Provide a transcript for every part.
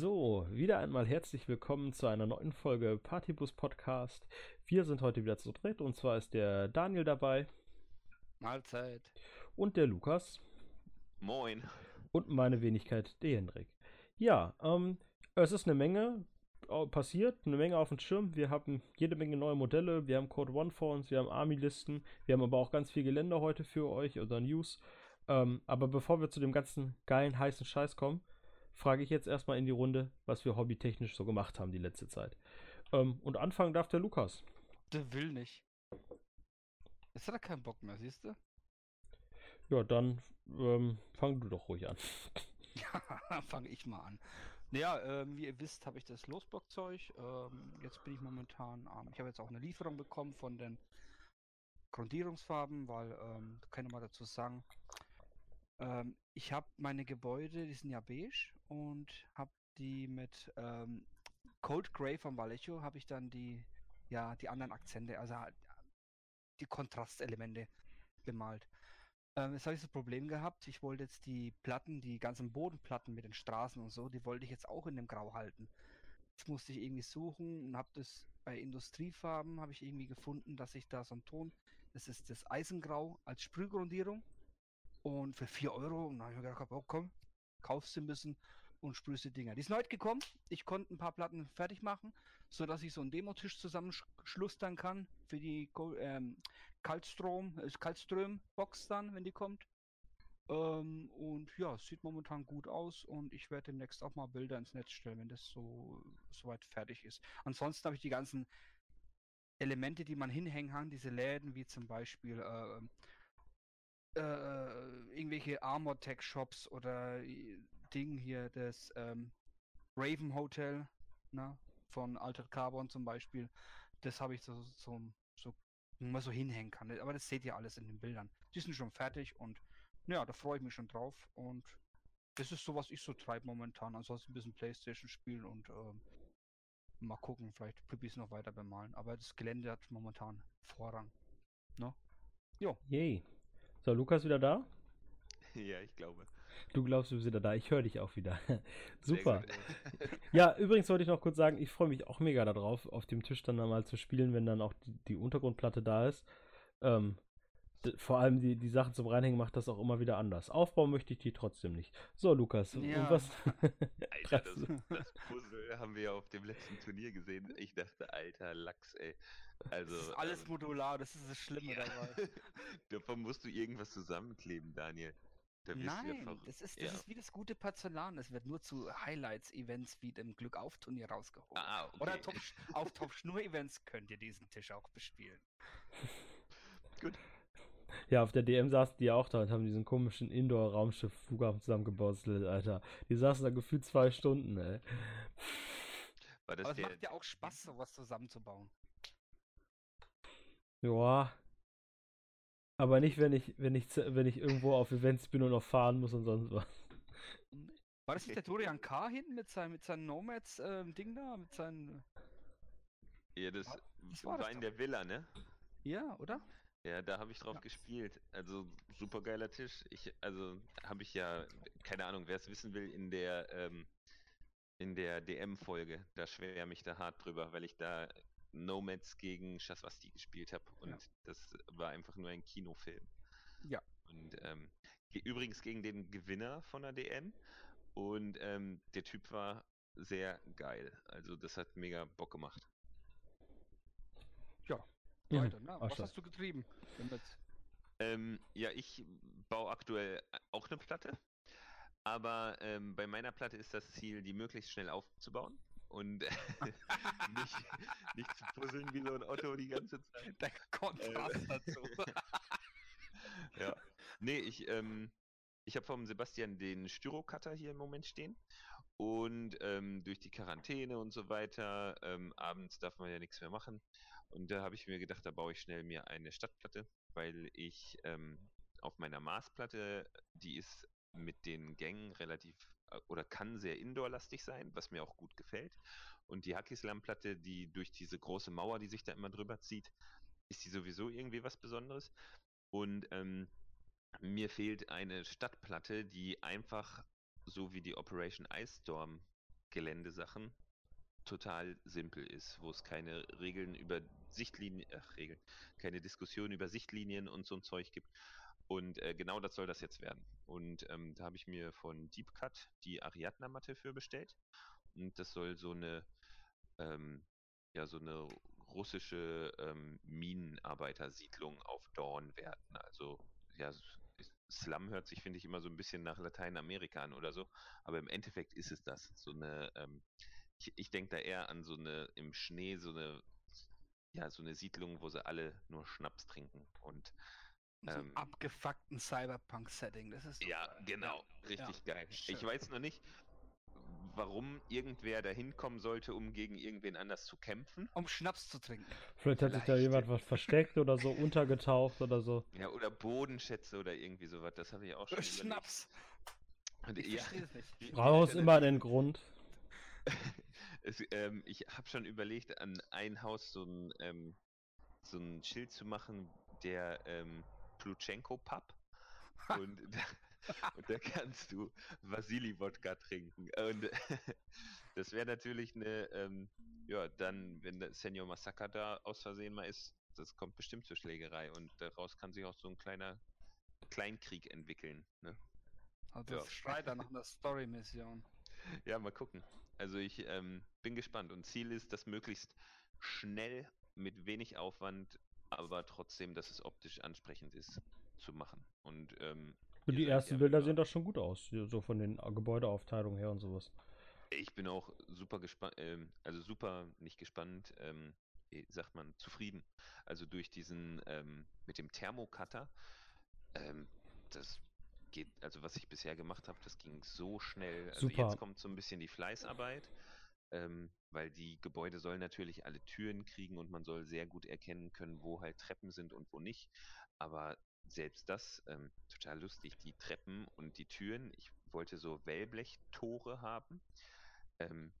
So, wieder einmal herzlich willkommen zu einer neuen Folge Partybus Podcast. Wir sind heute wieder zu dritt und zwar ist der Daniel dabei Mahlzeit. und der Lukas Moin. und meine Wenigkeit, der Hendrik. Ja, ähm, es ist eine Menge äh, passiert, eine Menge auf dem Schirm. Wir haben jede Menge neue Modelle, wir haben Code One vor uns, wir haben Army-Listen, wir haben aber auch ganz viel Gelände heute für euch oder News. Ähm, aber bevor wir zu dem ganzen geilen, heißen Scheiß kommen, frage ich jetzt erstmal in die Runde, was wir hobbytechnisch so gemacht haben die letzte Zeit. Ähm, und anfangen darf der Lukas. Der will nicht. Jetzt hat er keinen Bock mehr, siehst du? Ja, dann ähm, fang du doch ruhig an. Ja, fange ich mal an. Naja, ähm, wie ihr wisst, habe ich das Losbockzeug. Ähm, jetzt bin ich momentan, ähm, ich habe jetzt auch eine Lieferung bekommen von den Grundierungsfarben, weil, ähm, kann ich mal dazu sagen, ähm, ich habe meine Gebäude, die sind ja beige und habe die mit ähm, Cold Grey von Vallejo, habe ich dann die, ja, die anderen Akzente, also halt die Kontrastelemente bemalt. Ähm, jetzt habe ich das Problem gehabt, ich wollte jetzt die Platten, die ganzen Bodenplatten mit den Straßen und so, die wollte ich jetzt auch in dem Grau halten. Jetzt musste ich irgendwie suchen und habe das bei Industriefarben, habe ich irgendwie gefunden, dass ich da so einen Ton, das ist das Eisengrau als Sprühgrundierung und für 4 Euro, und dann habe ich mir gedacht, oh komm, kaufst du müssen und sprühst die Dinger. Die sind heute gekommen, ich konnte ein paar Platten fertig machen, sodass ich so einen Demotisch zusammenschlustern kann für die ähm, Kaltstrom, äh, Kaltström-Box dann, wenn die kommt. Ähm, und ja, sieht momentan gut aus und ich werde demnächst auch mal Bilder ins Netz stellen, wenn das so soweit fertig ist. Ansonsten habe ich die ganzen Elemente, die man hinhängen kann, diese Läden, wie zum Beispiel äh, äh, irgendwelche Armor Tech Shops oder i- Ding hier, das ähm, Raven Hotel, ne, von Altered Carbon zum Beispiel. Das habe ich so, so, so, man so hinhängen kann. Aber das seht ihr alles in den Bildern. Die sind schon fertig und ja, da freue ich mich schon drauf. Und das ist so, was ich so treibe momentan. Ansonsten ein bisschen Playstation spielen und ähm, mal gucken, vielleicht Püppis noch weiter bemalen. Aber das Gelände hat momentan Vorrang. Ne? Jo. Yay. So, Lukas wieder da? Ja, ich glaube. Du glaubst, du bist wieder da. Ich höre dich auch wieder. Super. Ja, übrigens wollte ich noch kurz sagen, ich freue mich auch mega darauf, auf dem Tisch dann mal zu spielen, wenn dann auch die, die Untergrundplatte da ist. Ähm, vor allem die, die Sachen zum Reinhängen macht das auch immer wieder anders. Aufbauen möchte ich die trotzdem nicht. So, Lukas, und Ja. was? Alter, das, das Puzzle haben wir ja auf dem letzten Turnier gesehen. Ich dachte, alter Lachs, ey. Also, Das ist alles ähm, modular, das ist das Schlimme ja. dabei. Davon musst du irgendwas zusammenkleben, Daniel. Da ja Nein, verrückt. das ist, das Ja. ist wie das gute Porzellan. Es wird nur zu Highlights-Events wie dem Glück-auf-Turnier rausgeholt. Ah, okay. Oder Top, auf Top-Schnur-Events könnt ihr diesen Tisch auch bespielen. Gut. Ja, auf der DM saßen die auch da und haben diesen komischen Indoor-Raumschiff Flughafen zusammengebastelt, Alter. Die saßen da gefühlt zwei Stunden, ey. War das Aber es macht ja auch Spaß, sowas zusammenzubauen. Ja. Aber nicht, wenn ich, wenn ich, wenn ich irgendwo auf Events bin und noch fahren muss und sonst was. War das nicht der Dorian K. hinten mit seinem, mit seinem Nomads-Ding da? Mit seinen. ja, das das war war, das in doch. der Villa, ne? Ja, oder? Ja, da habe ich drauf Ja. gespielt. Also super geiler Tisch. Ich, also habe ich ja, keine Ahnung, wer es wissen will, in der ähm, in der DM-Folge, da schwärme ich da hart drüber, weil ich da Nomads gegen Shaswasti gespielt habe und Ja. das war einfach nur ein Kinofilm. Ja. Und ähm, ge- übrigens gegen den Gewinner von der DM und ähm, der Typ war sehr geil. Also das hat mega Bock gemacht. Ja. Ja, Weiter, ne? Was hast du getrieben? Ähm, ja, ich baue aktuell auch eine Platte. Aber ähm, bei meiner Platte ist das Ziel, die möglichst schnell aufzubauen und nicht, nicht zu puzzeln wie so ein Otto die ganze Zeit. Der Kontrast dazu. Ja. Nee, ich, ähm, ich habe vom Sebastian den Styrocutter hier im Moment stehen. Und ähm, durch die Quarantäne und so weiter, ähm, abends darf man ja nichts mehr machen. Und da habe ich mir gedacht, da baue ich schnell mir eine Stadtplatte, weil ich ähm, auf meiner Maßplatte, die ist mit den Gängen relativ äh, oder kann sehr indoorlastig sein, was mir auch gut gefällt. Und die Hackislam-Platte, die durch diese große Mauer, die sich da immer drüber zieht, ist die sowieso irgendwie was Besonderes. Und ähm, mir fehlt eine Stadtplatte, die einfach so wie die Operation Ice Storm Geländesachen total simpel ist, wo es keine Regeln über Sichtlinien, ach, Regeln, keine Diskussion über Sichtlinien und so ein Zeug gibt. Und äh, genau das soll das jetzt werden. Und ähm, da habe ich mir von Deep Cut die Ariadna-Matte für bestellt. Und das soll so eine, ähm, ja, so eine russische ähm, Minenarbeitersiedlung auf Dorn werden. Also, ja, Slum hört sich, finde ich, immer so ein bisschen nach Lateinamerika an oder so. Aber im Endeffekt ist es das. So eine, ähm, ich, ich denke da eher an so eine im Schnee, so eine, ja, so eine Siedlung, wo sie alle nur Schnaps trinken und so ähm, abgefuckten Cyberpunk-Setting. Das ist ja genau, ja. richtig ja. geil. Schön. Ich weiß noch nicht, warum irgendwer da hinkommen sollte, um gegen irgendwen anders zu kämpfen. Um Schnaps zu trinken. Vielleicht hat sich da jemand was versteckt oder so untergetaucht oder so. Ja, oder Bodenschätze oder irgendwie sowas. Das habe ich auch schon. Schnaps. Und, ich ja, Raus immer den Grund. es, ähm, ich habe schon überlegt, an ein Haus so ein, ähm, so ein Schild zu machen, der ähm, Plutschenko Pub. Und da, und da kannst du Vasili-Wodka trinken. Und das wäre natürlich eine, ähm, ja, dann, wenn der Senior Massaker da aus Versehen mal ist, das kommt bestimmt zur Schlägerei und daraus kann sich auch so ein kleiner Kleinkrieg entwickeln. Ne? Also das ja. schreit dann nach einer Story-Mission. Ja, mal gucken. Also ich ähm, bin gespannt und Ziel ist, dass möglichst schnell mit wenig Aufwand, aber trotzdem, dass es optisch ansprechend ist, zu machen. Und ähm, die ersten Bilder sehen doch schon gut aus, so von den Gebäudeaufteilungen her und sowas. Ich bin auch super gespannt, ähm, also super nicht gespannt, ähm, sagt man, zufrieden. Also durch diesen, ähm, mit dem Thermocutter, ähm, das geht, also was ich bisher gemacht habe, das ging so schnell. Also super. jetzt kommt so ein bisschen die Fleißarbeit, ähm, weil die Gebäude sollen natürlich alle Türen kriegen und man soll sehr gut erkennen können, wo halt Treppen sind und wo nicht. Aber selbst das ähm, total lustig. Die Treppen und die Türen. Ich wollte so Wellblechtore haben. Ähm,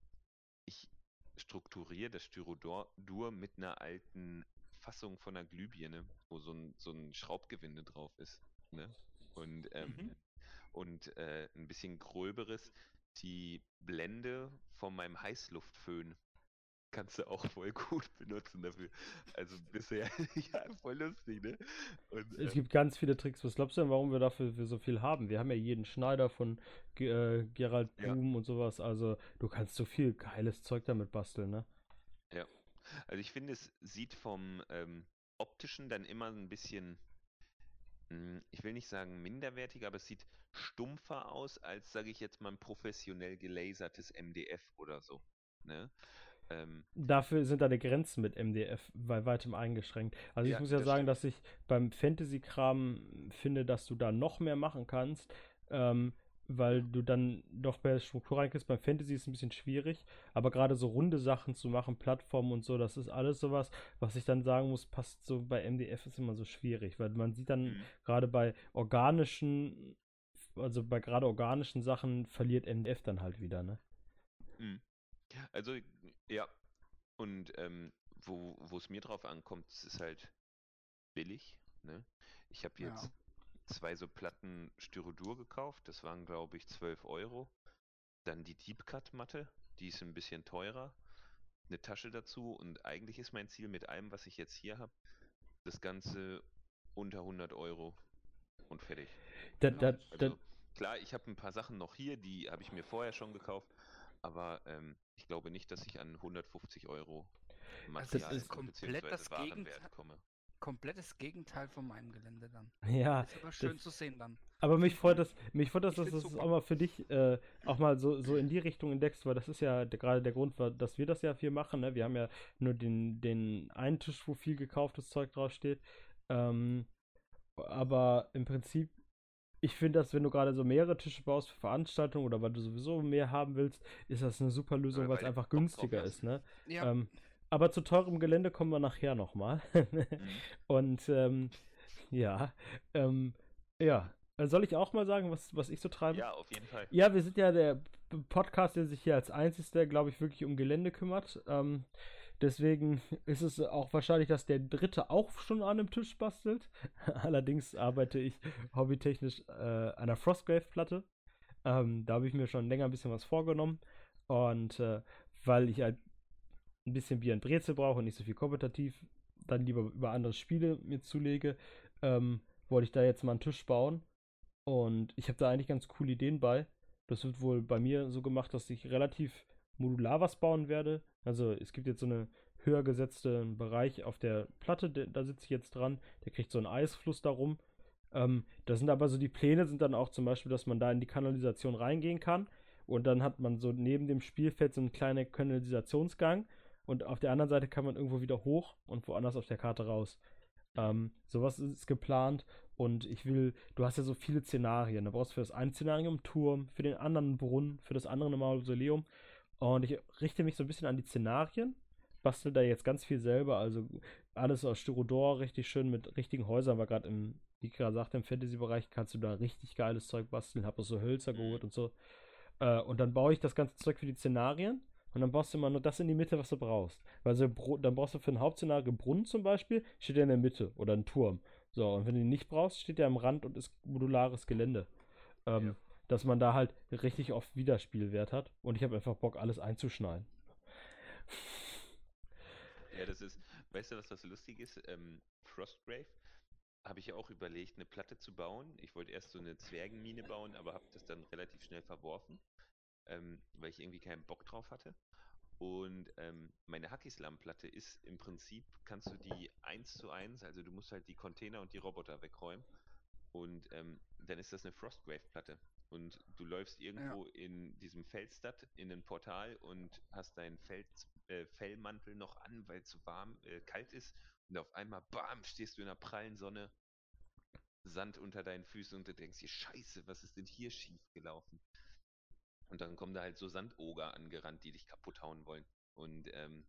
ich strukturiere das Styrodur mit einer alten Fassung von einer Glühbirne, wo so ein, so ein Schraubgewinde drauf ist. Ne? Und, ähm, mhm. und äh, ein bisschen gröberes, die Blende von meinem Heißluftföhn kannst du auch voll gut benutzen dafür. Also bisher, ja, voll lustig, ne? Und, es äh, gibt ganz viele Tricks. Was glaubst du denn, warum wir dafür so viel haben? Wir haben ja jeden Schneider von äh, Gerald Blum ja. und sowas. Also du kannst so viel geiles Zeug damit basteln, ne? Ja. Also ich finde, es sieht vom ähm, optischen dann immer ein bisschen, ich will nicht sagen minderwertiger, aber es sieht stumpfer aus als, sage ich jetzt mal, ein professionell gelasertes MDF oder so. Ne? Ähm, Dafür sind deine Grenzen mit MDF bei weitem eingeschränkt. Also ja, ich muss ja das sagen, stimmt. dass ich beim Fantasy-Kram finde, dass du da noch mehr machen kannst, ähm, weil du dann doch mehr Struktur reinkriegst. Beim Fantasy ist es ein bisschen schwierig, aber gerade so runde Sachen zu machen, Plattformen und so, das ist alles sowas, was ich dann sagen muss, passt so bei MDF ist immer so schwierig, weil man sieht dann mhm. gerade bei organischen, also bei gerade organischen Sachen verliert MDF dann halt wieder, ne? Mhm. Also ja, und ähm, wo es mir drauf ankommt, es ist halt billig. Ne? Ich habe jetzt ja. Zwei so Platten Styrodur gekauft, das waren glaube ich 12 Euro. Dann die Deep Cut Matte, die ist ein bisschen teurer. Eine Tasche dazu und eigentlich ist mein Ziel mit allem, was ich jetzt hier habe, das Ganze unter 100 Euro und fertig. Da, da, also, da, klar, ich habe ein paar Sachen noch hier, die habe ich mir vorher schon gekauft, aber ähm, ich glaube nicht, dass ich an 150 Euro Material also das ist komplett das Gegenteil, komme. Komplettes Gegenteil von meinem Gelände dann. Ja. Ist aber schön das, zu sehen dann. Aber mich freut das, mich freut das, dass du es auch mal für dich äh, auch mal so, so in die Richtung entdeckst, weil das ist ja gerade der Grund, dass wir das ja viel machen. Ne? Wir haben ja nur den, den einen Tisch, wo viel gekauftes Zeug draufsteht. Ähm, aber im Prinzip ich finde, dass wenn du gerade so mehrere Tische baust für Veranstaltungen oder weil du sowieso mehr haben willst, ist das eine super Lösung, weil es einfach günstiger ist. Ne? Ja. Ähm, aber zu teurem Gelände kommen wir nachher nochmal. mhm. Und ähm, ja, ähm, ja. Soll ich auch mal sagen, was, was ich so treibe? Ja, auf jeden Fall. Ja, wir sind ja der Podcast, der sich hier als einzigster, glaube ich, wirklich um Gelände kümmert. Ähm, Deswegen ist es auch wahrscheinlich, dass der Dritte auch schon an einem Tisch bastelt. Allerdings arbeite ich hobbytechnisch äh, an einer Frostgrave-Platte. Ähm, da habe ich mir schon länger ein bisschen was vorgenommen. Und äh, weil ich halt ein bisschen Bier und Brezel brauche und nicht so viel kompetitiv, dann lieber über andere Spiele mir zulege, ähm, wollte ich da jetzt mal einen Tisch bauen. Und ich habe da eigentlich ganz coole Ideen bei. Das wird wohl bei mir so gemacht, dass ich relativ modular was bauen werde. Also es gibt jetzt so einen höher gesetzten Bereich auf der Platte, de, da sitze ich jetzt dran. Der kriegt so einen Eisfluss darum. Ähm, das sind aber so die Pläne, sind dann auch zum Beispiel, dass man da in die Kanalisation reingehen kann. Und dann hat man so neben dem Spielfeld so einen kleinen Kanalisationsgang. Und auf der anderen Seite kann man irgendwo wieder hoch und woanders auf der Karte raus. Ähm, sowas ist geplant und ich will, du hast ja so viele Szenarien. Da brauchst du für das eine Szenario einen Turm, für den anderen einen Brunnen, für das andere ein Mausoleum. Und ich richte mich so ein bisschen an die Szenarien, bastel da jetzt ganz viel selber, also alles aus Styrodor, richtig schön mit richtigen Häusern, war gerade im, wie gerade sagte, im Fantasy-Bereich kannst du da richtig geiles Zeug basteln, hab auch so Hölzer geholt und so. Äh, und dann baue ich das ganze Zeug für die Szenarien und dann baust du immer nur das in die Mitte, was du brauchst. Weil so, dann brauchst du für ein Hauptszenario Brunnen zum Beispiel, steht der in der Mitte oder ein Turm. So, und wenn du ihn nicht brauchst, steht der am Rand und ist modulares Gelände. Ähm, ja. Dass man da halt richtig oft Wiederspielwert hat. Und ich habe einfach Bock, alles einzuschneiden. Ja, das ist, weißt du, was das lustig ist? Ähm, Frostgrave habe ich ja auch überlegt, eine Platte zu bauen. Ich wollte erst so eine Zwergenmine bauen, aber habe das dann relativ schnell verworfen, ähm, weil ich irgendwie keinen Bock drauf hatte. Und ähm, meine Hackislam-Platte ist im Prinzip, kannst du die eins zu eins, also du musst halt die Container und die Roboter wegräumen. Und ähm, dann ist das eine Frostgrave-Platte. Und du läufst irgendwo ja. in diesem Feldstadt in ein Portal und hast deinen Feld, äh, Fellmantel noch an, weil es zu warm, äh, kalt ist. Und auf einmal, bam, stehst du in der prallen Sonne, Sand unter deinen Füßen und du denkst dir, scheiße, was ist denn hier schief gelaufen? Und dann kommen da halt so Sandoger angerannt, die dich kaputt hauen wollen. Und ähm,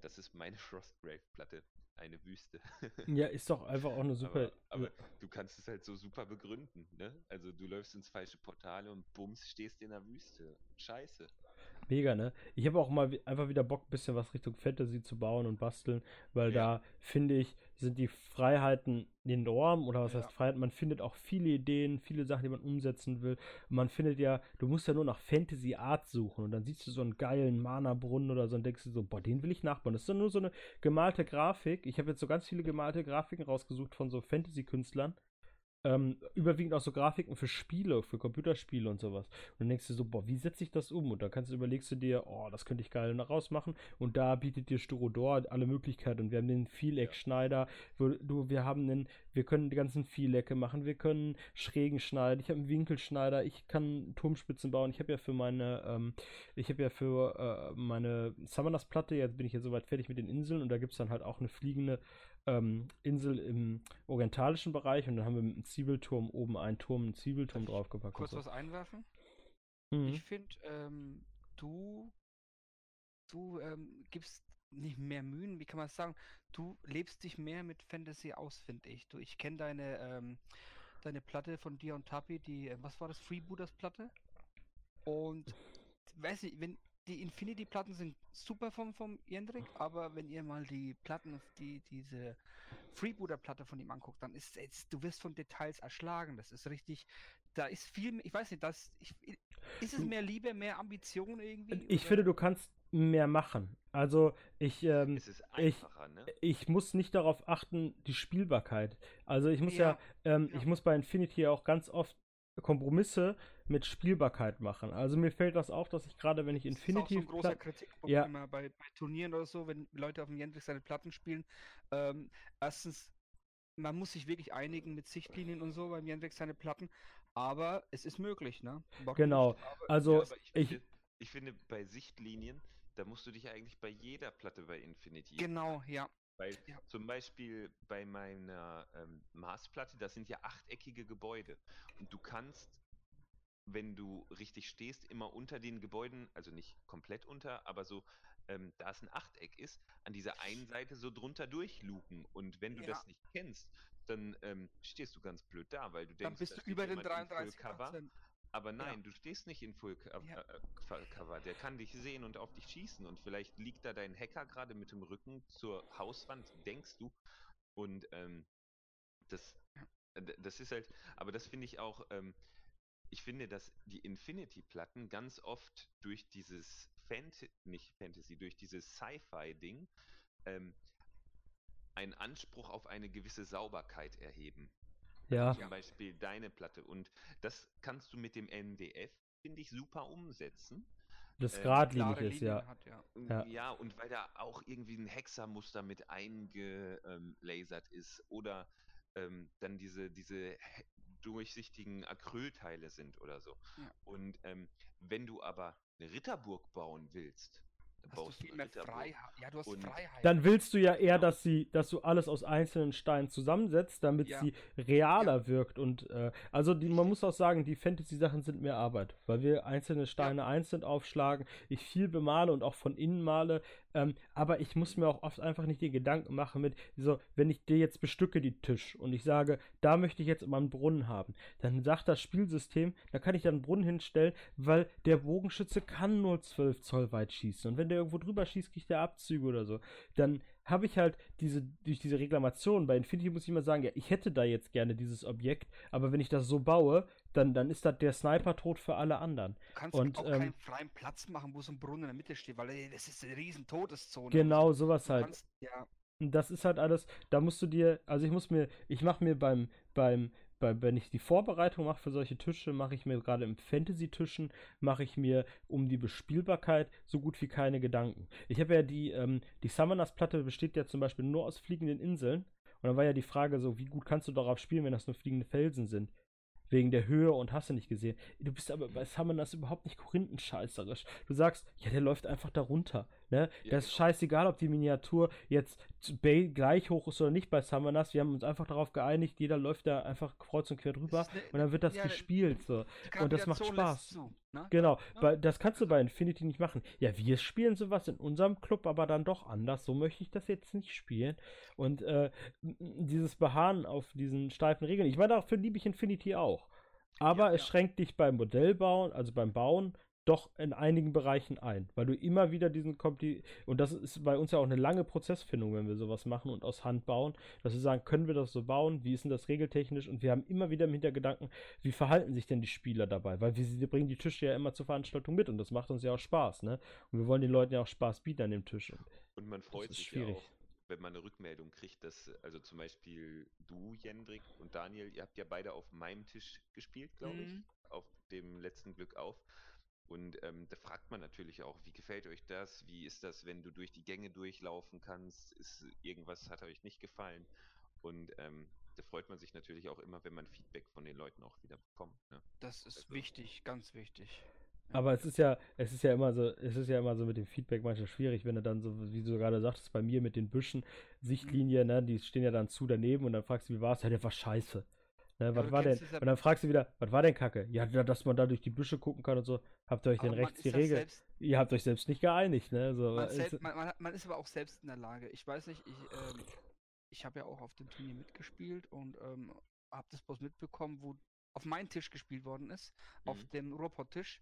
das ist meine Frostgrave-Platte. Eine Wüste. ja, ist doch einfach auch eine super. Aber, aber, du kannst es halt so super begründen, ne? Also du läufst ins falsche Portal und bums, stehst in der Wüste. Scheiße. Mega, ne? Ich habe auch mal einfach wieder Bock, ein bisschen was Richtung Fantasy zu bauen und basteln, weil ja. da finde ich, sind die Freiheiten enorm oder was ja. heißt Freiheit? Man findet auch viele Ideen, viele Sachen, die man umsetzen will. man findet ja, du musst ja nur nach Fantasy Art suchen und dann siehst du so einen geilen Mana-Brunnen oder so und denkst du so, boah, den will ich nachbauen. Das ist dann nur so eine gemalte Grafik. Ich habe jetzt so ganz viele gemalte Grafiken rausgesucht von so Fantasy-Künstlern ähm, überwiegend auch so Grafiken für Spiele, für Computerspiele und sowas. Und dann denkst du so, boah, wie setze ich das um? Und dann kannst du überlegst du dir, oh, das könnte ich geil rausmachen. Und da bietet dir Styrodor alle Möglichkeiten. Und wir haben den Vieleck-Schneider, du, wir haben den, wir können die ganzen Vielecke machen, wir können schrägen schneiden, ich habe einen Winkelschneider, ich kann Turmspitzen bauen. Ich habe ja für meine, ähm, ich habe ja für äh, meine Summoners-Platte, jetzt bin ich ja soweit fertig mit den Inseln und da gibt es dann halt auch eine fliegende ähm, Insel im orientalischen Bereich und dann haben wir mit einem Zwiebelturm oben einen Turm, einen Zwiebelturm draufgepackt. Kurz so. was einwerfen? Mhm. Ich finde, ähm, du, du ähm, gibst nicht mehr Mühen, wie kann man es sagen? Du lebst dich mehr mit Fantasy aus, finde ich. Du, ich kenne deine, ähm, deine Platte von dir und Tapi, die, äh, was war das, Freebooters Platte? Und weiß nicht, wenn die Infinity-Platten sind super vom, vom Jendrik, aber wenn ihr mal die Platten, die, diese Freebooter-Platte von ihm anguckt, dann ist es, du wirst von Details erschlagen. Das ist richtig, da ist viel, ich weiß nicht, das, ich, ist es hm. mehr Liebe, mehr Ambition irgendwie? Ich oder? finde, du kannst mehr machen. Also ich, ähm, ich, ne? ich muss nicht darauf achten, die Spielbarkeit. Also ich muss ja, ja, ähm, ja. ich muss bei Infinity auch ganz oft Kompromisse mit Spielbarkeit machen. Also mir fällt das auf, dass ich gerade, wenn ich Infinity. Das ist auch so ein großer Kritikpunkt ja. immer bei, bei, Turnieren oder so, wenn Leute auf dem Jendrix seine Platten spielen. Ähm, erstens, man muss sich wirklich einigen mit Sichtlinien und so beim Jendrix seine Platten, aber es ist möglich, ne? Bock genau. Nicht, aber, also ja, ich, finde, ich finde, bei Sichtlinien, da musst du dich eigentlich bei jeder Platte bei Infinity. Genau, ja. Weil ja. zum Beispiel bei meiner ähm, Marsplatte, das sind ja achteckige Gebäude. Und du kannst, wenn du richtig stehst, immer unter den Gebäuden, also nicht komplett unter, aber so, ähm, da es ein Achteck ist, an dieser einen Seite so drunter durchluken. Und wenn du ja. das nicht kennst, dann ähm, stehst du ganz blöd da, weil du denkst, dann bist du über den 33 Cover. Aber nein, ja. du stehst nicht in Full ja. Äh, Cover. Der kann dich sehen und auf dich schießen. Und vielleicht liegt da dein Hacker gerade mit dem Rücken zur Hauswand, denkst du. Und ähm, das, das ist halt, aber das finde ich auch, ähm, ich finde, dass die Infinity-Platten ganz oft durch dieses Fant nicht Fantasy, durch dieses Sci-Fi-Ding ähm, einen Anspruch auf eine gewisse Sauberkeit erheben. Ja. Zum Beispiel deine Platte. Und das kannst du mit dem MDF, finde ich, super umsetzen. Das äh, geradlinig ist, ja. Hat, ja. Ja. Ja. und weil da auch irgendwie ein Hexermuster mit eingelasert ist oder ähm, dann diese, diese durchsichtigen Acrylteile sind oder so. Ja. Und ähm, wenn du aber eine Ritterburg bauen willst, du baust. Freiheit. Ja, du hast Freiheit. Dann willst du ja eher, dass sie, dass du alles aus einzelnen Steinen zusammensetzt, damit Ja. sie realer wirkt. Und äh, also die, man muss auch sagen, die Fantasy-Sachen sind mehr Arbeit, weil wir einzelne Steine einzeln aufschlagen, ich viel bemale und auch von innen male. Ähm, aber ich muss mir auch oft einfach nicht die Gedanken machen mit, so, wenn ich dir jetzt bestücke die Tisch und ich sage, da möchte ich jetzt immer einen Brunnen haben, dann sagt das Spielsystem, da kann ich dann einen Brunnen hinstellen, weil der Bogenschütze kann nur 12 Zoll weit schießen. Und wenn der irgendwo drüber schießt, kriegt der Abzüge oder so. Dann habe ich halt diese, durch diese Reklamation, bei Infinity muss ich immer sagen, ja, ich hätte da jetzt gerne dieses Objekt, aber wenn ich das so baue, dann, dann ist das der Sniper tot für alle anderen. du kannst und, auch ähm, keinen freien Platz machen, wo so ein Brunnen in der Mitte steht, weil ey, das ist eine riesen Todeszone. Genau, sowas Du halt. kannst, ja, Und das ist halt alles, da musst du dir, also ich muss mir, ich mache mir beim, beim, bei, wenn ich die Vorbereitung mache für solche Tische, mache ich mir gerade im Fantasy-Tischen, mache ich mir um die Bespielbarkeit so gut wie keine Gedanken. Ich habe ja die, ähm, die Summoners-Platte besteht ja zum Beispiel nur aus fliegenden Inseln. Und dann war ja die Frage so, wie gut kannst du darauf spielen, wenn das nur fliegende Felsen sind? Wegen der Höhe und hast du nicht gesehen. Du bist aber bei Summoners überhaupt nicht korinthenscheißerisch. Du sagst, ja, der läuft einfach da runter. Ne? Ja, das ist genau. scheißegal, ob die Miniatur jetzt gleich hoch ist oder nicht bei Summoners. Wir haben uns einfach darauf geeinigt, jeder läuft da einfach kreuz und quer drüber ist ne- und dann wird das ja, gespielt. So. Und das macht Spaß. Zu, ne? Genau, Ja. das kannst du bei Infinity nicht machen. Ja, wir spielen sowas in unserem Club, aber dann doch anders. So möchte ich das jetzt nicht spielen. Und äh, dieses Beharren auf diesen steifen Regeln, ich meine, dafür liebe ich Infinity auch. Aber Ja, es ja. schränkt dich beim Modellbauen, also beim Bauen, doch in einigen Bereichen ein, weil du immer wieder diesen Kompli und das ist bei uns ja auch eine lange Prozessfindung, wenn wir sowas machen und aus Hand bauen, dass wir sagen, können wir das so bauen, wie ist denn das regeltechnisch und wir haben immer wieder im Hintergedanken, wie verhalten sich denn die Spieler dabei, weil wir, sie bringen die Tische ja immer zur Veranstaltung mit und das macht uns ja auch Spaß, ne? Und wir wollen den Leuten ja auch Spaß bieten an dem Tisch. Und man freut ist sich schwierig. ja auch, wenn man eine Rückmeldung kriegt, dass, also zum Beispiel du, Jendrik und Daniel, ihr habt ja beide auf meinem Tisch gespielt, glaube ich, Mhm. auf dem letzten Glück auf. Und ähm, da fragt man natürlich auch, wie gefällt euch das? Wie ist das, wenn du durch die Gänge durchlaufen kannst? Ist irgendwas hat euch nicht gefallen? Und ähm, da freut man sich natürlich auch immer, wenn man Feedback von den Leuten auch wieder bekommt. Ne? Das ist Also- wichtig, ganz wichtig. Aber es ist ja, es ist ja immer so, es ist ja immer so mit dem Feedback manchmal schwierig, wenn du dann so, wie du gerade sagtest, bei mir mit den Büschen, Sichtlinie, ne, die stehen ja dann zu daneben und dann fragst du, wie war's? Ja, der war scheiße. Ne, was war denn? es Und dann fragst du wieder, was war denn Kacke? Ja, da- dass man da durch die Büsche gucken kann und so. Habt ihr euch denn Aber man rechts die ist Regel? selbst- Ihr habt euch selbst nicht geeinigt, ne? So, Man, selbst, man, man, man ist aber auch selbst in der Lage. Ich weiß nicht, ich, ähm, ich habe ja auch auf dem Turnier mitgespielt und ähm, habe das bloß mitbekommen, wo auf meinen Tisch gespielt worden ist, auf Mhm. dem Ruhrpott-Tisch.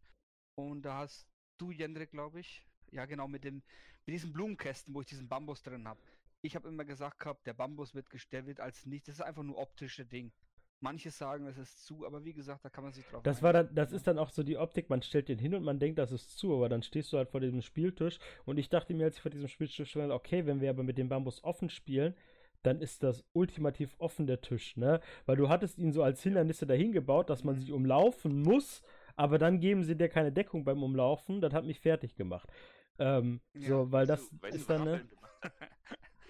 Und da hast du, Jendrik, glaube ich, ja genau, mit dem mit diesen Blumenkästen, wo ich diesen Bambus drin habe. Ich habe immer gesagt gehabt, der Bambus wird gestellt als nicht. Das ist einfach nur optische Ding. Manche sagen, es ist zu, aber wie gesagt, da kann man sich drauf Das war einigen, dann, das ist dann auch so die Optik, man stellt den hin und man denkt, das ist zu, aber dann stehst du halt vor diesem Spieltisch und ich dachte mir, als ich vor diesem Spieltisch stand, okay, wenn wir aber mit dem Bambus offen spielen, dann ist das ultimativ offen der Tisch, ne? Weil du hattest ihn so als Hindernisse dahin gebaut, dass man Mhm. sich umlaufen muss, aber dann geben sie dir keine Deckung beim Umlaufen, das hat mich fertig gemacht. Ähm, Ja, so, weil das weißt ist dann, ne?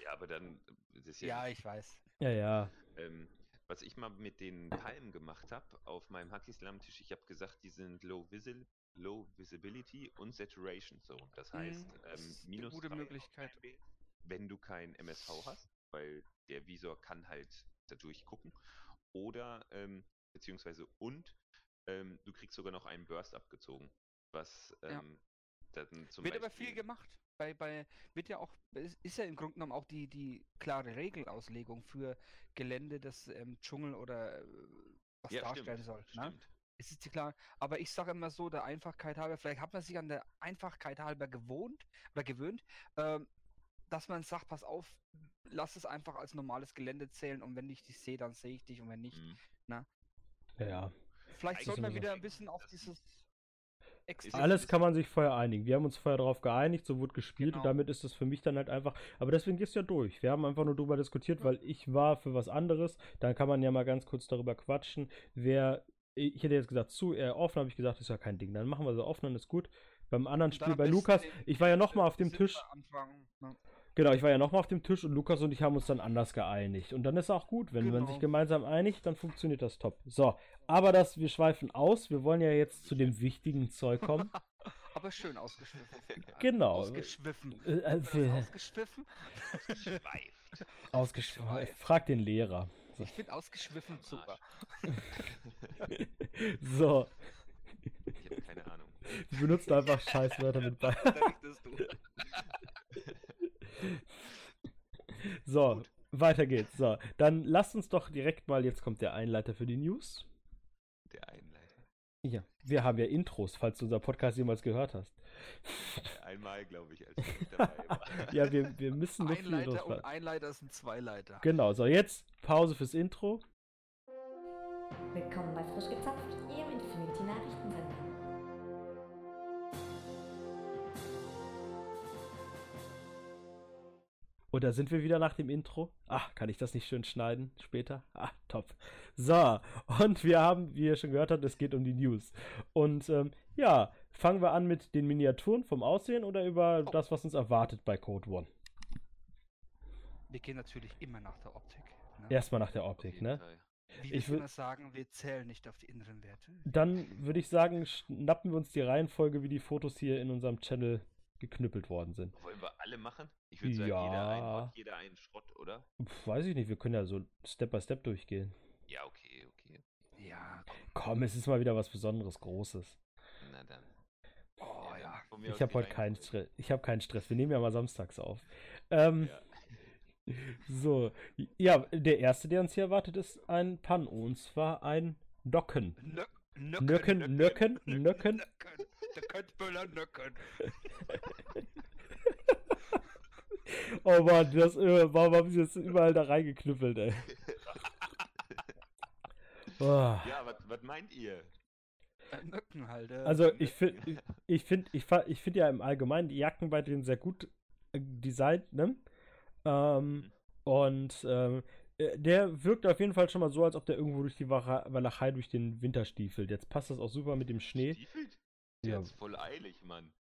Ja, aber dann das ist ja, Ja, ich weiß. Ja, ja. Ähm, was ich mal mit den Palmen gemacht habe auf meinem Hacky Slam Tisch, ich habe gesagt, die sind low, Visi low Visibility und Saturation Zone. Das heißt, Mhm, ähm, das ist eine minus gute Möglichkeit. Bild, wenn du kein MSV hast, weil der Visor kann halt da durchgucken. Oder, ähm, beziehungsweise und, ähm, du kriegst sogar noch einen Burst abgezogen. Was Ja. ähm, dann zum Wird aber viel Beispiel- gemacht. Bei, bei, wird ja auch, es ist ja im Grunde genommen auch die, die klare Regelauslegung für Gelände, das ähm, Dschungel oder äh, was Ja, darstellen stimmt, soll. Ne? stimmt. Es ist klar, aber ich sage immer so, der Einfachkeit halber, vielleicht hat man sich an der Einfachkeit halber gewohnt oder gewöhnt, ähm, dass man sagt, pass auf, lass es einfach als normales Gelände zählen und wenn ich dich sehe, dann sehe ich dich und wenn nicht. Mhm. Ja, ja. Vielleicht wir immer wieder ein bisschen auf dieses extra. Alles kann man sich vorher einigen. Wir haben uns vorher darauf geeinigt, so wurde gespielt und Genau. damit ist es für mich dann halt einfach. Aber deswegen gehst du ja durch. Wir haben einfach nur darüber diskutiert, weil ich war für was anderes. Dann kann man ja mal ganz kurz darüber quatschen. Wer, ich hätte jetzt gesagt, zu eher offen, habe ich gesagt, ist ja kein Ding. Dann machen wir so offen, dann ist gut. Beim anderen Und Spiel bei Lukas, ich war ja nochmal auf dem Tisch. anfangen, ne? Genau, ich war ja nochmal auf dem Tisch und Lukas und ich haben uns dann anders geeinigt. Und dann ist auch gut, wenn man Genau. sich gemeinsam einigt, dann funktioniert das top. So, aber das, wir schweifen aus. Wir wollen ja jetzt zu dem wichtigen Zeug kommen. Aber schön ausgeschwiffen. Genau. Ausgeschwiffen. Äh, äh, äh, ausgeschwiffen? Schweift. Ausgeschweift. Frag den Lehrer. So. Ich finde ausgeschwiffen super. so, Ich habe keine Ahnung. wir benutzen einfach Scheißwörter mit bei. So, weiter geht's. So, dann lasst uns doch direkt mal, jetzt kommt der Einleiter für die News. Der Einleiter. Ja, wir haben ja Intros, falls du unser Podcast jemals gehört hast. Einmal, glaube ich, als ich nicht dabei war. Ja, wir, wir müssen viele Einleiter Intros und machen. Einleiter sind Zweileiter. Genau, so jetzt Pause fürs Intro. Willkommen bei Frisch gezapft, Ihrem Infinity-Nachrichtensender. Und da sind wir wieder nach dem Intro. Ach, kann ich das nicht schön schneiden später? Ah, top. So, und wir haben, wie ihr schon gehört habt, es geht um die News. Und ähm, ja, fangen wir an mit den Miniaturen vom Aussehen oder über Oh. das, was uns erwartet bei Code One? Wir gehen natürlich immer nach der Optik. Ne? Erstmal nach der Optik, ne? Wie ich wir wür- immer sagen, wir zählen nicht auf die inneren Werte. Dann würde ich sagen, schnappen wir uns die Reihenfolge, wie die Fotos hier in unserem Channel geknüppelt worden sind. Wollen wir alle machen? Ich würde sagen, jeder einen Ja. Mod, jeder einen Schrott, oder? Pff, weiß ich nicht, wir können ja so Step by Step durchgehen. Ja, okay, okay. Ja, komm. Komm, es ist mal wieder was Besonderes, Großes. Na dann. Oh ja. von mir Ich habe heute keinen. Stress. Ich habe keinen Stress. Wir nehmen ja mal samstags auf. Ähm, Ja. So, ja, der erste, der uns hier erwartet, ist ein Pan. Und zwar ein Docken. Nö Nöcken, Nöcken, Nöcken. Der Köttböller Nöcken. Oh Mann, das, äh, warum haben sie jetzt überall da reingeknüppelt, ey? Oh. Ja, was, meint ihr? Äh, Nöcken halt. äh, Also ich finde, ich finde, ich, ich finde ja im Allgemeinen die Jacken bei denen sehr gut äh, designt, ne? Ähm, und ähm, äh, der wirkt auf jeden Fall schon mal so, als ob der irgendwo durch die Walachei durch den Winter stiefelt. Jetzt passt das auch super mit dem Schnee. Stiefelt? Der Ja. ist voll eilig, Mann.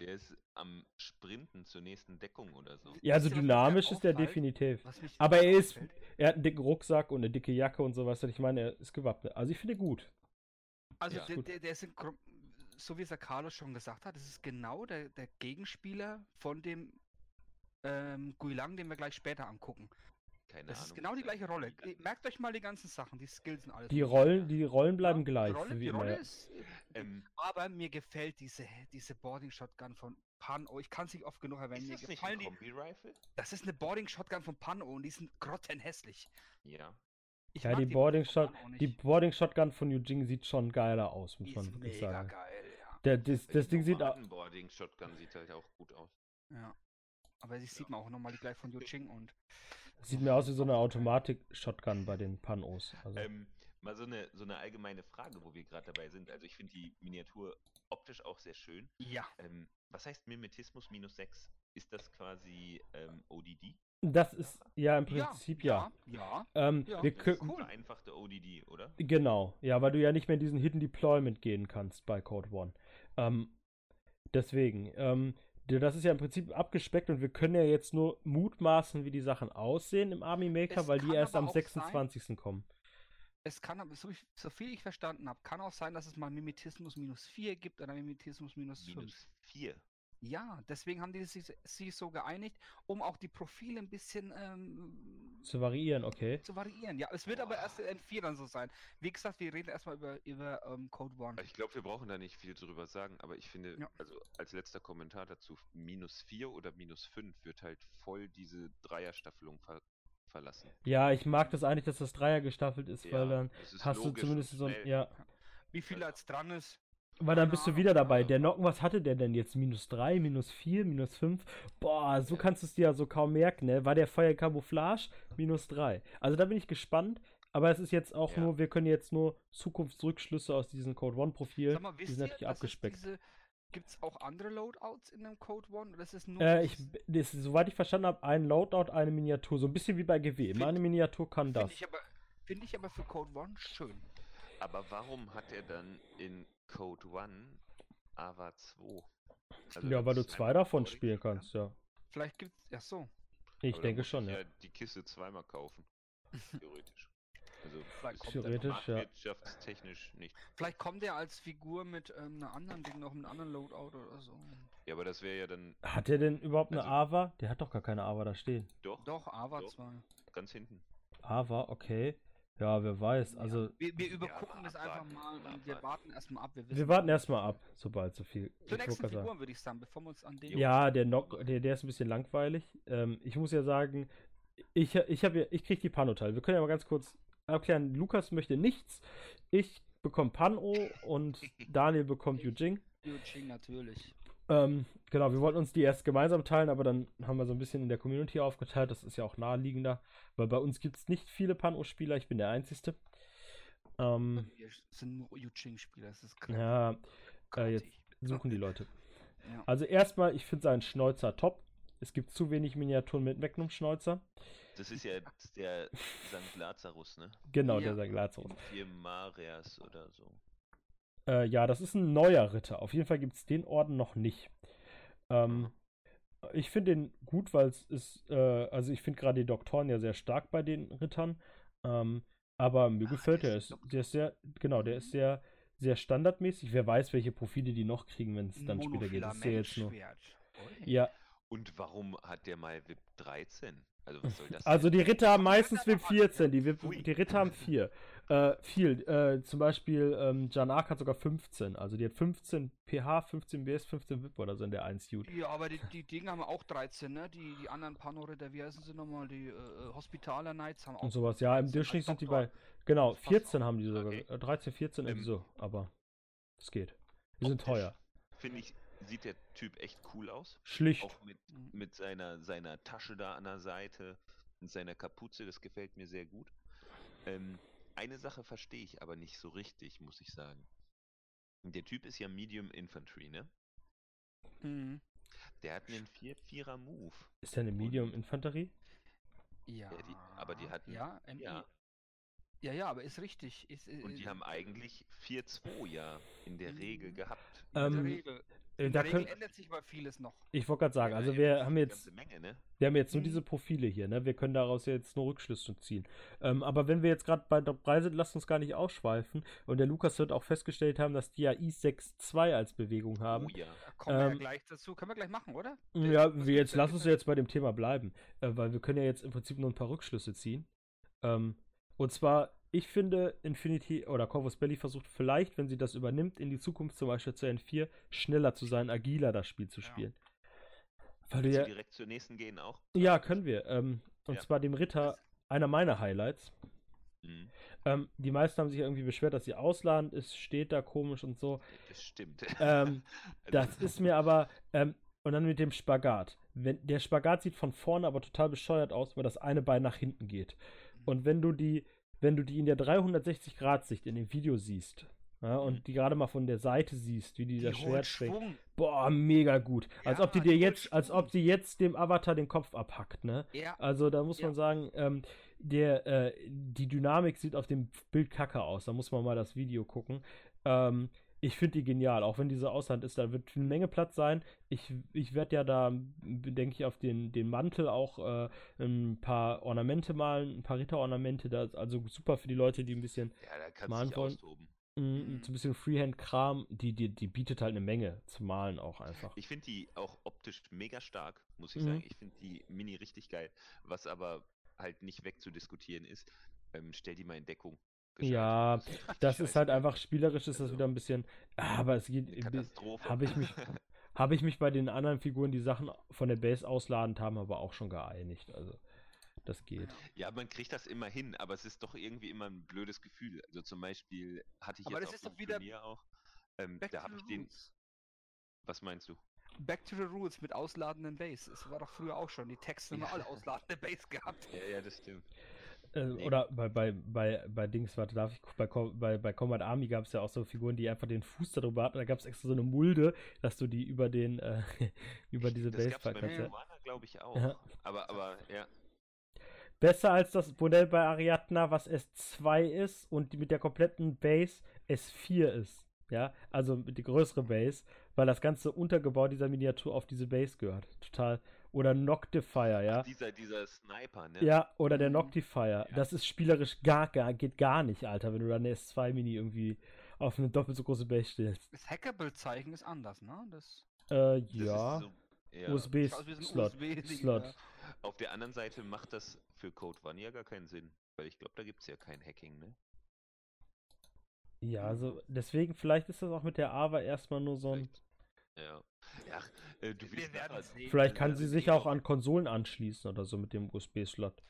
Der ist am Sprinten zur nächsten Deckung oder so. Ja, also dynamisch ist der definitiv. Aber er ist, er hat einen dicken Rucksack und eine dicke Jacke und sowas. Ich meine, er ist gewappnet. Also ich finde gut. Also Ja. der, Gut. der, der ist, in, Gro- so wie es der Carlos schon gesagt hat, das ist genau der, der Gegenspieler von dem ähm, Guilang, den wir gleich später angucken. Keine Das Ahnung. ist genau die gleiche Rolle. Merkt euch mal die ganzen Sachen, die Skills und alles. Die. Rollen, die Rollen bleiben Ja, gleich, Die Rolle, wie die immer. Rolle Ja. ist, Ähm, aber mir gefällt diese, diese Boarding Shotgun von Pano. Ich kann es nicht oft genug erwähnen. ist Mir das nicht ein gefallen die. Kombi-Rifle? Das ist eine Boarding Shotgun von Pano und die sind grottenhässlich. Ja. Ich Ja, die Waffen Boarding, Shot, die. Boarding Shotgun von Eugene sieht schon geiler aus, muss Die man ist wirklich mega sagen. geil, ja. Der, das, das Ding sieht au- Boarding Shotgun sieht halt auch gut aus. ja. Aber sie sieht man auch nochmal die gleich von Yuching und sieht mir aus wie so eine Automatik-Shotgun bei den Panos. Also. Ähm, mal so eine, so eine allgemeine Frage, wo wir gerade dabei sind. Also ich finde die Miniatur optisch auch sehr schön. ja. Ähm, was heißt Mimetismus minus 6? Ist das quasi ähm, ODD? Das ist ja im Prinzip ja. Ja, Ähm, Ja, wir das ist können, cool. Vereinfachte ODD, oder? Genau, ja, weil du ja nicht mehr in diesen Hidden Deployment gehen kannst bei Code One. Ähm, deswegen, ähm, das ist ja im Prinzip abgespeckt und wir können ja jetzt nur mutmaßen, wie die Sachen aussehen im Army Maker, Es weil die erst am auch sein- 26. kommen. Es kann aber, so, ich- so viel ich verstanden habe, kann auch sein, dass es mal Mimetismus minus 4 gibt oder Mimetismus minus 5. Minus 4. Ja, deswegen haben die sich, sich so geeinigt, um auch die Profile ein bisschen ähm, Zu variieren, okay. zu variieren. Ja, es wird aber Boah. erst in N4 dann so sein. Wie gesagt, wir reden erstmal über, über ähm, Code One. Ich glaube, wir brauchen da nicht viel drüber sagen, aber ich finde, Ja. also als letzter Kommentar dazu, minus 4 oder minus 5 wird halt voll diese Dreierstaffelung ver verlassen. Ja, ich mag das eigentlich, dass das Dreier gestaffelt ist, Ja, weil dann hast du zumindest so ein, ja, Wie viel Also- als dran ist. Weil dann bist du wieder dabei. Der Nocken, was hatte der denn jetzt? Minus 3, minus 4, minus 5? Boah, so Ja. kannst du es dir ja so kaum merken, ne? War der Feuer Camouflage? Minus 3. Also da bin ich gespannt. aber es ist jetzt auch Ja. nur, wir können jetzt nur Zukunftsrückschlüsse aus diesen Code One Profilen, Sag mal, die sind ihr, natürlich es abgespeckt. diese, gibt's auch andere Loadouts in dem Code One oder ist es nur Äh, ich, das, soweit ich verstanden habe, ein Loadout, eine Miniatur. So ein bisschen wie bei GW. Immer Find- eine Miniatur kann Finde das. ich, aber, find ich aber für Code One schön. Aber warum hat er dann in Code One Ava 2? Also ja, weil du zwei davon spielen kannst, ja. Vielleicht gibt's. Ja, so. Ich Aber denke schon, ich ja. die Kiste zweimal kaufen. Theoretisch. Also Vielleicht ist kommt er Theoretisch, ja. marktwirtschaftstechnisch nicht. Vielleicht kommt er als Figur mit ähm, einer anderen Ding noch mit einem anderen Loadout oder so. Ja, aber das wäre ja dann Hat der denn überhaupt eine Also- Ava? Der hat doch gar keine Ava da stehen. doch, Doch, Ava Doch. 2. ganz hinten. Ava, okay. Ja, wer weiß. Also, Wir, wir Ja, übergucken aber das einfach mal und wir abwarten. warten erstmal ab. Wir, wissen wir warten erstmal ab, sobald so viel. Zur nächsten. Figuren würde ich sagen, bevor wir uns an den. Ja, der Nock, der, der ist ein bisschen langweilig. Ähm, ich muss ja sagen, ich, ich habe ja, ich krieg die Pano-Teile. Wir können ja mal ganz kurz erklären, Lukas möchte nichts. Ich bekomme Pano und Daniel bekommt Yujing. Yuching natürlich. Ähm, genau, wir wollten uns die erst gemeinsam teilen, aber dann haben wir so ein bisschen in der Community aufgeteilt. Das ist ja auch naheliegender, weil bei uns gibt es nicht viele Pano-Spieler. Ich bin der Einzige. Ähm, Wir sind nur Yuching-Spieler, das ist krass. ja, äh, jetzt suchen die Leute. Ja. Also erstmal, ich finde seinen Schnäuzer top. Es gibt zu wenig Miniaturen mit Magnum-Schnäuzer. Das ist ja der St. Lazarus, ne? Genau, Ja. der Lazarus. Vier Marias oder so. Äh, ja, das ist ein neuer Ritter. Auf jeden Fall gibt es den Orden noch nicht. Ähm, ich finde den gut, weil es ist, äh, also ich finde gerade die Doktoren ja sehr stark bei den Rittern. Ähm, aber mir Ach, gefällt der ist der ist sehr, genau, der ist sehr, sehr standardmäßig. Wer weiß, welche Profile die noch kriegen, wenn es dann später geht. Das ist ja jetzt nur. Ja, Und warum hat der mal VIP 13? Also was soll das Also die Ritter haben meistens haben 14, die, die Ritter haben 4. Äh, viel. Äh, zum Beispiel ähm, Janark hat sogar 15. Also die hat 15 PH, 15 BS, 15 VIP oder so in der 1 Suit. Ja, aber die, die Dinge haben auch 13, ne? Die, die anderen Panoritter, wie heißen sie nochmal? Die äh, Hospitaler Knights haben auch. Und sowas. Ja, im 13 Durchschnitt sind die bei. Genau, Das passt 14 haben die sogar. Okay. Äh, 13, 14 irgendwie so. Aber es geht. Die sind teuer. Finde ich, sieht der Typ echt cool aus. Schlicht. Auch mit, mit seiner, seiner Tasche da an der Seite und seiner Kapuze, das gefällt mir sehr gut. Ähm, eine Sache verstehe ich aber nicht so richtig, muss ich sagen. Der Typ ist ja Medium Infantry, ne? Mhm. Der hat einen 4-4er Move. Ist der eine Medium Infanterie? Ja. die- aber die hatten- Ja, MI. Ja. Ja, ja, aber ist richtig. Ist, Und die äh, haben eigentlich 4-2 ja in der Regel Mhm. gehabt. in der Ähm, Regel. Äh, da können, ändert sich aber vieles noch. ich wollte gerade sagen, Ja, also eben, wir haben jetzt Menge, ne? Wir haben jetzt nur Mhm. diese Profile hier, ne? Wir können daraus ja jetzt nur Rückschlüsse ziehen. Ähm, aber wenn wir jetzt gerade bei der Preise sind, lasst uns gar nicht ausschweifen. Und der Lukas wird auch festgestellt haben, dass die ja I6-2 als Bewegung haben. Oh ja. Kommen wir ja Ähm, gleich dazu. Können wir gleich machen, oder? Ja, wir jetzt lass uns jetzt bei dem Thema bleiben, äh, weil wir können ja jetzt im Prinzip nur ein paar Rückschlüsse ziehen. Ähm, und zwar, ich finde, Infinity oder Corvus Belly versucht vielleicht, wenn sie das übernimmt, in die Zukunft zum Beispiel zu N4 schneller zu sein, agiler das Spiel zu Ja. spielen. Weil du Willst ja, direkt zur nächsten gehen auch? ja, können wir. Ähm, und Ja. zwar dem Ritter, einer meiner Highlights. Mhm. Ähm, die meisten haben sich ja irgendwie beschwert, dass sie ausladend ist, steht da komisch und so. Das stimmt. Ähm, das ist mir aber, ähm, und dann mit dem Spagat. Wenn, der Spagat sieht von vorne aber total bescheuert aus, weil das eine Bein nach hinten geht. Und wenn du die, wenn du die in der 360-Grad-Sicht in dem Video siehst, ja, und Mhm. die gerade mal von der Seite siehst, wie die, Die das Schwert schwingt, boah, mega gut. Als Ja, ob die dir jetzt, als ob die jetzt dem Avatar den Kopf abhackt, ne? Ja. Also da muss Ja. man sagen, ähm, der, äh, die Dynamik sieht auf dem Bild kacke aus. Da muss man mal das Video gucken. Ähm, ich finde die genial, auch wenn diese Ausland ist, da wird eine Menge Platz sein. Ich, ich werde ja da, denke ich, auf den, den Mantel auch äh, ein paar Ornamente malen, ein paar Ritterornamente. Das also super für die Leute, die ein bisschen, ja, da kannst malen wollen. austoben. mh, Mhm. so ein bisschen Freehand-Kram, die, die, die bietet halt eine Menge zu malen auch einfach. Ich finde die auch optisch mega stark, muss ich Mhm. sagen. Ich finde die Mini richtig geil. Was aber halt nicht wegzudiskutieren ist, ähm, stell die mal in Deckung. Ja, Das ist halt einfach spielerisch, ist das wieder ein bisschen, aber es geht, habe ich mich habe ich mich bei den anderen Figuren, die Sachen von der Base ausladend haben, aber auch schon geeinigt. Also, das geht. ja, man kriegt das immer hin, aber es ist doch irgendwie immer ein blödes Gefühl. Also zum Beispiel hatte ich Aber jetzt das auf ist dem wieder auch. Ähm, Back da habe ich den. rules. Was meinst du? Back to the rules mit ausladenden Base. Es war doch früher auch schon. Die Texte haben Ja. alle ausladende Base gehabt. Ja, ja, das stimmt. Äh, Nee. Oder bei, bei, bei, bei Dings, warte, darf ich, bei, bei, bei Combat Army gab es ja auch so Figuren, die einfach den Fuß darüber hatten. Da gab es extra so eine Mulde, dass du die über den, äh, über diese das Base gab's bei kannst. Ja. Glaube ich, auch. Ja. Aber, aber, ja. Besser als das Modell bei Ariadna, was S2 ist und die mit der kompletten Base S4 ist. Ja, also mit die größere Base, weil das ganze Untergebau dieser Miniatur auf diese Base gehört. Total. Oder Noctifier, ja. Dieser, dieser Sniper, ne? Ja, oder der Mhm. Noctifier. Das ist spielerisch gar, gar, geht gar nicht, Alter, wenn du da eine S2-Mini irgendwie auf eine doppelt so große Base stellst. Das Hackable-Zeichen ist anders, ne? Das Äh, Das ja. So, ja. USB schaut aus wie so ein Slot. USB-Ding, Slot. ja. Auf der anderen Seite macht das für Code One ja gar keinen Sinn. Weil ich glaube, da gibt es ja kein Hacking, ne? Ja, also deswegen, vielleicht ist das auch mit der Ava erstmal nur so ein. Ja. Ja, äh, du Wir willst werden sehen. Vielleicht äh, kann sie sich auch an Konsolen anschließen oder so mit dem USB-Slot.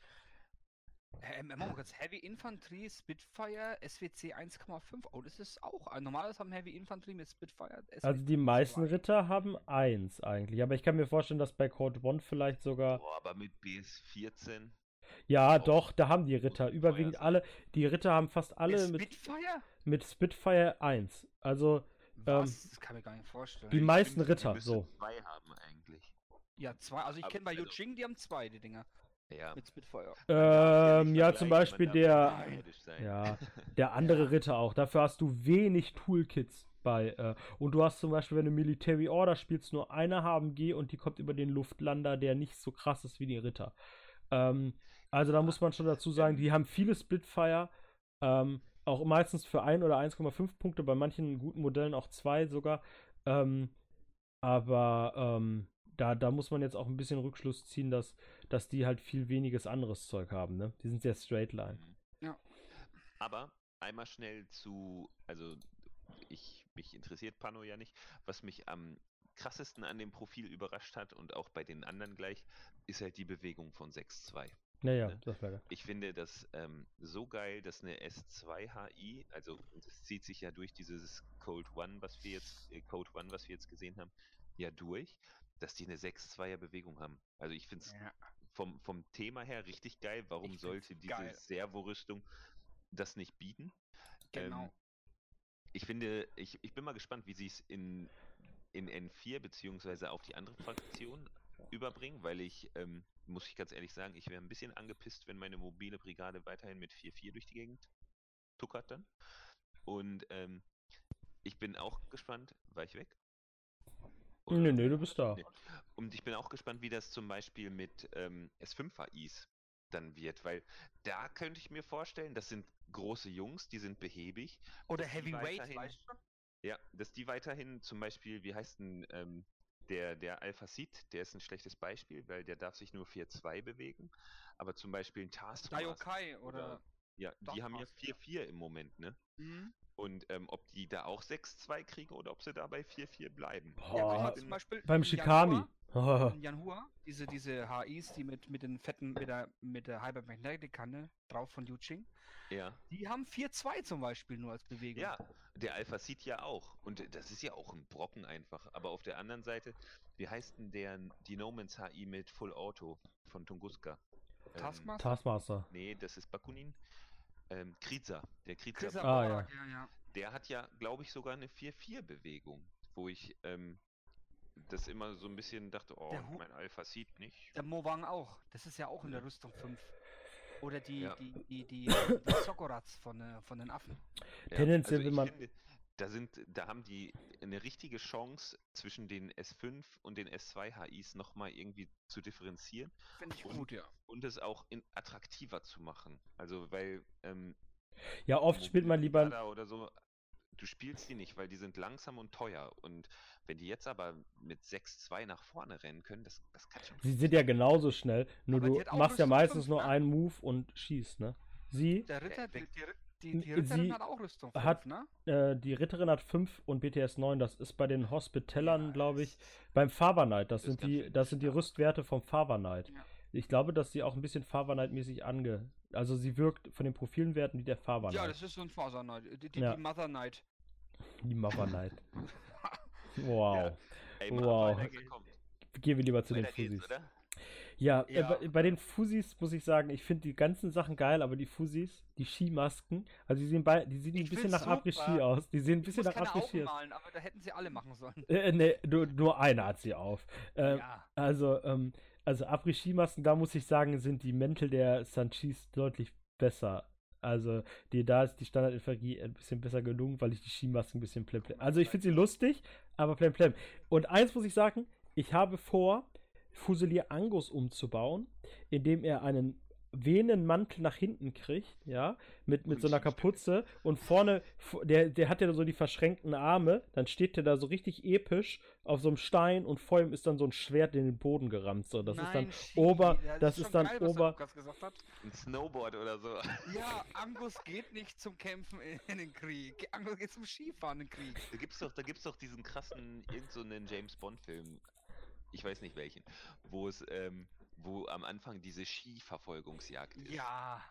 Ähm, mal kurz, Heavy Infantry, Spitfire, SWC 1,5. Oh, das ist auch. Ein normales haben Heavy Infantry mit Spitfire. Also die SWC meisten 2. Ritter haben eins eigentlich, aber ich kann mir vorstellen, dass bei Code One vielleicht sogar. Boah, aber mit BS14. Ja, doch, da haben die Ritter. Überwiegend alle. Die Ritter haben fast alle Mit mit, Spitfire? mit Spitfire 1. Also Was? das kann ich mir gar nicht vorstellen. die Ich meisten Ritter, so. Zwei haben eigentlich. ja, zwei. Also ich kenne bei also- Yuching, die haben zwei, die Dinger. Ja. Mit Spitfire. Man darf Ähm, nicht ja, zum Beispiel der. Ja, der andere Ja. Ritter auch. Dafür hast du wenig Toolkits bei. Äh, und du hast zum Beispiel, wenn du Military Order spielst, nur eine HMG und die kommt über den Luftlander, der nicht so krass ist wie die Ritter. Ähm, also da muss man schon dazu sagen, die haben viele Splitfire. Ähm, auch meistens für 1 oder 1,5 Punkte, bei manchen guten Modellen auch 2 sogar. Ähm, aber ähm, da, da muss man jetzt auch ein bisschen Rückschluss ziehen, dass, dass die halt viel weniges anderes Zeug haben. Ne? Die sind sehr straight line. Mhm. Ja. Aber einmal schnell zu, also ich, mich interessiert Pano ja nicht. Was mich am krassesten an dem Profil überrascht hat und auch bei den anderen gleich, ist halt die Bewegung von 6.2. Naja, Ne? das wäre. Ich finde das ähm, so geil, dass eine S2 HI, also und das zieht sich ja durch dieses Code One, was wir jetzt, äh, Code One, was wir jetzt gesehen haben, ja durch, dass die eine 6-2er Bewegung haben. Also ich finde es Ja. vom, vom Thema her richtig geil. Warum sollte diese geil. Servorüstung das nicht bieten? Genau. Ähm, ich finde, ich, ich bin mal gespannt, wie sie es in, in N4 beziehungsweise auf die andere Fraktion überbringen, weil ich, ähm, muss ich ganz ehrlich sagen, ich wäre ein bisschen angepisst, wenn meine mobile Brigade weiterhin mit 4-4 durch die Gegend tuckert dann. Und ähm, ich bin auch gespannt, war ich weg? Oder- Nee, nee, du bist da. Nee. Und ich bin auch gespannt, wie das zum Beispiel mit ähm, S5-AIs dann wird, weil da könnte ich mir vorstellen, das sind große Jungs, die sind behäbig. Oder Heavyweight, weißt du? Ja, dass die weiterhin zum Beispiel, wie heißt denn ähm, der, der Alpha Seed, der ist ein schlechtes Beispiel, weil der darf sich nur 4-2 bewegen. Aber zum Beispiel ein Taskmaster, Daiokai oder. ja, die haben ja Taskmaster. 4-4 im Moment, ne? Mhm. Und ähm, ob die da auch 6-2 kriegen oder ob sie da bei 4-4 bleiben. Ja, Boah, mal, zum Beispiel beim Shikami. In Yanhua, diese, diese HIs, die mit, mit den fetten, mit der, mit der Hypermagnetic-Kanne drauf von Yuching, Ja. die haben 4-2 zum Beispiel nur als Bewegung. Ja, der Alpha sieht ja auch. Und das ist ja auch ein Brocken einfach. Aber auf der anderen Seite, wie heißt denn der, die No Man's HI mit Full Auto von Tunguska? Ähm, Taskmaster? Taskmaster. nee, das ist Bakunin. Ähm, Kriza. Der Kriza, Ah, Borak, ja. ja, ja. der hat ja, glaube ich, sogar eine 4-4-Bewegung, wo ich ähm, das immer so ein bisschen dachte, oh, Der Hu- mein Alpha sieht nicht. Der Mowang auch. Das ist ja auch in der. Rüstung 5. Oder die, Ja. die, die, die, die Sokorats von, äh, von den Affen. Ja, Tendenziell, also wenn man- Finde, da sind, da haben die eine richtige Chance zwischen den S5 und den S2 HIs nochmal irgendwie zu differenzieren Finde ich Und- gut, ja. und es auch in, attraktiver zu machen. Also weil ähm, Ja, oft spielt man lieber. Oder so, du spielst die nicht, weil die sind langsam und teuer. Und wenn die jetzt aber mit 6-2 nach vorne rennen können, das, das kann schon. Sie sind ja genauso schnell, nur Aber du machst ja meistens nur ne? einen Move und schießt, ne? Sie, Der Ritter, die, der- die, die, die Sie Ritterin hat auch Rüstung 5, hat- ne? äh, die Ritterin hat 5 und BTS 9, das ist bei den Hospitellern, glaube ich, beim Faber Knight, das sind die, das sind die. Rüstwerte vom Faber Knight. Ja. Ich glaube, dass sie auch ein bisschen Faber Knight-mäßig ange... Also sie wirkt von den Profilenwerten wie der Faber Ja, das ist so ein Faser Knight. Die, die, Ja. die Mother Knight. Die Mother Knight. Wow. Ey, Wow. Gehen wir lieber zu den Weiter geht's, Fussis. oder? Ja, äh, Ja. bei, bei den Fusis muss ich sagen, ich finde die ganzen Sachen geil, aber die Fusis, die Skimasken, also die sehen, bei, die sehen Ich ein bisschen nach Après-Ski aus. Die sehen ein Ich bisschen muss nach Après-Ski aus. malen, aber da hätten sie alle machen sollen. Äh, nee, nur, nur eine hat sie auf. Ähm, ja. Also, ähm, also Après-Ski-Masken, da muss ich sagen, sind die Mäntel der Sanchis deutlich besser. Also, die, da ist die Standard-Infanterie ein bisschen besser gelungen, weil ich die Skimasken ein bisschen plem. Also, ich finde sie lustig, aber plem. Und eins muss ich sagen, ich habe vor, Fusilier Angus umzubauen, indem er einen Venenmantel nach hinten kriegt, ja, mit, mit so einer. Kapuze und vorne, der, der hat ja so die verschränkten Arme, dann steht der da so richtig episch auf so einem Stein und vor ihm ist dann so ein Schwert in den Boden gerammt, so, das ist dann Nein, Ski. Ober, Ja, das ist schon dann geil, Ober, Lukas gesagt hat. Ein Snowboard oder so. Ja, Angus geht nicht zum Kämpfen in, den Krieg. Angus geht zum Skifahren in den Krieg. Da gibt's doch, da gibt's doch diesen krassen, irgend so einen James Bond-Film, ich weiß nicht welchen, wo es, ähm, wo am Anfang diese Skiverfolgungsjagd ist. Ja.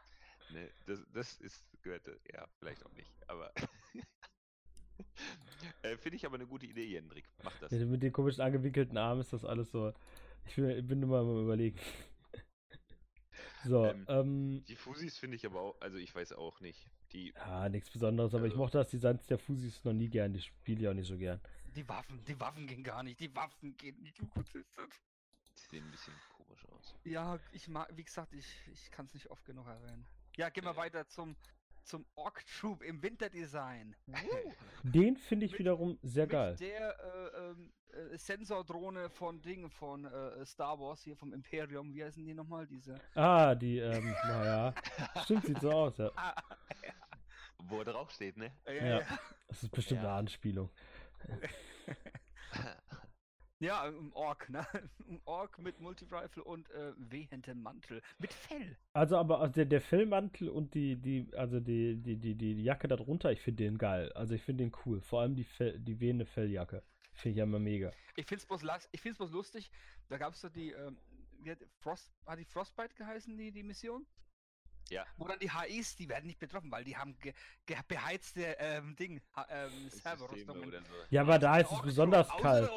Ne? Das, das ist, gehörte, ja, vielleicht auch nicht, aber. äh, Finde ich aber eine gute Idee, Jendrik. Mach das. Ja, mit den komischen angewinkelten Armen ist das alles so. Ich bin, bin immer am überlegen. so, Ähm, ähm, Die Fusis finde ich aber auch, also ich weiß auch nicht. Die, ja, nichts Besonderes, aber ich Also- mochte das Design der Fusis noch nie gern, die spiele ich auch nicht so gern. Die Waffen, die Waffen gehen gar nicht. Die Waffen gehen nicht. Wie gut ist das? Sehen ein bisschen komisch aus. Ja, ich mag, wie gesagt, ich, ich kann es nicht oft genug erwähnen. Ja, gehen wir Ja. weiter zum, zum Orc Troop im Winterdesign. Den finde ich Mit- wiederum sehr geil. Mit der äh, ähm, äh, Sensordrohne von Ding von äh, Star Wars hier vom Imperium. Wie heißen die nochmal? Diese. Ah, die, ähm, naja. Stimmt, sieht so aus, ja. Ah, Wo er draufsteht, ne? Ja. Das ist bestimmt Ja. eine Anspielung. Ja, ein Ork, ne? Ein Ork mit Multi-Rifle und äh, wehentem Mantel. Mit Fell. Also, aber also der, der Fellmantel und die, die, also die, die, die, die Jacke darunter, ich finde den geil. Also ich finde den cool. Vor allem die, Fell, die wehende Felljacke. Finde ich ja immer mega. Ich find's bloß, las- ich find's bloß lustig. Da gab's so die, ähm, hat, Frost, hat die Frostbite geheißen, die, die Mission? Ja. Wo dann die HIs, die werden nicht betroffen, weil die haben ge, ge, beheizte ähm, Ding, ähm, Serverrüstungen. so. Ja, aber da ist es besonders kalt.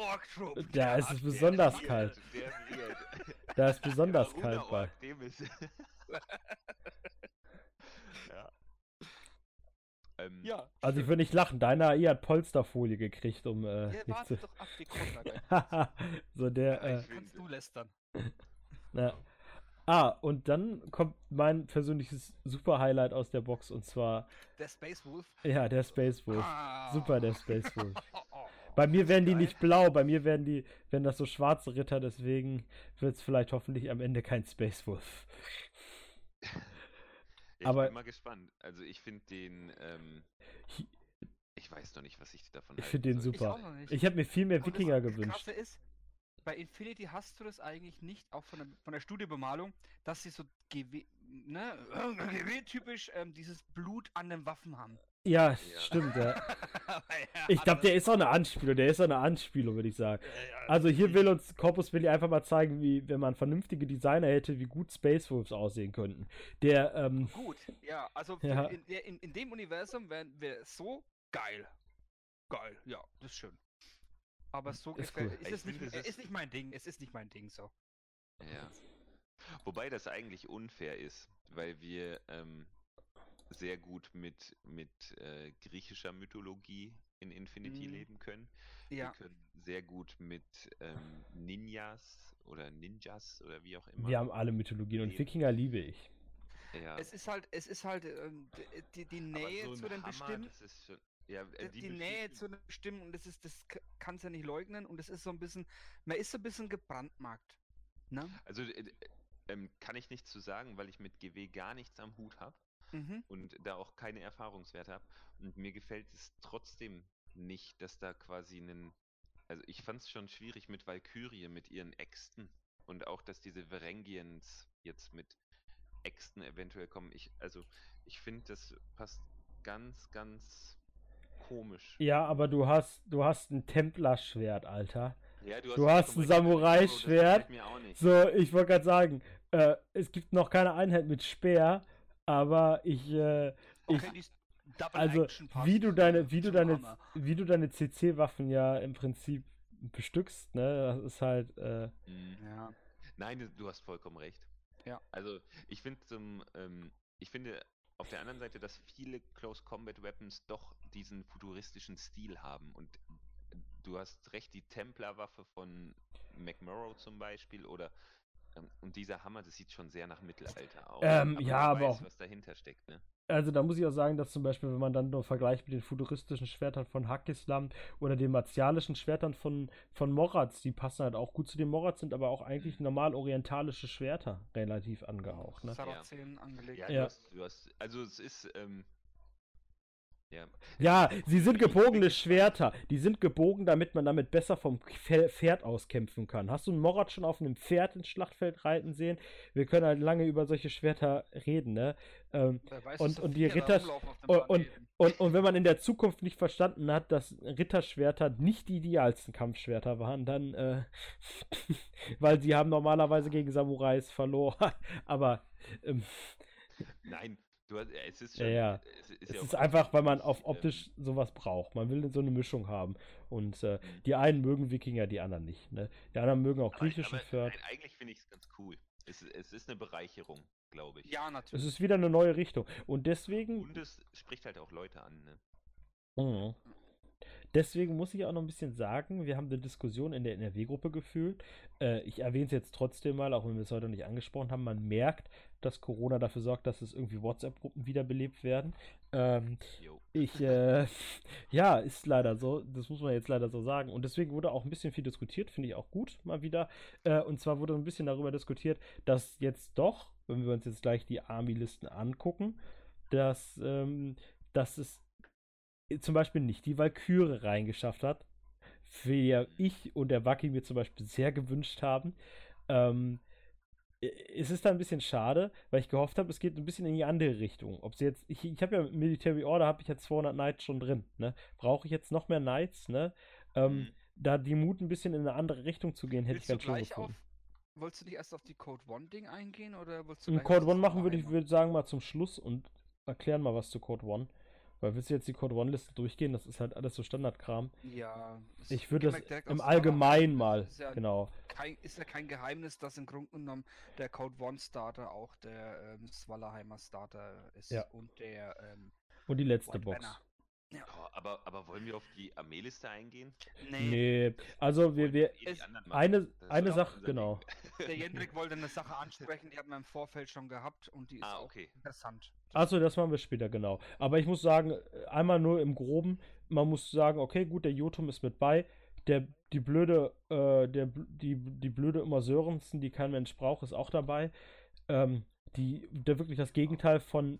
Da Ja, ist es der besonders kalt. Da ist besonders kalt bei. Ja. Ähm, Ja, Also ich würde nicht lachen. Deine AI hat Polsterfolie gekriegt, um äh, ja, nicht zu... doch ab, die so der, Ja, äh, ich Kannst du lästern. na. Ah, und dann kommt mein persönliches Super-Highlight aus der Box und zwar, Der Space Wolf. ja, der Space Wolf. Ah. Super, der Space Wolf. Bei mir werden die nicht blau, bei mir werden die, wenn das so schwarze Ritter, deswegen wird es vielleicht hoffentlich am Ende kein Space Wolf. ich aber- bin mal gespannt. Also ich finde den. Ähm, ich weiß noch nicht, was ich davon Ich halten finde den super. nicht. Ich habe mir viel mehr Wikinger gewünscht. Ist, bei Infinity hast du das eigentlich nicht, auch von der, von der Studiobemalung, dass sie so GW, ne, GW-typisch ähm, dieses Blut an den Waffen haben. Ja, Ja. stimmt, ja. Ja, Ich glaube, der ist auch eine Anspielung, der ist auch eine Anspielung, würde ich sagen. Ja, ja, Also hier will uns Corpus Willi einfach mal zeigen, wie, wenn man vernünftige Designer hätte, wie gut Space Wolves aussehen könnten. Der, ähm, Gut, ja, also Ja. In, der- in, in dem Universum wäre wär so geil. Geil, ja, das ist schön. Aber so Ist gefällt, cool. ist es nicht, finde, ist- nicht mein Ding, es ist nicht mein Ding so. Ja. Wobei das eigentlich unfair ist, weil wir ähm, sehr gut mit, mit äh, griechischer Mythologie in Infinity Mhm. leben können. Ja, Wir können sehr gut mit ähm, Ninjas oder Ninjas oder wie auch immer. wir haben alle Mythologien und Nee. Wikinger liebe ich. ja. es ist halt, es ist halt ähm, die, die Nähe so zu den Hammer, Bestimmen. Das ist schon, ja, äh, die, die, Nähe zu Bestimmen und das ist, das kannst ja nicht leugnen und das ist so ein bisschen, man ist so ein bisschen gebrandmarkt. Ne? Also äh, äh, kann ich nichts zu sagen, weil ich mit GW gar nichts am Hut habe. Mhm. und da auch keine Erfahrungswerte habe. Und mir gefällt es trotzdem nicht, dass da quasi einen. Also ich fand es schon schwierig mit Valkyrie, mit ihren Äxten und auch, dass diese Varangians jetzt mit Äxten eventuell kommen. Ich, also ich finde, das passt ganz, ganz komisch. Ja, aber du hast, du hast ein Templerschwert, Alter. Ja, Du hast vollkommen ein recht, aber Samurai-Schwert. Das gefällt mir auch nicht. So, ich wollte gerade sagen, äh, es gibt noch keine Einheit mit Speer, aber ich, äh, ich, Okay, also wie du deine, wie du deine, Hammer. wie du deine CC-Waffen ja im Prinzip bestückst, ne, das ist halt, äh, Mhm. Ja. Nein, du- du hast vollkommen recht. Ja. Also ich finde zum, ähm, ich finde auf der anderen Seite, dass viele Close Combat Weapons doch diesen futuristischen Stil haben. Und du hast recht, die Templar-Waffe von McMurrow zum Beispiel oder ähm, und dieser Hammer, das sieht schon sehr nach Mittelalter aus. Ähm, ja, aber weiß, auch- was dahinter steckt, ne? Also da muss ich auch sagen, dass zum Beispiel, wenn man dann nur vergleicht mit den futuristischen Schwertern von Hakislam oder den martialischen Schwertern von, von Moratz, die passen halt auch gut zu den Moratz, sind aber auch eigentlich normal orientalische Schwerter relativ angehaucht. Ne? Sarazenen angelegt. Ja, Ja. Du, hast, du hast, also es ist, ähm, ja, Ja, sie sind gebogene Schwerter. Die sind gebogen, damit man damit besser vom Pfe- Pferd aus kämpfen kann. Hast du einen Morat schon auf einem Pferd ins Schlachtfeld reiten sehen? Wir können halt lange über solche Schwerter reden, ne? Ähm, weiß, Und- und die Ritter- und-. Und, und wenn man in der Zukunft nicht verstanden hat, dass Ritterschwerter nicht die idealsten Kampfschwerter waren, dann, äh, weil sie haben normalerweise gegen Samurais verloren. Aber ähm, nein, du hast, es ist Ja, schon, ja. es ist, es ja ist einfach, weil man auf ähm, optisch sowas braucht. Man will so eine Mischung haben. Und äh, die einen mögen Wikinger, die anderen nicht. Ne? Die anderen mögen auch griechischen aber, Pferd. Eigentlich finde ich es ganz cool. Es, es ist eine Bereicherung, glaube ich. Ja, Es natürlich. ist wieder eine neue Richtung. Und deswegen. Und es spricht halt auch Leute an, ne? Mhm. Deswegen muss ich auch noch ein bisschen sagen, wir haben eine Diskussion in der NRW-Gruppe geführt. Äh, ich erwähne es jetzt trotzdem mal, auch wenn wir es heute nicht angesprochen haben. Man merkt, dass Corona dafür sorgt, dass es irgendwie WhatsApp-Gruppen wiederbelebt werden. Ähm, ich, äh, ja, ist leider so. Das muss man jetzt leider so sagen. Und deswegen wurde auch ein bisschen viel diskutiert, finde ich auch gut, mal wieder. Äh, und zwar wurde ein bisschen darüber diskutiert, dass jetzt doch, wenn wir uns jetzt gleich die Army-Listen angucken, dass, ähm, dass es zum Beispiel nicht die Valkyrie reingeschafft hat, die ich und der Waki mir zum Beispiel sehr gewünscht haben. Ähm, es ist da ein bisschen schade, weil ich gehofft habe, es geht ein bisschen in die andere Richtung. Ob sie jetzt, ich, ich habe ja Military Order, habe ich jetzt 200 Knights schon drin. Ne? Brauche ich jetzt noch mehr Knights? Ne? Ähm, Mhm. Da die Mut ein bisschen in eine andere Richtung zu gehen, hätte Willst ich ganz schön auf. gefunden. Wolltest du nicht erst auf die Code One-Ding eingehen oder wolltest du Code One machen würde ich würde sagen mal zum Schluss und erklären mal was zu Code One. Weil willst du jetzt die Code One-Liste durchgehen? Das ist halt alles so Standardkram. Ja. Ich würde das im Allgemeinen mal, Ist ja, genau. kein, ist ja kein Geheimnis, dass im Grunde genommen der Code One Starter auch der ähm, Swallerheimer Starter ist Ja. und der ähm, Und die letzte White Box. Banner. Oh, aber, aber wollen wir auf die Armeeliste eingehen? Nee, Nee, also wir, wir, eh eine, eine Sache, genau. Ding. der Jendrik wollte eine Sache ansprechen, die haben wir im Vorfeld schon gehabt und die ist Ah, okay. interessant. Achso, das machen wir später, genau. Aber ich muss sagen, einmal nur im Groben, man muss sagen, okay, gut, der Jotum ist mit bei. Der, die blöde, äh, der, die, die blöde immer Sörensen, die kein Mensch braucht, ist auch dabei. Ähm, die, der wirklich das Gegenteil von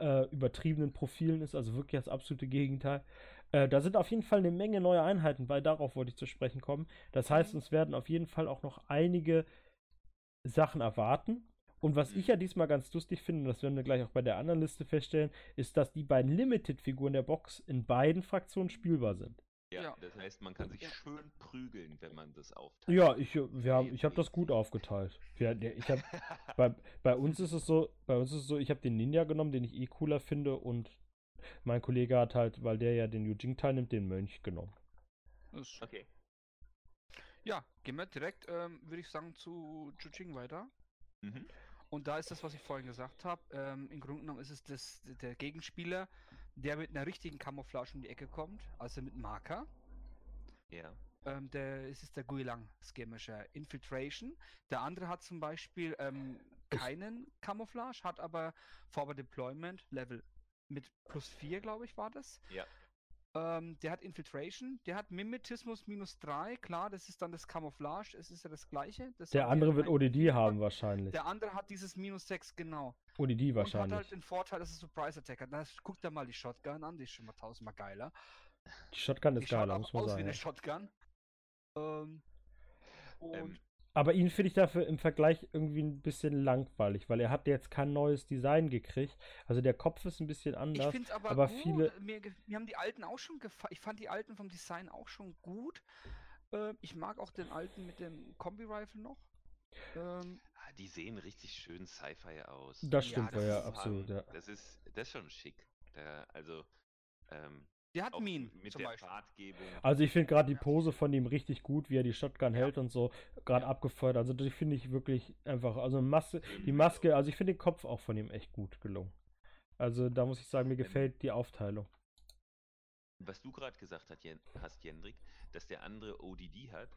äh, übertriebenen Profilen ist, also wirklich das absolute Gegenteil. Äh, da sind auf jeden Fall eine Menge neue Einheiten, weil darauf wollte ich zu sprechen kommen. Das heißt, Mhm. uns werden auf jeden Fall auch noch einige Sachen erwarten. Und was ich ja diesmal ganz lustig finde, und das werden wir gleich auch bei der anderen Liste feststellen, ist, dass die beiden Limited-Figuren der Box in beiden Fraktionen spielbar sind. Ja, Ja. das heißt, man kann sich Ja. schön prügeln, wenn man das aufteilt. Ja, ich, äh, wir haben, ich habe das gut aufgeteilt. Wir, ich hab, bei, bei uns ist es so, bei uns ist es so, ich habe den Ninja genommen, den ich eh cooler finde, und mein Kollege hat halt, weil der ja den Yujing teilnimmt, den Mönch genommen. Okay. Ja, gehen wir direkt, ähm, würde ich sagen, zu Juching weiter. Mhm. Und da ist das, was ich vorhin gesagt habe. Ähm, Im Grunde genommen ist es das, der Gegenspieler, der mit einer richtigen Camouflage um die Ecke kommt, also mit Marker. Ja. Ähm, der, es ist der Guilang Skirmisher Infiltration. Der andere hat zum Beispiel ähm, keinen Camouflage, hat aber Forward Deployment Level mit plus 4, glaube ich, war das. Ja. Ähm, der hat Infiltration, der hat Mimetismus minus 3, klar, das ist dann das Camouflage, es ist ja das gleiche. Das Der andere wird ODD haben wahrscheinlich. Der andere hat dieses minus 6, genau. ODD Und hat wahrscheinlich. halt den Vorteil, dass es Surprise Attack hat. Na, guck dir mal die Shotgun an, die ist schon mal tausendmal geiler. Die Shotgun Die ist schaut geiler, muss man aus wie sagen. eine ja. Shotgun. Ähm, Ähm, Aber ihn finde ich dafür im Vergleich irgendwie ein bisschen langweilig, weil er hat jetzt kein neues Design gekriegt. Also der Kopf ist ein bisschen ich anders. finde es aber, aber gut. viele- Mir, mir haben die alten auch schon gefallen. Ich fand die alten vom Design auch schon gut. Ähm, ich mag auch den alten mit dem Kombi-Rifle noch. Ähm, die sehen richtig schön Sci-Fi aus. Das Ja, stimmt, das ja, absolut, ja. Das ist, das ist schon schick. Da, also, ähm, Der hat Auch Minen mit zum der. Fahrtgebung. Also ich finde gerade die Ja. Pose von ihm richtig gut, wie er die Shotgun Ja. hält und so, gerade Ja. abgefeuert. Also die finde ich wirklich einfach, also Masse, die Maske, also ich finde den Kopf auch von ihm echt gut gelungen. Also da muss ich sagen, mir Ähm, gefällt die Aufteilung. Was du gerade gesagt hast, Jendrik, dass der andere ODD hat.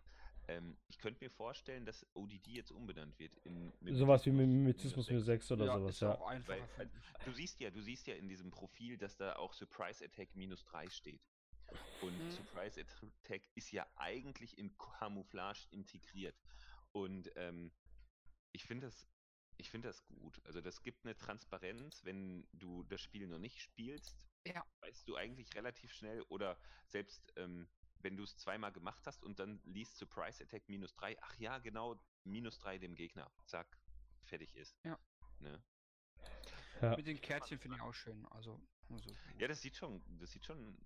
Ähm, ich könnte mir vorstellen, dass ODD jetzt umbenannt wird. In Sowas wie Mimetismus minus mir 6 oder ja, sowas, ist ja. auch einfach Weil, erfunden. Du siehst ja, du siehst ja in diesem Profil, dass da auch Surprise Attack minus 3 steht. Und Mhm. Surprise Attack ist ja eigentlich in Camouflage integriert. Und ähm, ich finde das, ich finde das gut. Also das gibt eine Transparenz, wenn du das Spiel noch nicht spielst, Ja. weißt du eigentlich relativ schnell oder selbst ähm, wenn du es zweimal gemacht hast und dann liest Surprise Attack minus 3, ach ja, genau, minus 3 dem Gegner. Zack, fertig ist. Ja. Ne? ja. Mit den Kärtchen finde ich auch schön. Also, also Ja, das sieht schon, das sieht schon,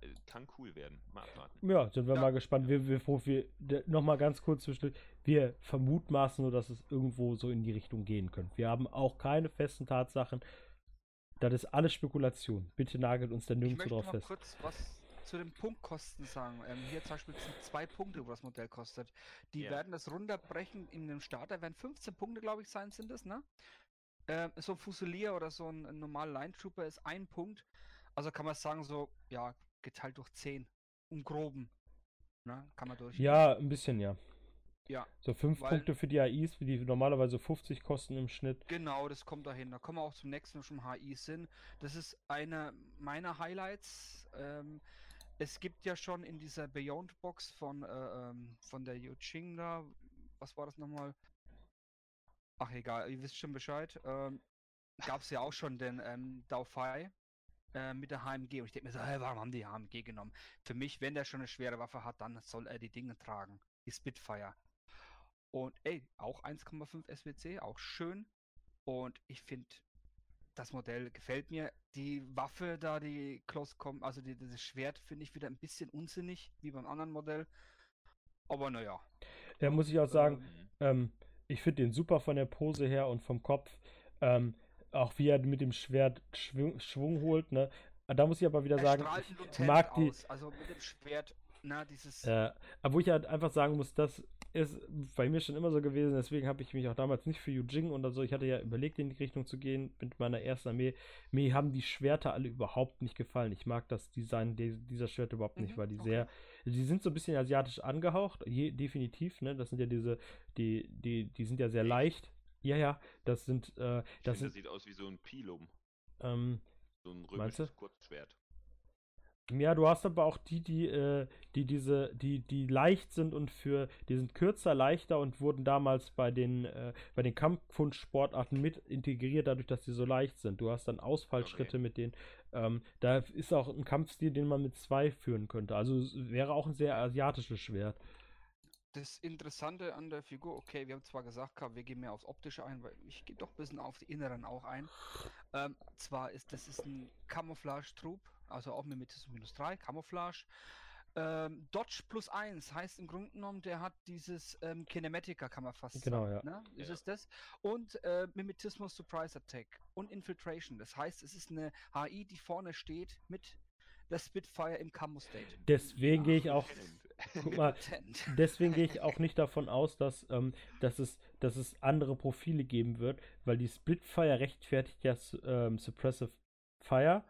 äh, kann cool werden. Mal abwarten. Ja, sind wir Ja. mal gespannt. Wir, wir, wir, wir nochmal ganz kurz zwischen. Wir vermutmaßen nur, dass es irgendwo so in die Richtung gehen könnte. Wir haben auch keine festen Tatsachen. Das ist alles Spekulation. Bitte nagelt uns da ich nirgendwo möchte drauf mal fest. kurz was zu den Punktkosten sagen. Ähm, hier zum Beispiel sind zwei Punkte, wo das Modell kostet. Die Ja. werden das runterbrechen in dem Starter, werden 15 Punkte, glaube ich, sein, sind das, ne? Ähm, so ein Fusilier oder so ein, ein normaler Line Trooper ist ein Punkt. Also kann man sagen, so, ja, geteilt durch 10. Im Groben. Ne? Kann man durch. Ja, ein bisschen, ja. Ja, So fünf Weil- Punkte für die AIs, die normalerweise 50 kosten im Schnitt. Genau, das kommt dahin. Da kommen wir auch zum nächsten, schon im HI sind. Das ist einer meiner Highlights. Ähm, es gibt ja schon in dieser Beyond Box von, äh, ähm, von der Yuching da, was war das nochmal? Ach egal, ihr wisst schon Bescheid. Ähm, Gab es ja auch schon den ähm, Daofei äh, mit der HMG. Und ich denke mir so, hey, warum haben die HMG genommen? Für mich, wenn der schon eine schwere Waffe hat, dann soll er die Dinge tragen. Die Spitfire. Und ey, auch 1,5 SWC, auch schön. Und ich finde, das Modell gefällt mir. Die Waffe da, die Close kommt, also die, dieses Schwert, finde ich wieder ein bisschen unsinnig, wie beim anderen Modell. Aber naja. Da muss ich auch sagen, Mhm. ähm, ich finde den super von der Pose her und vom Kopf. Ähm, auch wie er mit dem Schwert Schwung, Schwung holt, ne? Da muss ich aber wieder Er sagen, ich mag die, aus. Also mit dem Schwert, na, dieses. Äh, aber wo ich halt einfach sagen muss, das ist bei mir schon immer so gewesen, deswegen habe ich mich auch damals nicht für Yujing oder so, ich hatte ja überlegt, in die Richtung zu gehen mit meiner ersten Armee. Mir haben die Schwerter alle überhaupt nicht gefallen. Ich mag das Design de dieser Schwerter überhaupt nicht, Mhm, weil die okay. sehr, die sind so ein bisschen asiatisch angehaucht, je, definitiv, ne? Das sind ja diese, die, die, die sind ja sehr leicht. Ja, ja, das sind, äh, das finde, das sind, sieht aus wie so ein Pilum, ähm, so ein römisches Kurzschwert. Ja, du hast aber auch die, die, äh, die diese, die, die leicht sind und für, die sind kürzer, leichter und wurden damals bei den, äh, bei den Kampfkunstsportarten mit integriert, dadurch, dass die so leicht sind. Du hast dann Ausfallschritte Okay. mit denen. Ähm, da ist auch ein Kampfstil, den man mit zwei führen könnte. Also es wäre auch ein sehr asiatisches Schwert. Das Interessante an der Figur, okay, wir haben zwar gesagt, wir gehen mehr aufs Optische ein, weil ich gehe doch ein bisschen auf die Inneren auch ein. Ähm, zwar ist das ist ein Camouflage-Trupp, also auch mit Mimetismus minus 3, Camouflage. Ähm, Dodge plus 1 heißt im Grunde genommen, der hat dieses ähm, Kinematica, kann man fast Genau, sagen. ja. Ne? Ist Ja. es das? Und äh, Mimetismus Surprise Attack und Infiltration. Das heißt, es ist eine HI, die vorne steht mit der Spitfire im Camo-State. Deswegen gehe ich auch, guck mal, deswegen gehe ich auch nicht davon aus, dass, ähm, dass, es, dass es andere Profile geben wird, weil die Splitfire rechtfertigt ja ähm, Suppressive Fire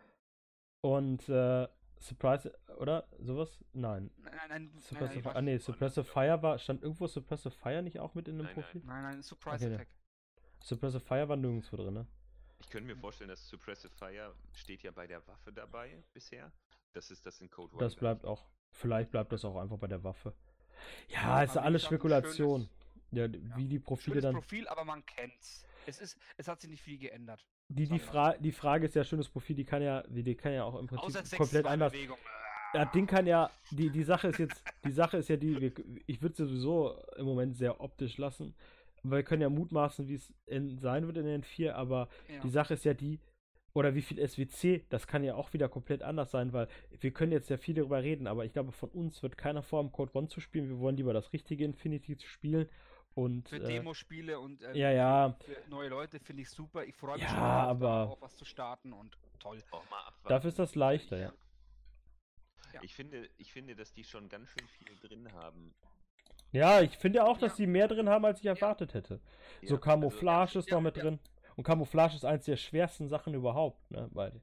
und äh, Surprise, oder? Sowas? Nein. Nein, nein, nein, nein, Suppressive, nein, ah, nee, Suppressive Fire war, stand irgendwo Suppressive Fire nicht auch mit in einem Nein, nein. Profil? nein, nein, Surprise Okay, Attack. Suppressive Fire war nirgendwo drin, ne? Ich könnte mir vorstellen, dass Suppressive Fire steht ja bei der Waffe dabei bisher. Das ist das in Code Das One bleibt auch, vielleicht bleibt das auch einfach bei der Waffe. Ja, ist aber wie alles Spekulation. Ja, d- ja, wie die Profile Schönes dann. Profil, aber man kennt's. Es ist, es hat sich nicht viel geändert. Die, die, Fra die Frage ist ja, schönes Profil, die kann ja, die die kann ja auch im Prinzip Außer komplett anders. Bewegung. Ja, Ding kann ja, die, die Sache ist jetzt, die Sache ist ja die, wir, ich würde sowieso im Moment sehr optisch lassen. Weil wir können ja mutmaßen, wie es in, sein wird in den 4, aber Ja. die Sache ist ja die, oder wie viel SWC, das kann ja auch wieder komplett anders sein, weil wir können jetzt ja viel darüber reden, aber ich glaube, von uns wird keiner vor, im Code One zu spielen. Wir wollen lieber das richtige Infinity zu spielen. Und Für äh, Demospiele und äh, ja, ja, für neue Leute finde ich super. Ich freue mich Ja, schon darauf, da aber- auch was zu starten und toll. Auch mal abwarten. dafür ist das leichter, ja. Ja. Ich finde, ich finde, dass die schon ganz schön viel drin haben. Ja, ich finde auch, dass Ja. sie mehr drin haben, als ich erwartet hätte. Ja, so also- Camouflage ist ja, noch mit ja. drin. Und Camouflage ist eins der schwersten Sachen überhaupt, ne? Weil,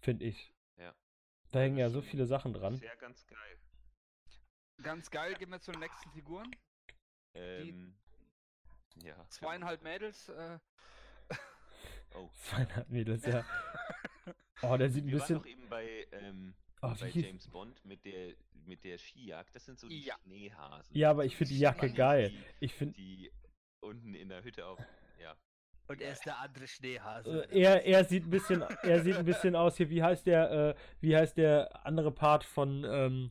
finde ich. Ja. Da hängen ja so viele Sachen dran. Sehr ganz geil. Ganz geil, gehen wir zu den nächsten Figuren. Ähm, ja. Zweieinhalb Mädels. Äh, Oh. Zweieinhalb Mädels, ja. Oh, der sieht ein Wir waren bisschen. noch eben bei, ähm, Oh, bei James Bond mit der mit der Skijagd. Das sind so die Ja. Schneehasen. Ja, aber ich finde die Jacke Die- geil. Die, Ich finde. die unten in der Hütte auf. Ja. und er ist der andere Schneehase. Äh, er, er sieht ein bisschen, er sieht ein bisschen aus hier, wie heißt der, äh, wie heißt der andere Part von, ähm,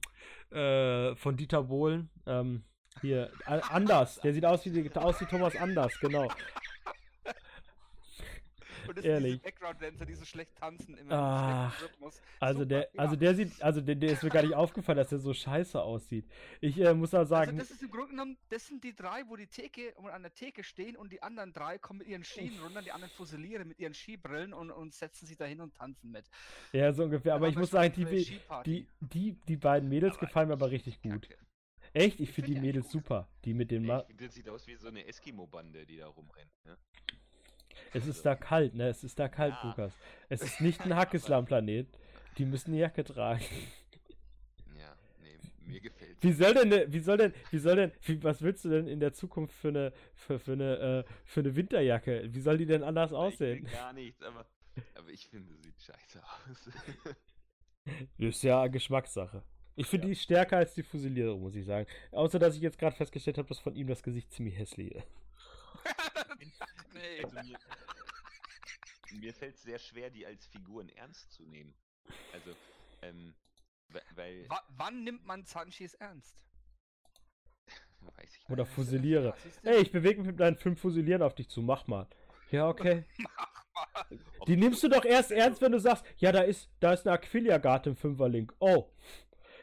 äh, von Dieter Bohlen? Ähm, hier, Anders, der sieht aus wie, aus wie Thomas Anders, genau. Und das ehrlich. sind diese Background-Dancer, die so schlecht tanzen immer Ach, im Rhythmus. Also Super, der, ja. also der sieht, also der, der ist mir gar nicht aufgefallen, dass der so scheiße aussieht. Ich äh, muss da Also sagen, das ist im Grunde genommen, das sind die drei, wo die Theke und an der Theke stehen und die anderen drei kommen mit ihren Skien runter, die anderen Fusiliere mit ihren Skibrillen und, und setzen sich dahin und tanzen mit. ja, so ungefähr, aber ich muss sagen, die, die, die, die beiden Mädels Aber gefallen mir aber richtig gut. Kacke. Echt? Ich finde find die Mädels super. Die mit den Ma Ich finde, das sieht aus wie so eine Eskimo-Bande, die da rumrennt. Ne? Es ist da kalt, ne? Es ist da kalt, Ja. Lukas. Es ist nicht ein Hackislam-Planet. Die müssen eine Jacke tragen. Ja, nee, mir gefällt Wie soll denn, wie soll denn, wie soll denn, wie, was willst du denn in der Zukunft für eine, für, für eine, äh, für eine Winterjacke? Wie soll die denn anders aussehen? Gar nichts, aber, aber ich finde, es sieht scheiße aus. Ist ja Geschmackssache. Ich finde die stärker als die Fusiliere, muss ich sagen. Außer, dass ich jetzt gerade festgestellt habe, dass von ihm das Gesicht ziemlich hässlich ist. nee. Also mir mir fällt es sehr schwer, die als Figuren ernst zu nehmen. Also, ähm, we- weil, Wa wann nimmt man Sanchis ernst? weiß ich Oder nicht. Fusiliere. Ja, siehst du? Ey, ich bewege mich mit deinen fünf Fusilieren auf dich zu. Mach mal. Ja, okay. Ob- Die nimmst du doch erst ernst, wenn du sagst, ja, da ist, da ist eine Aquilia-Garte im Fünferlink. Oh.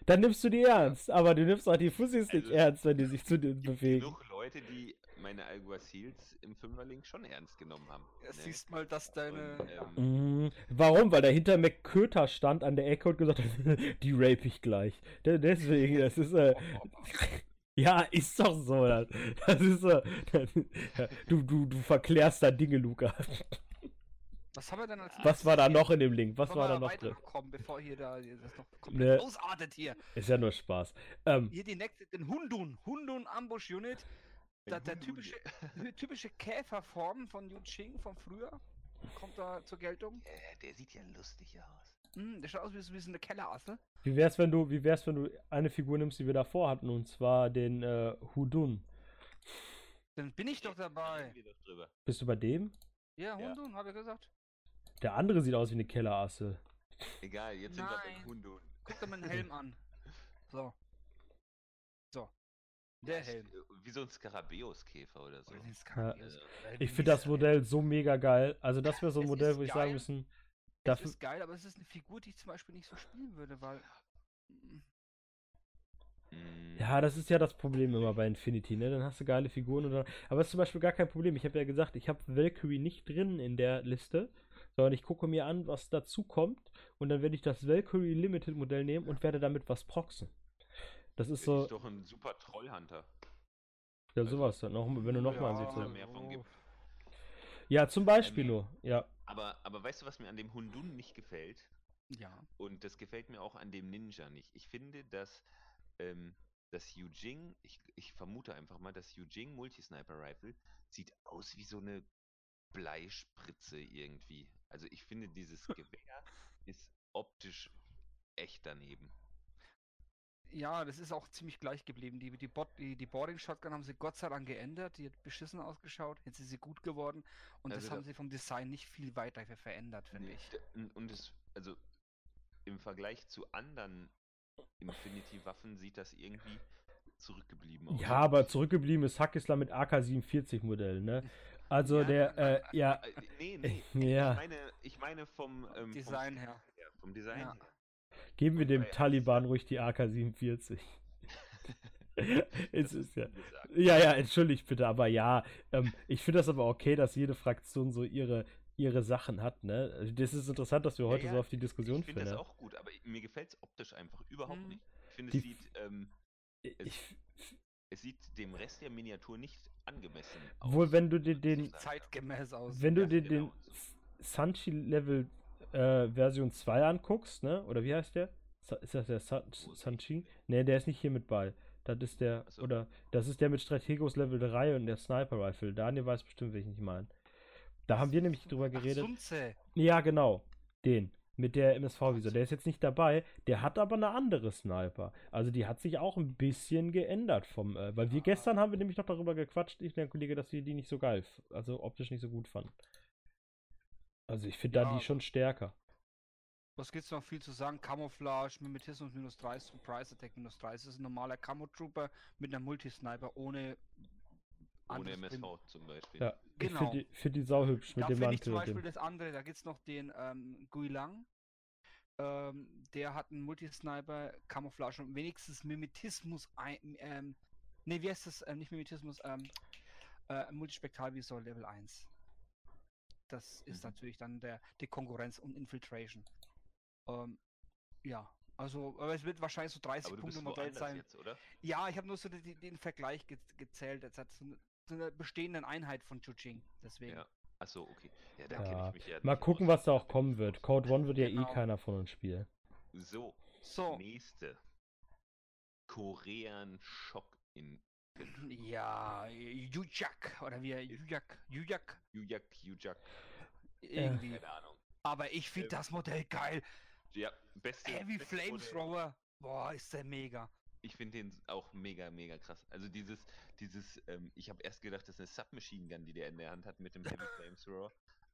Dann nimmst du die ernst. Aber du nimmst auch die Fussis nicht Also, ernst, wenn die sich zu dir bewegen. genug Leute, die meine Alguacils im Fünferlink schon ernst genommen haben. Ja, ne? siehst mal, dass deine. Und, ähm, Mhm. Warum? Weil dahinter McCöter stand an der Ecke und gesagt hat, die rape ich gleich. De- Deswegen, das ist, äh, ja, ist doch so. Das, das ist so. Du, du, du verklärst da Dinge, Luca. Was haben wir denn als Was war da noch in dem Link? Was war da noch drin? kommen, bevor hier da das noch komplett Ne. ausartet hier. Ist ja nur Spaß. Ähm, Hier die nächste, den Hundun, Hundun Ambush Unit. Da, der typische, typische Käferform von Yu Ching von früher kommt da zur Geltung. äh, der sieht ja lustig aus. Hm, der schaut aus wie so wie so eine Kellerasse. wie wär's, wenn du, wie wär's, wenn du eine Figur nimmst, die wir davor hatten, und zwar den äh, Hudun. Dann bin ich doch Da dabei. Bist du bei dem? Ja, Ja. Hundun, habe ich gesagt. Der andere sieht aus wie eine Kellerasse. Egal, jetzt sind wir beim Hundun. Guck dir meinen Helm an. So. So. Der Das ist, Helm. äh, Wie so ein Skarabäuskäfer oder so. Oder den Ja. Oder Ich finde das Modell so mega geil. Also das wäre so ein Es Modell, wo ich geil. sagen müssen, Es dafür, ist geil, aber es ist eine Figur, die ich zum Beispiel nicht so spielen würde, weil. mm, Ja, das ist ja das Problem immer bei Infinity, ne? Dann hast du geile Figuren und dann. Aber das ist zum Beispiel gar kein Problem. Ich habe ja gesagt, ich habe Valkyrie nicht drin in der Liste, sondern ich gucke mir an, was dazu kommt und dann werde ich das Valkyrie Limited Modell nehmen und werde damit was proxen. Das ist Das so, ist doch ein super Trollhunter. ja, sowas dann noch, wenn du nochmal ja, ansiehst. mehr von gibt. Ja, zum Beispiel Ähm, nur, ja. Aber, aber weißt du, was mir an dem Hundun nicht gefällt? Ja. Und das gefällt mir auch an dem Ninja nicht. Ich finde, dass ähm, das Yujing, ich, ich vermute einfach mal, das Yujing Multisniper Rifle sieht aus wie so eine Bleispritze irgendwie. Also ich finde, dieses Gewehr ist optisch echt daneben. Ja, das ist auch ziemlich gleich geblieben. Die, die, Bot, die, die Boarding Shotgun haben sie Gott sei Dank geändert. Die hat beschissen ausgeschaut. Jetzt ist sie gut geworden. Und Also das da- haben sie vom Design nicht viel weiter ver- verändert, finde ich. Und es, also im Vergleich zu anderen Infinity-Waffen sieht das irgendwie zurückgeblieben aus. Ja, aber zurückgeblieben ist Hackisler mit AK-47 Modell, ne? Also Ja, der, äh, ja, Äh, Nee, nee. Ja. Ich meine, ich meine vom, ähm, vom Design Stil her. Vom Design Ja. her. geben wir dem Taliban ruhig die AK-47. es ist ja. Ja, ja, entschuldigt bitte, aber ja, ähm, ich finde das aber okay, dass jede Fraktion so ihre ihre Sachen hat, ne? Das ist interessant, dass wir Ja, heute ja, so auf die Diskussion Ich finde das ja. auch gut, aber mir gefällt es optisch einfach überhaupt Mhm. nicht. Ich finde, Die es sieht, ähm, es, Ich, es sieht dem Rest der Miniatur nicht angemessen aus. wohl, wenn du dir ich den. Zeitgemäß aus. wenn du dir genau. den Sanchi Level äh, Version 2 anguckst, ne? Oder wie heißt der? Ist das der San Sanchi? Ne, der ist nicht hier mit bei. Das ist der, Ach so. oder das ist der mit Strategos Level 3 und der Sniper Rifle. Daniel weiß bestimmt, welchen ich meine. Da haben wir nämlich drüber Ach, geredet. Sunze. Ja, genau. Den. Mit der MSV-Visor. Der ist jetzt nicht dabei. Der hat aber eine andere Sniper. Also die hat sich auch ein bisschen geändert vom. Äh, weil wir gestern haben wir nämlich noch darüber gequatscht, ich und der Kollege, dass wir die nicht so geil, also optisch nicht so gut fanden. Also ich finde da Ja. die schon stärker. Was gibt's noch viel zu sagen? Camouflage, Mimetismus minus 30, Surprise Attack minus 30. Das ist ein normaler Camo-Trooper mit einer Multisniper ohne. Ohne MSV zum Beispiel. Ja. Genau. finde die, find die sauhübsch mit Da dem finde ich zum Mantel. Beispiel das andere, da gibt es noch den ähm, Gui Lang. Ähm, der hat einen Multisniper, Camouflage und wenigstens Mimetismus ein. Ähm, ne, wie heißt das? Ähm, nicht Mimetismus, ähm, äh, Multispektralvisor Level 1. Das ist Mhm. natürlich dann der, die Konkurrenz und Infiltration. Ähm, ja, also, aber es wird wahrscheinlich so 30 Aber du Punkte Modell sein. jetzt, oder? Ja, ich habe nur so den, den Vergleich ge gezählt. Jetzt hat so eine, so eine bestehenden Einheit von Chuching. Deswegen. Ja. Achso, okay. Ja, da kenne Ja. ich mich ja Mal gucken, was da auch kommen wird. Code One wird ja Genau. eh keiner von uns spielen. So, So, nächste. Korean Schock in ja, Yujak oder wie er- Yujak, Yujak Yujak, Yujak, irgendwie. keine Ahnung. Aber ich finde Ähm, das Modell geil. Ja, beste. Heavy beste Modell. Flamethrower. Boah, ist der mega. Ich finde den auch mega, mega krass. Also dieses, dieses, ähm, ich habe erst gedacht, das ist eine Submachine Gun, die der in der Hand hat mit dem Heavy Flamethrower.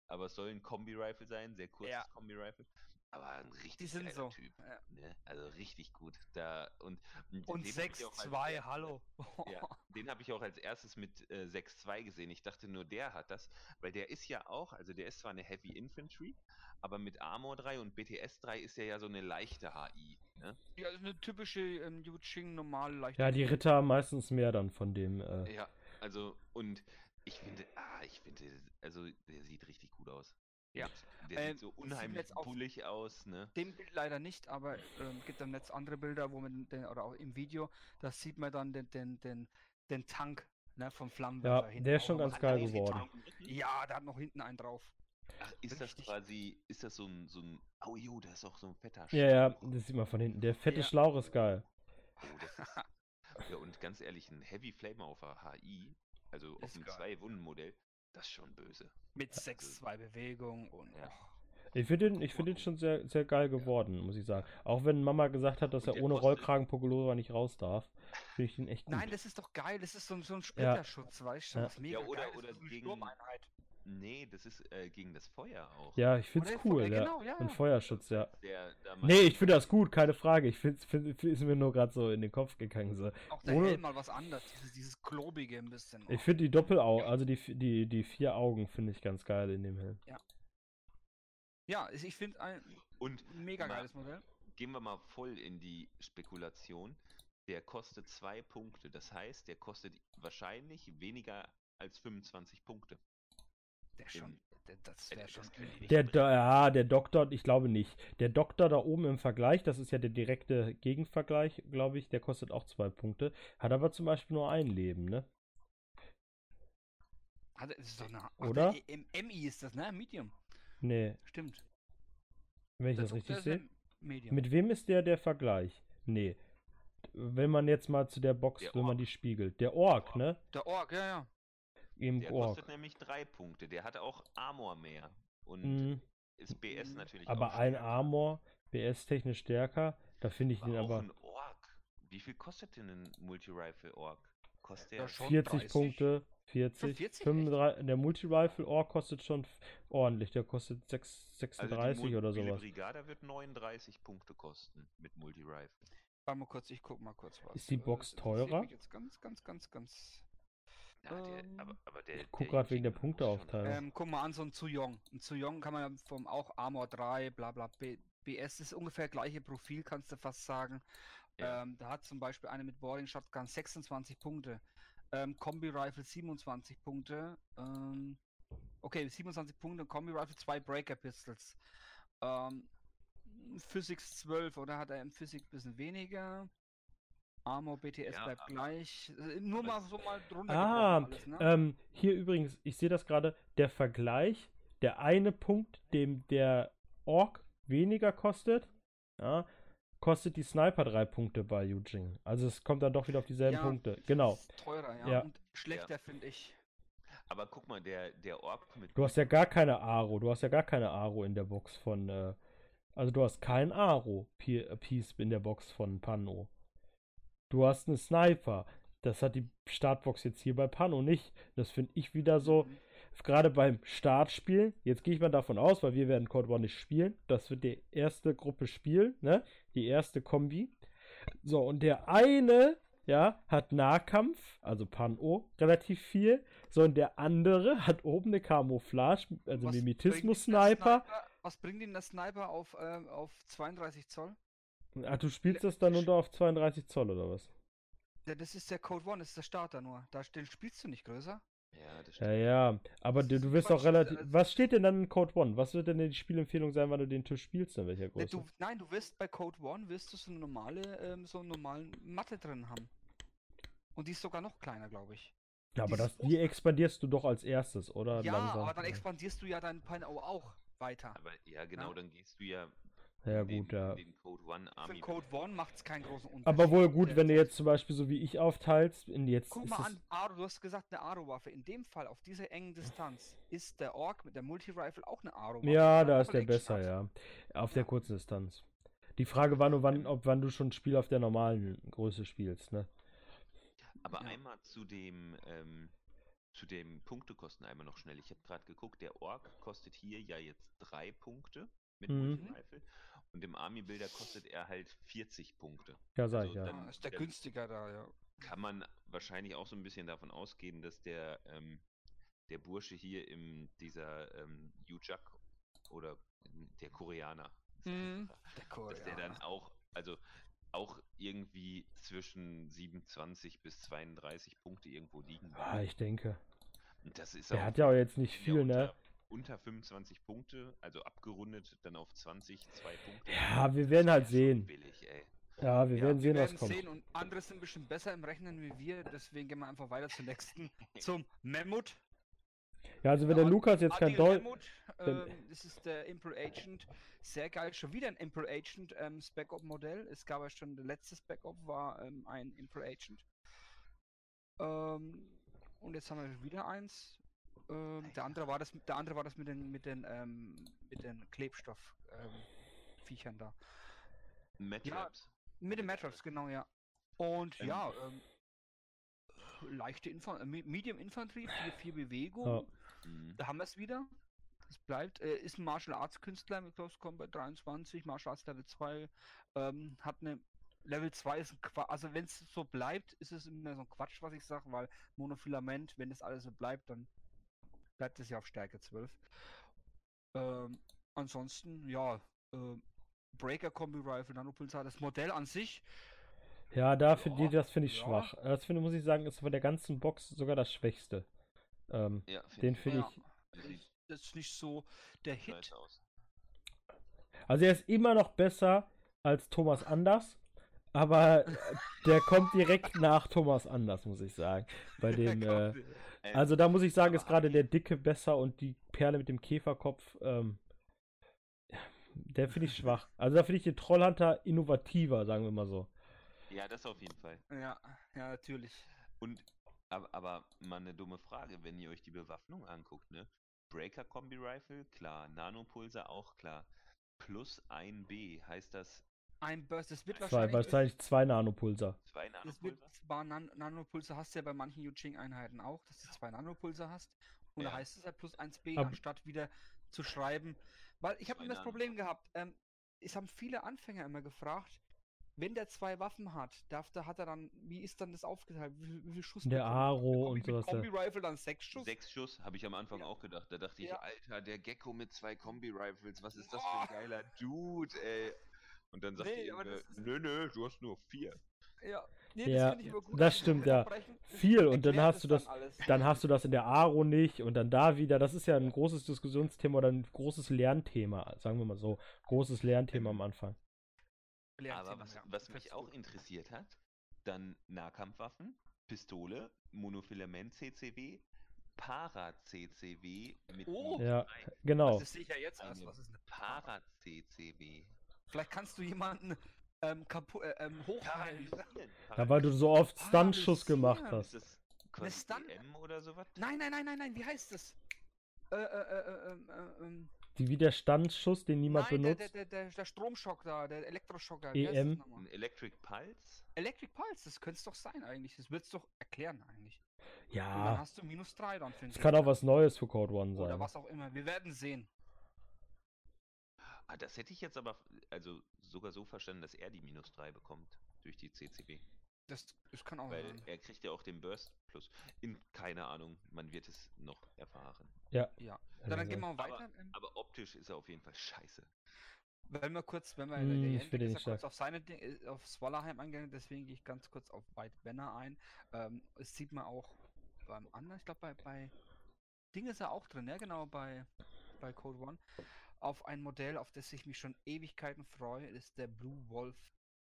Aber es soll ein Kombi-Rifle sein, sehr kurzes Ja. Kombi-Rifle. Aber ein richtig Die sind geiler so. Typ. Ja. Ne? Also richtig gut. Da, und Und den hab ich auch als 6-2, erstes- hallo. Ja, den habe ich auch als erstes mit äh, 6-2 gesehen. Ich dachte nur, der hat das, weil der ist ja auch, also der ist zwar eine Heavy Infantry, aber mit Armor 3 und BTS 3 ist er ja so eine leichte HI. Ne? Ja, ist eine typische ähm, Yuching normale leichte. Ja, die Ritter haben meistens mehr dann von dem. Äh, Ja, also und ich finde, ah, ich finde, also der sieht richtig gut aus. Ja. Der Ähm, sieht so sieht unheimlich auf- bullig aus, ne? Dem Bild leider nicht, aber ähm, gibt am Netz andere Bilder, wo man den, oder auch im Video, da sieht man dann den, den, den, den Tank ne, vom Flammenwerfer Ja, hinten der ist schon ganz geil geworden. Ja, da hat noch hinten einen drauf. Ach, ist das Richtig. quasi, ist das so ein, so ein, oh jo, da ist auch so ein fetter Ja, ja, Schlauch. das sieht man von hinten. Der fette Ja. Schlauch ist geil. Oh, das ist, ja, und ganz ehrlich, ein Heavy Flame auf der HI, also auf Ist geil. Zwei-Wunden-Modell, das ist schon böse. Mit 6-2 Bewegung und. Ja. Ich finde den, ich find den schon sehr, sehr geil geworden, muss ich sagen. Auch wenn Mama gesagt hat, dass Und er ohne kostet- Rollkragenpullover nicht raus darf, finde ich den echt gut. Nein, das ist doch geil. Das ist so, ein- so ein Splitterschutz, weißt du? Ja. Mega Ja, oder- geil oder gegen-. Nee, das ist äh, gegen das Feuer auch. ja, ich finde Oder es Feu- cool, ja, ja. genau, ja, Und ja. Feuerschutz, ja. Der, Nee, ich finde das gut, keine Frage. Ich finde find, ist mir nur gerade so in den Kopf gegangen. So. Auch der Ohne- Helm mal was anderes. Dieses, dieses klobige ein bisschen. Ich oh. finde die Doppelaugen, also die, die, die vier Augen finde ich ganz geil in dem Helm. Ja, ich ich finde ein Und mega mal- geiles Modell. gehen wir mal voll in die Spekulation. Der kostet zwei Punkte. Das heißt, der kostet wahrscheinlich weniger als 25 Punkte. Der schon, das Äh, wäre das schon. Der. Do- ja, der Doktor, ich glaube nicht. Der Doktor da oben im Vergleich, das ist ja der direkte Gegenvergleich, glaube ich, der kostet auch zwei Punkte. Hat aber zum Beispiel nur ein Leben, ne? Hat, er- das ist doch eine, Oder? MI ist das, ne? Medium. Nee, Stimmt. wenn ich das Doktor richtig sehe. Medium. Mit wem ist der der Vergleich? Nee. Wenn man jetzt mal zu der Box, Der wenn man die spiegelt. Der Ork, Ork. ne? der Ork, ja, ja. Im Der Ork. kostet nämlich drei Punkte. Der hat auch Armor mehr. Und Mhm. ist BS natürlich Aber auch ein. Armor, BS-technisch stärker, da finde ich Aber den auch aber ein Ork. Wie viel kostet denn ein Multi-Rifle-Ork? Kostet Ja, der schon 40 30. Punkte, 40, 40, 35, der Multi-Rifle Ork kostet schon ordentlich, der kostet 6, Also 36 die oder sowas. Brigada wird 39 Punkte kosten mit Multi-Rifle. Warte mal kurz, ich guck mal kurz was. Ist die Box teurer? ganz, ganz, ganz, ganz. Ja, der, Ähm, aber, aber der, ich guck grad wegen der Punkteaufteilung. Ähm, guck mal an, so ein Zuyong. Ein Zuyong kann man ja vom auch Armor 3, bla bla, B, BS ist ungefähr gleiche Profil, kannst du fast sagen. Ja. Ähm, da hat zum Beispiel eine mit Boarding Shotgun 26 Punkte. Ähm, Kombi Rifle 27 Punkte. Ähm, Okay, 27 Punkte, Kombi Rifle, zwei Breaker Pistols. Ähm, Physics 12 oder hat er im Physik ein bisschen weniger? Armor BTS Ja, bleibt gleich. Äh, Nur mal es- so mal drunter Ah, alles, ne? ähm, hier übrigens, ich sehe das gerade, der Vergleich, der eine Punkt, dem der Ork weniger kostet, ja, kostet die Sniper drei Punkte bei Eugene. Also es kommt dann doch wieder auf dieselben Ja, Punkte. Genau. ist Teurer, ja. Ja. Und schlechter finde ich. Aber guck mal, der, der Ork mit. Du hast ja gar keine Aro. Du hast ja gar keine Aro in der Box von. Äh, also du hast kein Aro-Piece in der Box von Pano. Du hast einen Sniper. Das hat die Startbox jetzt hier bei Pano nicht. Das finde ich wieder so. Mhm. Gerade beim Startspiel, jetzt gehe ich mal davon aus, weil wir werden Code One nicht spielen. Das wird die erste Gruppe spielen, ne? Die erste Kombi. So, und der eine, ja, hat Nahkampf, also Pan-O, relativ viel. So, und der andere hat oben eine Camouflage, also Mimetismus-Sniper. Was bringt denn der Sniper auf, ähm, auf 32 Zoll? Ah, du spielst das dann nur auf 32 Zoll oder was? Ja, das ist der Code One, das ist der Starter nur. Da, den spielst du nicht größer. Ja, das Ja, stimmt. ja, aber Das du, du wirst doch Quatsch, relativ. also- Was steht denn dann in Code One? Was wird denn die Spielempfehlung sein, wann du den Tisch spielst, in welcher Ne, Größe? du, nein, du wirst bei Code One wirst du so eine normale, ähm, so einen normalen Matte drin haben. Und die ist sogar noch kleiner, glaube ich. Ja, aber dieses das, die expandierst du doch als erstes, oder? ja, Langsam. aber dann expandierst du ja deinen Pino auch weiter. Aber ja, genau, Ja. dann gehst du ja. Ja, gut, ja. in Den Code One Für Army. Code One macht es keinen großen Unterschied. Aber wohl gut, Der- wenn du jetzt zum Beispiel so wie ich aufteilst, in jetzt Guck ist mal an, Aro, du hast gesagt, eine Aro-Waffe. In dem Fall, auf dieser engen Distanz, ist der Ork mit der Multi-Rifle auch eine Aro-Waffe. Ja, da ist der besser, ja. Auf der Ja. kurzen Distanz. Die Frage war nur, wann, ob wann du schon ein Spiel auf der normalen Größe spielst, ne? Aber Ja. einmal zu dem, ähm, zu dem Punktekosten einmal noch schnell. Ich habe gerade geguckt, der Ork kostet hier ja jetzt drei Punkte mit Mhm. Multi-Rifle und im Army-Builder kostet er halt 40 Punkte. Ja, sag ich, Also ja. dann- Ja, ist der günstiger da, ja. Kann man wahrscheinlich auch so ein bisschen davon ausgehen, dass der, ähm, der Bursche hier im dieser ähm, Yujak oder der Koreaner, Mhm. Der dass der dann Koreaner. auch, also auch irgendwie zwischen 27 bis 32 Punkte irgendwo liegen wird. Ah, ich denke. Das ist Der auch hat ja auch jetzt nicht viel, ne? Unter 25 Punkte, also abgerundet dann auf 20, zwei Punkte. Ja, wir werden halt sehen. Billig, ey. Ja, wir Ja, werden Wir sehen, was werden kommt. sehen und andere sind ein bisschen besser im Rechnen wie wir, deswegen gehen wir einfach weiter zum nächsten, zum Mammut. Ja, also wenn der Ad- Lukas jetzt kein Adil Deutsch. Mammut, wenn- ähm, das ist der Imperial Agent. Sehr geil, schon wieder ein Imperial Agent ähm, Spec-Op-Modell. Es gab ja schon, der letzte Spec-Op war ähm, ein Imperial Agent. Ähm, und jetzt haben wir wieder eins. Ähm, der andere war das, der andere war das mit den, mit den, ähm, mit den Klebstoff ähm, Viechern da. Matraps. Mit den Matraps, genau, ja. Und Ähm. ja, ähm, leichte Infan äh, Me- Medium Infanterie, 4 Bewegung. Ja. Mhm. Da haben wir es wieder. Es bleibt, äh, ist ein Martial Arts Künstler mit Close Combat 23, Martial Arts Level 2, ähm, hat eine Level 2 ist ein Qua also wenn es so bleibt, ist es immer so ein Quatsch, was ich sage, weil Monofilament, wenn das alles so bleibt, dann bleibt es ja auf Stärke 12. Ähm, ansonsten, ja, äh, Breaker Kombi Rifle, Nanopulsar, das Modell an sich, Ja, da find, Ja, das finde ich ja. schwach. Das finde, muss ich sagen, ist von der ganzen Box sogar das Schwächste. Ähm, Ja, find den ich finde ja, ich. Sieht das ist nicht so der Hit. Also er ist immer noch besser als Thomas Anders, aber der kommt direkt nach Thomas Anders, muss ich sagen. Bei dem, äh, Also da muss ich sagen, ist gerade der Dicke besser und die Perle mit dem Käferkopf, ähm, der finde ich schwach. Also da finde ich den Trollhunter innovativer, sagen wir mal so. ja, das auf jeden Fall. Ja, ja, natürlich. Und aber, aber mal eine dumme Frage, wenn ihr euch die Bewaffnung anguckt, ne? Breaker Kombi Rifle, klar, Nanopulser auch klar. Plus ein B, heißt das Ein Burst, das wird Zwei, wahrscheinlich. wahrscheinlich zwei Nanopulser. zwei Das wird Nanopulser? Nan Nanopulse hast du ja bei manchen Yuching-Einheiten auch, dass du zwei Nanopulse hast. Und da Ja. heißt es ja plus 1b, Aber- anstatt wieder zu schreiben. Weil ich habe immer das. Problem gehabt, ähm, es haben viele Anfänger immer gefragt, wenn der zwei Waffen hat, darf der, hat er dann, wie ist dann das aufgeteilt? Wie, viel- wie viel Schuss Der er? Aro und sowas. Kombi-Rifle dann sechs Schuss? Sechs Schuss, habe ich am Anfang Ja. auch gedacht. Da dachte ich, Ja. Alter, der Gecko mit zwei Kombi-Rifles, was ist das für ein geiler Dude, ey. Und dann sagt Nee, die aber Inge, das ist- nö, nö, du hast nur vier. Ja, Nee, Ja, immer gut, das stimmt, ja. Viel und dann hast du das, alles. dann hast du das in der Aro nicht und dann da wieder. Das ist ja ein großes Diskussionsthema oder ein großes Lernthema, sagen wir mal so. Großes Lernthema am Anfang. Aber was, was mich auch interessiert hat, dann Nahkampfwaffen, Pistole, Monofilament CCW, Para CCW mit Oh. Ja, genau. Das sehe ich ja jetzt erst. Eine Was ist eine Para CCW. Vielleicht kannst du jemanden ähm, kapu äh, ähm, hochhalten. Ja, weil du so oft Stuntschuss gemacht Paralysieren. Ist hast. das quasi Stun- DM oder sowas? Nein, nein, nein, nein, nein, wie heißt das? Äh, äh, äh, ähm, äh, ähm, Die Widerstandsschuss, den niemand nein, der, benutzt. der, der, der, der Stromschock da, der Elektroschock da. wie heißt EM. das nochmal? Ein Electric Pulse? Electric Pulse, das könnte es doch sein eigentlich. Das wird es doch erklären eigentlich. Und dann Ja, hast du minus 3 dann für den es kann auch was Neues für Code One Oder sein. was auch immer. Wir werden sehen. Ah, das hätte ich jetzt aber also sogar so verstanden, dass er die minus 3 bekommt durch die CCW. Das, das kann auch Weil sein. er kriegt ja auch den Burst Plus. In keine Ahnung, man wird es noch erfahren. Ja. Also, Dann, dann gehen wir mal Aber- weiter. Ähm, Aber optisch ist er auf jeden Fall scheiße. Wenn wir kurz, wenn wir Hm, der ich ist ja nicht kurz auf seine Ding- äh, auf Swallerheim eingegangen, deswegen gehe ich ganz kurz auf White Banner ein. Ähm, es sieht man auch beim anderen, ich glaube bei, bei Ding ist er auch drin, ja genau, bei, bei Code One. Auf ein Modell, auf das ich mich schon Ewigkeiten freue, ist der Blue Wolf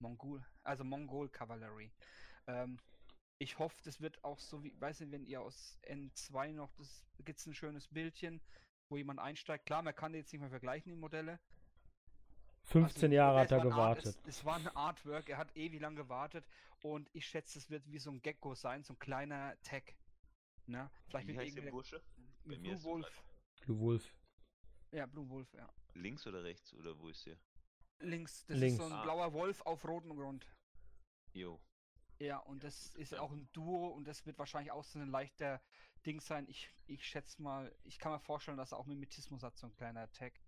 Mongol, also Mongol Cavalry. Ähm, ich hoffe, das wird auch so wie, weiß nicht, wenn ihr aus N2 noch, das gibt ein schönes Bildchen, wo jemand einsteigt. Klar, man kann die jetzt nicht mehr vergleichen, die Modelle. 15 Also, Jahre es hat er war ein Art- gewartet. Es, es war ein Artwork, er hat ewig lang gewartet und ich schätze, es wird wie so ein Gecko sein, so ein kleiner Tag. Ne? Vielleicht Wie mit heißt der Bursche? Blue es Wolf. Blue Wolf. Ja, Blue Wolf, ja. Links oder rechts oder wo ist der? Links, das Links. ist so ein Ah. blauer Wolf auf rotem Grund. Jo. Ja, und das ist auch ein Duo und das wird wahrscheinlich auch so ein leichter Ding sein. Ich, ich schätze mal, ich kann mir vorstellen, dass er auch Mimetismus hat, so ein kleiner Tag.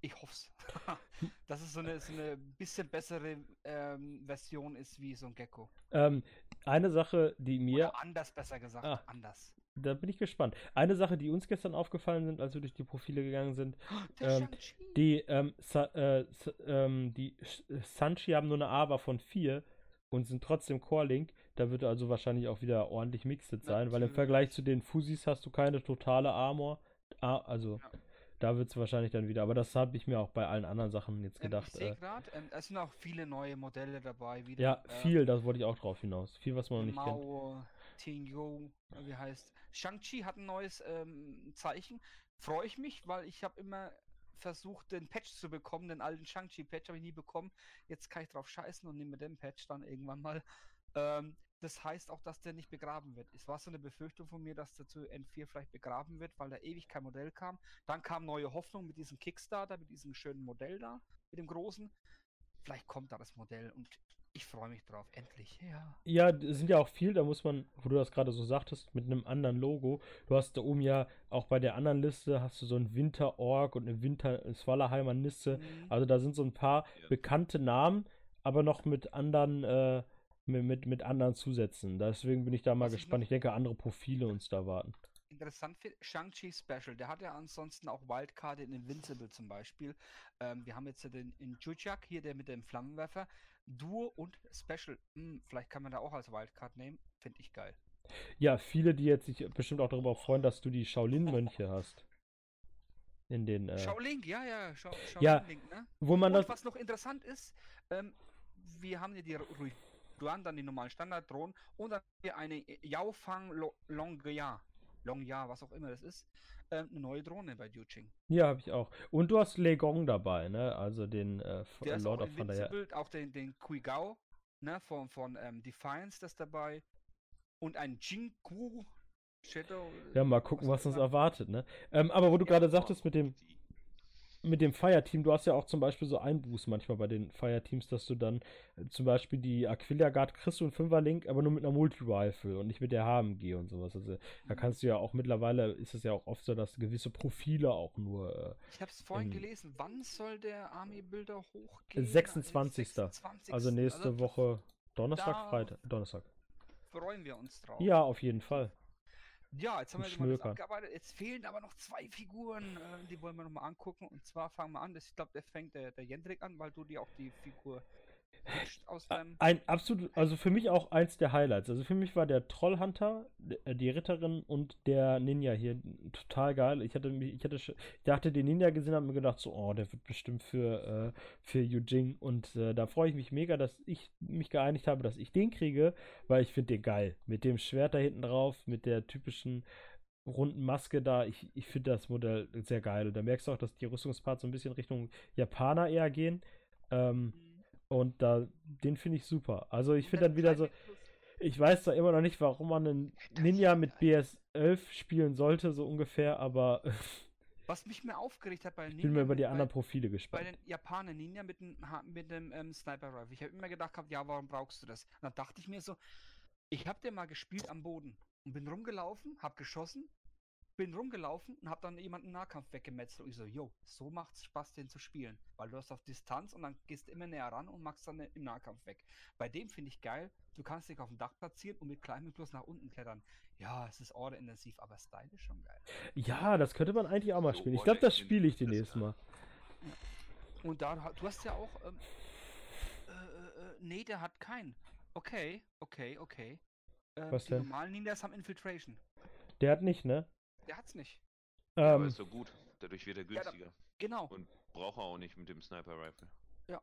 Ich hoff's. dass es so eine, so eine bisschen bessere ähm, Version ist wie so ein Gecko. Ähm, eine Sache, die mir, Oder anders besser gesagt. Ah. Anders. Da bin ich gespannt. Eine Sache, die uns gestern aufgefallen sind, als wir durch die Profile gegangen sind, Der Ähm, die, ähm, Sa äh, Sa ähm, die äh, Sanchi haben nur eine AVA von 4 und sind trotzdem Core-Link. Da wird also wahrscheinlich auch wieder ordentlich Mixed sein, weil im Natürlich. Vergleich zu den Fusis hast du keine totale Armor. Ah, also, Ja. da wird es wahrscheinlich dann wieder. Aber das habe ich mir auch bei allen anderen Sachen jetzt Ähm, gedacht. ich sehe Äh, gerade, ähm, es sind auch viele neue Modelle dabei. Wieder, ja, ähm, viel, das wollte ich auch drauf hinaus. Viel, was man noch nicht kennt. Tingyo, äh, wie heißt. Shang-Chi hat ein neues ähm, Zeichen. Freue ich mich, weil ich habe immer versucht, den Patch zu bekommen, den alten Shang-Chi-Patch habe ich nie bekommen. Jetzt kann ich drauf scheißen und nehme den Patch dann irgendwann mal. Ähm, das heißt auch, dass der nicht begraben wird. Es war so eine Befürchtung von mir, dass der zu N4 vielleicht begraben wird, weil da ewig kein Modell kam. Dann kam neue Hoffnung mit diesem Kickstarter, mit diesem schönen Modell da, mit dem großen. Vielleicht kommt da das Modell und ich freue mich drauf. Endlich. Ja. Ja, es sind ja auch viel, da muss man, wo du das gerade so sagtest, mit einem anderen Logo. Du hast da oben ja auch bei der anderen Liste hast du so ein Winter-Org und eine Winter-Swallerheimer Liste. Mhm. Also da sind so ein paar Ja. bekannte Namen, aber noch mit anderen, äh, mit, mit, mit anderen Zusätzen. Deswegen bin ich da mal Was ich gespannt. noch- Ich denke, andere Profile uns da warten. Interessant finde, Shang-Chi Special, der hat ja ansonsten auch Wildcard in Invincible zum Beispiel. Ähm, wir haben jetzt den in Jujak hier, der mit dem Flammenwerfer. Duo und Special. Hm, vielleicht kann man da auch als Wildcard nehmen. Finde ich geil. Ja, viele, die jetzt sich bestimmt auch darüber freuen, dass du die Shaolin-Mönche hast. In den, äh, Shaolin, ja, ja, Shao, Ja, Shaolin Link, ne? wo man Und das, was noch interessant ist, ähm, wir haben hier die Rui Duan, dann die normalen Standarddrohnen und dann hier eine Yaofang Lo- Longya. Longya, was auch immer das ist. Ähm, eine neue Drohne bei Yuching. ja, habe ich auch. Und du hast Legong dabei, ne? Also den äh, Der ist Lord auch of Thunder. Ja. Auch den, den Kuigao, ne, von, von ähm, Defiance das dabei. Und ein Jinku Shadow. ja, mal gucken, was auch uns erwartet, ne? Ähm, aber wo du gerade Ja, sagtest mit dem, die- mit dem Fireteam, du hast ja auch zum Beispiel so Einbuß manchmal bei den Fireteams, dass du dann äh, zum Beispiel die Aquilia Guard kriegst du einen Fünfer-Link, aber nur mit einer Multi-Rifle und nicht mit der HMG und sowas. Also da Mhm. kannst du ja auch mittlerweile, ist es ja auch oft so, dass gewisse Profile auch nur äh, Ich habe es vorhin im- gelesen. Wann soll der Army-Builder hochgehen? 26. 26. Also nächste Also, Woche Donnerstag, Freitag, Donnerstag. Freuen wir uns drauf. Ja, auf jeden Fall. Ja, jetzt haben wir mal das abgearbeitet. Jetzt fehlen aber noch zwei Figuren, äh, die wollen wir nochmal angucken. Und zwar fangen wir an, das, ich glaube, der fängt der, der Jendrik an, weil du dir auch die Figur aus deinem. Ein absolut, also für mich auch eins der Highlights. Also für mich war der Trollhunter, äh, die Ritterin und der Ninja hier total geil. Ich hatte mich, ich hatte, ich dachte den Ninja gesehen, habe mir gedacht so, oh, der wird bestimmt für äh, für Yujing und äh, da freue ich mich mega, dass ich mich geeinigt habe, dass ich den kriege, weil ich finde den geil mit dem Schwert da hinten drauf, mit der typischen runden Maske da. Ich, ich finde das Modell sehr geil und da merkst du auch, dass die Rüstungsparts so ein bisschen Richtung Japaner eher gehen. Ähm, und da, den finde ich super. Also ich finde dann wieder so, ich weiß zwar immer noch nicht, warum man einen Ninja mit BS11 spielen sollte, so ungefähr, aber Was mich mehr aufgeregt hat bei ich bin mir über die bei- anderen Profile bei gespannt. den Japanern Ninja mit dem, mit dem ähm, Sniper Rifle. Ich habe immer gedacht, gehabt, ja, warum brauchst du das? Und dann dachte ich mir so, ich habe den mal gespielt am Boden und bin rumgelaufen, habe geschossen, bin rumgelaufen und habe dann jemanden im Nahkampf weggemetzelt. Und ich so, yo, so macht's Spaß, den zu spielen. Weil du hast auf Distanz und dann gehst du immer näher ran und machst dann im Nahkampf weg. Bei dem finde ich geil, du kannst dich auf dem Dach platzieren und mit Climbing Plus nach unten klettern. Ja, es ist orderintensiv, aber Style ist schon geil. Ja, das könnte man eigentlich auch mal spielen. Ich glaube, das spiele ich demnächst mal. Und da, du hast ja auch. Ähm, äh, äh, äh, nee, der hat keinen. Okay, okay, okay. Ähm, Was die denn? normalen Ninjas haben Infiltration. Der hat nicht, ne? Der hat's nicht. Ja, aber Ähm, ist so gut. Dadurch wird er Ja, da- günstiger. Genau. Und braucht er auch nicht mit dem Sniper Rifle. Ja.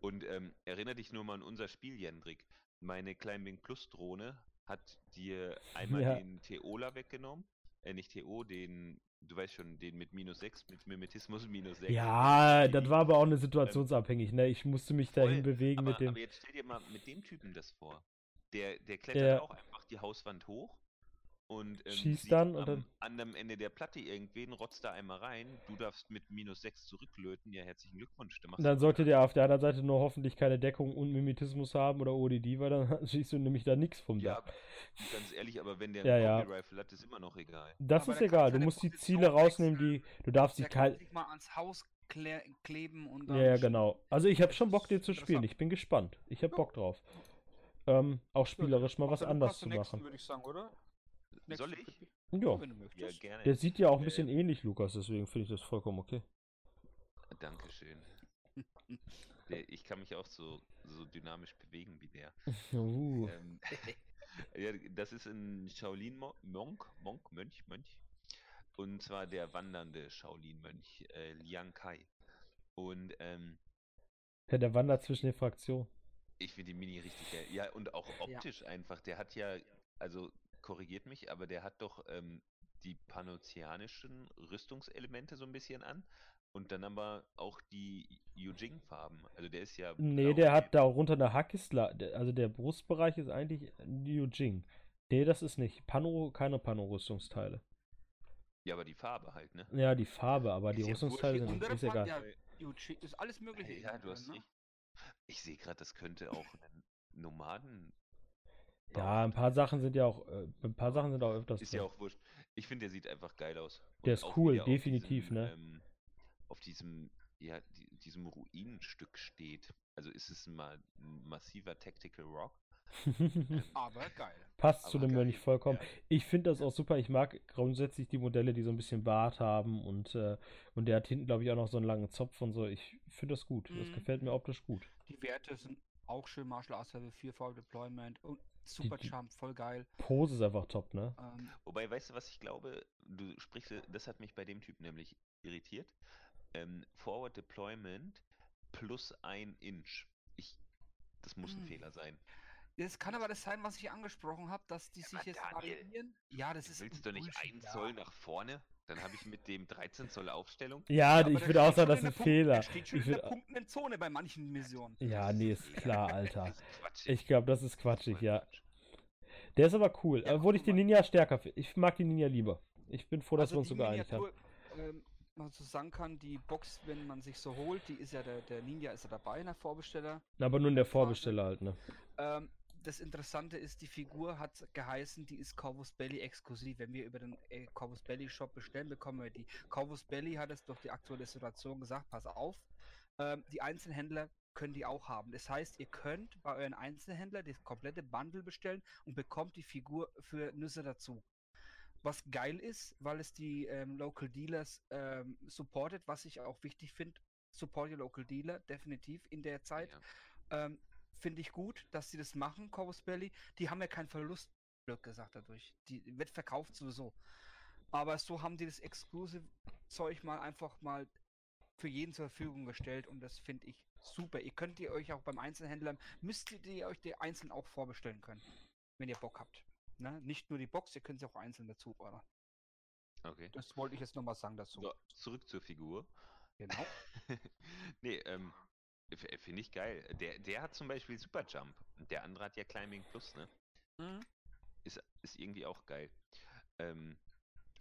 Und ähm, erinnere dich nur mal an unser Spiel, Jendrik. Meine Climbing Plus Drohne hat dir einmal Ja. den Theola weggenommen. Äh, nicht TO, den, du weißt schon, den mit minus 6, mit Mimetismus minus 6. ja, das war aber auch eine situationsabhängig, ne? Ich musste mich dahin Voll, bewegen aber, mit dem. aber jetzt stell dir mal mit dem Typen das vor. Der, der klettert Der- auch einfach die Hauswand hoch und ähm, Schießt dann und am dann- anderen Ende der Platte irgendwen, rotzt da einmal rein. Du darfst mit minus 6 zurücklöten. Ja, herzlichen Glückwunsch. Du machst Dann das sollte gut. der auf der anderen Seite nur hoffentlich keine Deckung und Mimetismus haben oder ODD, weil dann schießt du nämlich da nichts vom Ja, Dach. ganz ehrlich, aber wenn der Ja, einen ja. Rifle hat, ist immer noch egal. Das Aber ist egal, du musst die Position Ziele rausnehmen, die. Du darfst die kalt. mal ans Haus kleben und Ja, dann. ja, sch- genau. Also ich habe schon Bock, den zu spielen. Ich bin gespannt. Ich habe Ja. Bock drauf. Ähm, auch spielerisch mal was anderes du zu nächsten, machen. würde ich sagen, oder? Soll ich? Ja, Wenn du Ja, möchtest. gerne. der sieht ja auch ein Äh, bisschen ähnlich, Lukas, deswegen finde ich das vollkommen okay. Dankeschön. Ich kann mich auch so, so dynamisch bewegen wie der. Uh, Ähm, ja, das ist ein Shaolin-Monk, Monk, Mönch, Mönch. Und zwar der wandernde Shaolin-Mönch, äh, Liang Kai. Und ähm, ja, der wandert zwischen den Fraktionen. ich finde die Mini richtig geil. Ja, und auch optisch einfach. Der hat ja, also korrigiert mich, aber der hat doch ähm, die panozeanischen Rüstungselemente so ein bisschen an. Und dann aber auch die Yujing-Farben. Also der ist ja. Nee, der hat da runter eine Hackisla. der- Also der Brustbereich ist eigentlich Liu Jing. Nee, das ist nicht. Pano, keine Pano-Rüstungsteile. Ja, aber die Farbe halt, ne? Ja, die Farbe, aber die Ist ja Rüstungsteile sind Andere ist egal. Ja, Yuchi, ist alles mögliche. Ja, du hast ne? recht. Ich sehe gerade, das könnte auch ein Nomaden. Ja, ein paar Sachen sind ja auch, äh, ein paar Sachen sind auch öfters Ist ja drin. auch wurscht. Ich finde, der sieht einfach geil aus. Der Und ist auch cool, der auf definitiv, diesem, ne? Ähm, auf diesem, ja, die, diesem Ruinenstück steht. Also ist es mal ein massiver Tactical Rock. Aber geil. Passt zu Aber dem geil, Mönch vollkommen. ja. Ich finde das auch super. Ich mag grundsätzlich die Modelle, die so ein bisschen Bart haben und, äh, und der hat hinten, glaube ich, auch noch so einen langen Zopf und so. Ich finde das gut. Das Mhm. gefällt mir optisch gut. Die Werte sind auch schön. Martial Arts Level 4 Forward Deployment und Super Jump, voll geil. Pose ist einfach top, ne? Ähm, Wobei, weißt du, was ich glaube? Du sprichst, das hat mich bei dem Typ nämlich irritiert. Ähm, Forward Deployment plus ein Inch. Ich, das muss ein Hm. Fehler sein. Das kann aber das sein, was ich angesprochen habe, dass die Ja, sich jetzt Daniel, variieren. Ja, das ist Willst du nicht ein ja. Zoll nach vorne? Dann habe ich mit dem 13 Zoll Aufstellung. Ja, aber ich würde auch sagen, das ist ein Punkt- Fehler. Der steht schon Ich in der punktenden Zone bei manchen Missionen. Ja, nee, ist klar, Alter. Ist. Ich glaube, das ist quatschig, ja. Der ist aber cool. Ja, Obwohl ich guck den mal. Ninja stärker finde. Ich mag den Ninja lieber. Ich bin froh, dass Also wir uns die so geeinigt haben. Ähm, man so sagen kann, die Box, wenn man sich so holt, die ist ja der, der Ninja ist ja dabei in der Vorbesteller. Aber nur in der. Vorbesteller halt, ne? Ähm, das Interessante ist, die Figur hat geheißen, die ist Corvus Belly exklusiv. Wenn wir über den äh, Corvus Belly Shop bestellen, bekommen wir die. Corvus Belly hat es durch die aktuelle Situation gesagt, pass auf, ähm, die Einzelhändler können die auch haben. Das heißt, ihr könnt bei euren Einzelhändler das komplette Bundle bestellen und bekommt die Figur für Nüsse dazu. Was geil ist, weil es die ähm, Local Dealers ähm, supportet, was ich auch wichtig finde. Support your Local Dealer, definitiv in der Zeit. Ja. Ähm, Finde ich gut, dass sie das machen, Corvus Belly. Die haben ja keinen Verlust, blöd gesagt, dadurch. Die wird verkauft sowieso. Aber so haben die das Exclusive-Zeug mal einfach mal für jeden zur Verfügung gestellt und das finde ich super. Ihr könnt ihr euch auch beim Einzelhändler, müsstet ihr euch die einzeln auch vorbestellen können, wenn ihr Bock habt. Ne? Nicht nur die Box, ihr könnt sie auch einzeln dazu ordern. Okay. Das wollte ich jetzt nochmal sagen dazu. So, zurück zur Figur. Genau. nee, ähm, finde ich geil. Der, der hat zum Beispiel Superjump. Und Der andere hat ja Climbing Plus, ne? Mhm. Ist, ist irgendwie auch geil. Ähm,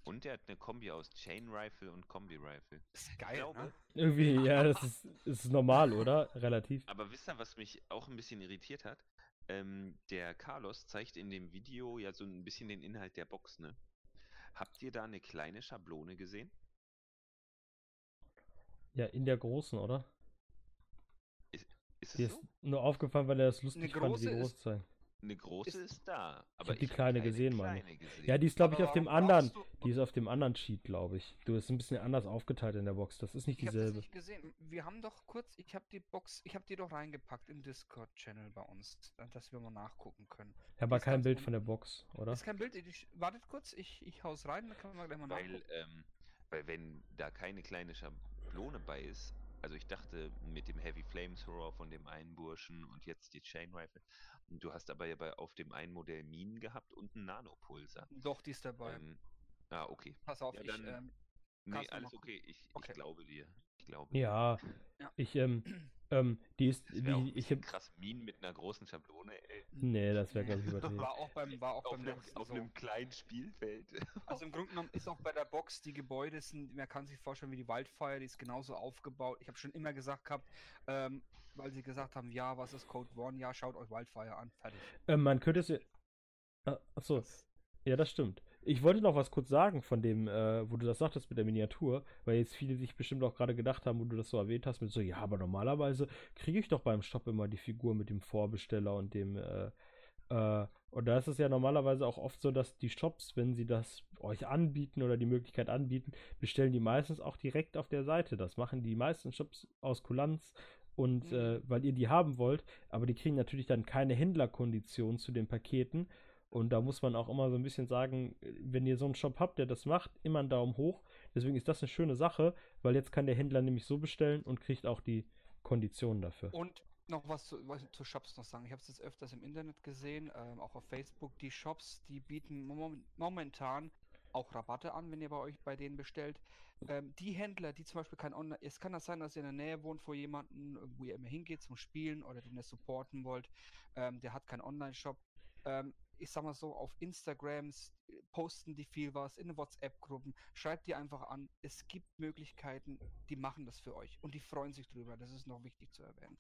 und der hat eine Kombi aus Chain Rifle und Kombi Rifle. Ist geil, glaube, ne? Irgendwie, ja, das ist, ist normal, oder? Relativ. Aber wisst ihr, was mich auch ein bisschen irritiert hat? Ähm, der Carlos zeigt in dem Video ja so ein bisschen den Inhalt der Box, ne? Habt ihr da eine kleine Schablone gesehen? Ja, in der großen, oder? Ist es ist so? nur aufgefallen, weil er das lustig fand, die große groß ist- zu sein. Eine große ist- ist, da. Aber hab die hab kleine keine gesehen, meine ich. Ja, die ist, glaube ich, auf dem anderen. du- Die ist auf dem anderen Sheet, glaube ich. Du ist ein bisschen anders aufgeteilt in der Box. Das ist nicht Ich habe das dieselbe. nicht gesehen. Wir haben doch kurz, ich habe die Box, ich habe die doch reingepackt im Discord-Channel bei uns, äh, dass wir mal nachgucken können. Ja, aber kein Bild von der Box, oder? Ist kein Bild, ich, wartet kurz, ich, ich hau's rein, dann können wir gleich mal Weil, nachgucken. ähm, weil wenn da keine kleine Schablone bei ist, also ich dachte mit dem Heavy Flamethrower von dem einen Burschen und jetzt die Chain Rifle, du hast aber ja bei, auf dem einen Modell Minen gehabt und einen Nanopulsar. Doch, die ist dabei. Ähm, ah, okay. Pass auf, ja, ich, dann- ähm, Nee, alles okay. Ich, Okay. ich glaube dir. Ich glaube. Ja, Ja. ich, ähm, ähm, die ist, die, ich hab, krass Minen mit einer großen Schablone, ey. nee, das wäre, glaube ich, übertrieben. war auch beim, war auch Auf beim einem, letzten auf so. einem kleinen Spielfeld. Also im Grunde genommen ist auch bei der Box, die Gebäude sind, man kann sich vorstellen wie die Wildfire, die ist genauso aufgebaut. Ich habe schon immer gesagt gehabt, ähm, weil sie gesagt haben, ja, was ist Code One? Ja, schaut euch Wildfire an, fertig. Ähm, man könnte es ja. Ah, achso, ja, das stimmt. Ich wollte noch was kurz sagen von dem, äh, wo du das sagtest mit der Miniatur, weil jetzt viele sich bestimmt auch gerade gedacht haben, wo du das so erwähnt hast, mit so, ja, aber normalerweise kriege ich doch beim Shop immer die Figur mit dem Vorbesteller und dem, äh, äh, und da ist es ja normalerweise auch oft so, dass die Shops, wenn sie das euch anbieten oder die Möglichkeit anbieten, bestellen die meistens auch direkt auf der Seite. Das machen die meisten Shops aus Kulanz und Mhm. äh, weil ihr die haben wollt, aber die kriegen natürlich dann keine Händlerkondition zu den Paketen. Und da muss man auch immer so ein bisschen sagen, wenn ihr so einen Shop habt, der das macht, immer einen Daumen hoch. Deswegen ist das eine schöne Sache, weil jetzt kann der Händler nämlich so bestellen und kriegt auch die Konditionen dafür. Und noch was zu, was zu Shops noch sagen. Ich habe es jetzt öfters im Internet gesehen, ähm, auch auf Facebook. Die Shops, die bieten mom momentan auch Rabatte an, wenn ihr bei euch bei denen bestellt. Ähm, die Händler, die zum Beispiel kein Online, es kann das sein, dass ihr in der Nähe wohnt vor jemanden, wo ihr immer hingeht zum Spielen oder den ihr supporten wollt, ähm, der hat keinen Online-Shop. Ähm, ich sag mal so, auf Instagrams äh, posten die viel was, in WhatsApp-Gruppen, schreibt die einfach an. Es gibt Möglichkeiten, die machen das für euch und die freuen sich drüber. Das ist noch wichtig zu erwähnen.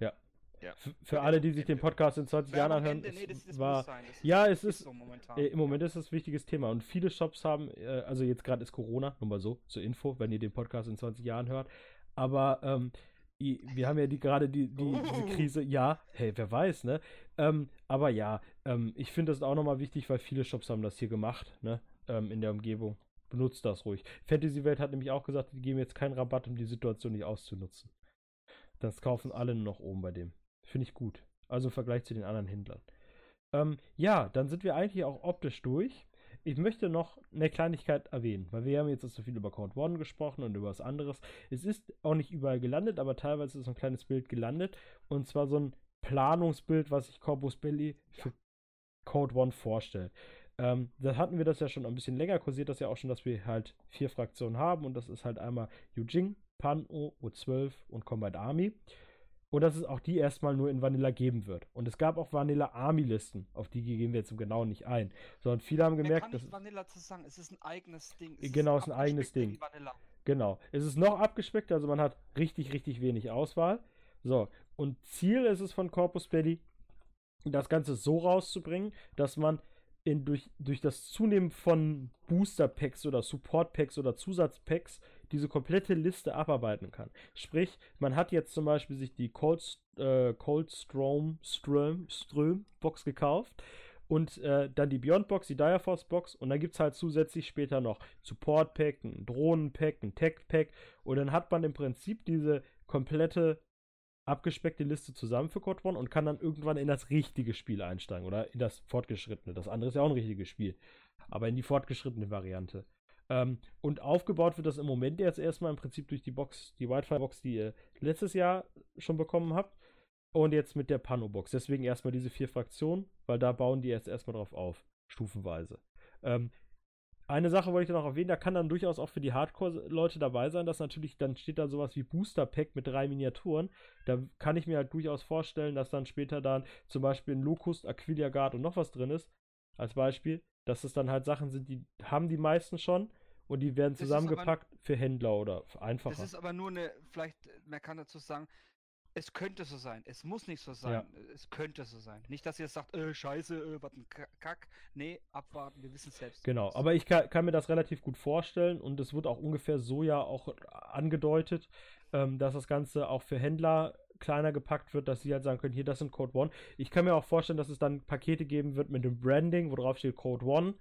Ja. Ja. Für alle, die sich den Podcast in 20 Jahren anhören, nee, das, das war, muss sein. Das ja, es ist, so momentan. Äh, Im Moment ist das ein wichtiges Thema und viele Shops haben, äh, also jetzt gerade ist Corona, nur mal so, zur Info, wenn ihr den Podcast in 20 Jahren hört. Aber ähm, wir haben ja die, gerade die, die, diese Oh. Krise, ja, hey, wer weiß, ne? Ähm, aber ja, ähm, ich finde das auch nochmal wichtig, weil viele Shops haben das hier gemacht, ne? Ähm, in der Umgebung. Benutzt das ruhig. Fantasy Welt hat nämlich auch gesagt, die geben jetzt keinen Rabatt, um die Situation nicht auszunutzen. Das kaufen alle nur noch oben bei dem. Finde ich gut. Also im Vergleich zu den anderen Händlern. Ähm, ja, dann sind wir eigentlich auch optisch durch. Ich möchte noch eine Kleinigkeit erwähnen, weil wir haben jetzt so viel über Count One gesprochen und über was anderes. Es ist auch nicht überall gelandet, aber teilweise ist so ein kleines Bild gelandet. Und zwar so ein Planungsbild, was sich Corpus Belli für Code One vorstellt. Ähm, da hatten wir das ja schon ein bisschen länger, kursiert das ja auch schon, dass wir halt vier Fraktionen haben und das ist halt einmal Yujing, Pan-O, O12 und Combat Army. Und dass es auch die erstmal nur in Vanilla geben wird. Und es gab auch Vanilla Army-Listen, auf die gehen wir jetzt im Genauen nicht ein. Sondern viele haben gemerkt, kann dass. Vanilla zu sagen. Es ist ein eigenes Ding. Genau, es ist ein eigenes Ding. Genau. Es ist noch abgespeckt, also man hat richtig, richtig wenig Auswahl. So, und Ziel ist es von Corpus Belli, das Ganze so rauszubringen, dass man in, durch, durch das Zunehmen von Booster Packs oder Support Packs oder Zusatzpacks diese komplette Liste abarbeiten kann. Sprich, man hat jetzt zum Beispiel sich die Cold, äh, Cold Strom, Ström, Ström Box gekauft und äh, dann die Beyond Box, die Dire Force Box und dann gibt es halt zusätzlich später noch Support Pack, ein Drohnen Pack, ein Tech Pack und dann hat man im Prinzip diese komplette abgespeckte Liste zusammen für Code One und kann dann irgendwann in das richtige Spiel einsteigen oder in das fortgeschrittene. Das andere ist ja auch ein richtiges Spiel, aber in die fortgeschrittene Variante. Ähm, und aufgebaut wird das im Moment jetzt erstmal im Prinzip durch die Box, die Wildfire-Box, die ihr letztes Jahr schon bekommen habt. Und jetzt mit der Pano-Box. Deswegen erstmal diese vier Fraktionen, weil da bauen die jetzt erstmal drauf auf, stufenweise. Ähm, eine Sache wollte ich noch erwähnen, da kann dann durchaus auch für die Hardcore-Leute dabei sein, dass natürlich, dann steht da sowas wie Booster Pack mit drei Miniaturen. Da kann ich mir halt durchaus vorstellen, dass dann später dann zum Beispiel ein Locust, Aquilia Guard und noch was drin ist, als Beispiel, dass es dann halt Sachen sind, die haben die meisten schon und die werden zusammengepackt für Händler oder einfacher. Das ist aber nur eine, vielleicht, man kann dazu sagen, es könnte so sein. Es muss nicht so sein. Es könnte so sein. Nicht, dass ihr sagt, äh, scheiße, äh, was ein Ka- Kack. Nee, abwarten, wir wissen es selbst. Genau, aber ich kann, kann mir das relativ gut vorstellen und es wird auch ungefähr so ja auch angedeutet, ähm, dass das Ganze auch für Händler kleiner gepackt wird, dass sie halt sagen können, hier, das sind Code One. Ich kann mir auch vorstellen, dass es dann Pakete geben wird mit dem Branding, wo drauf steht Code One,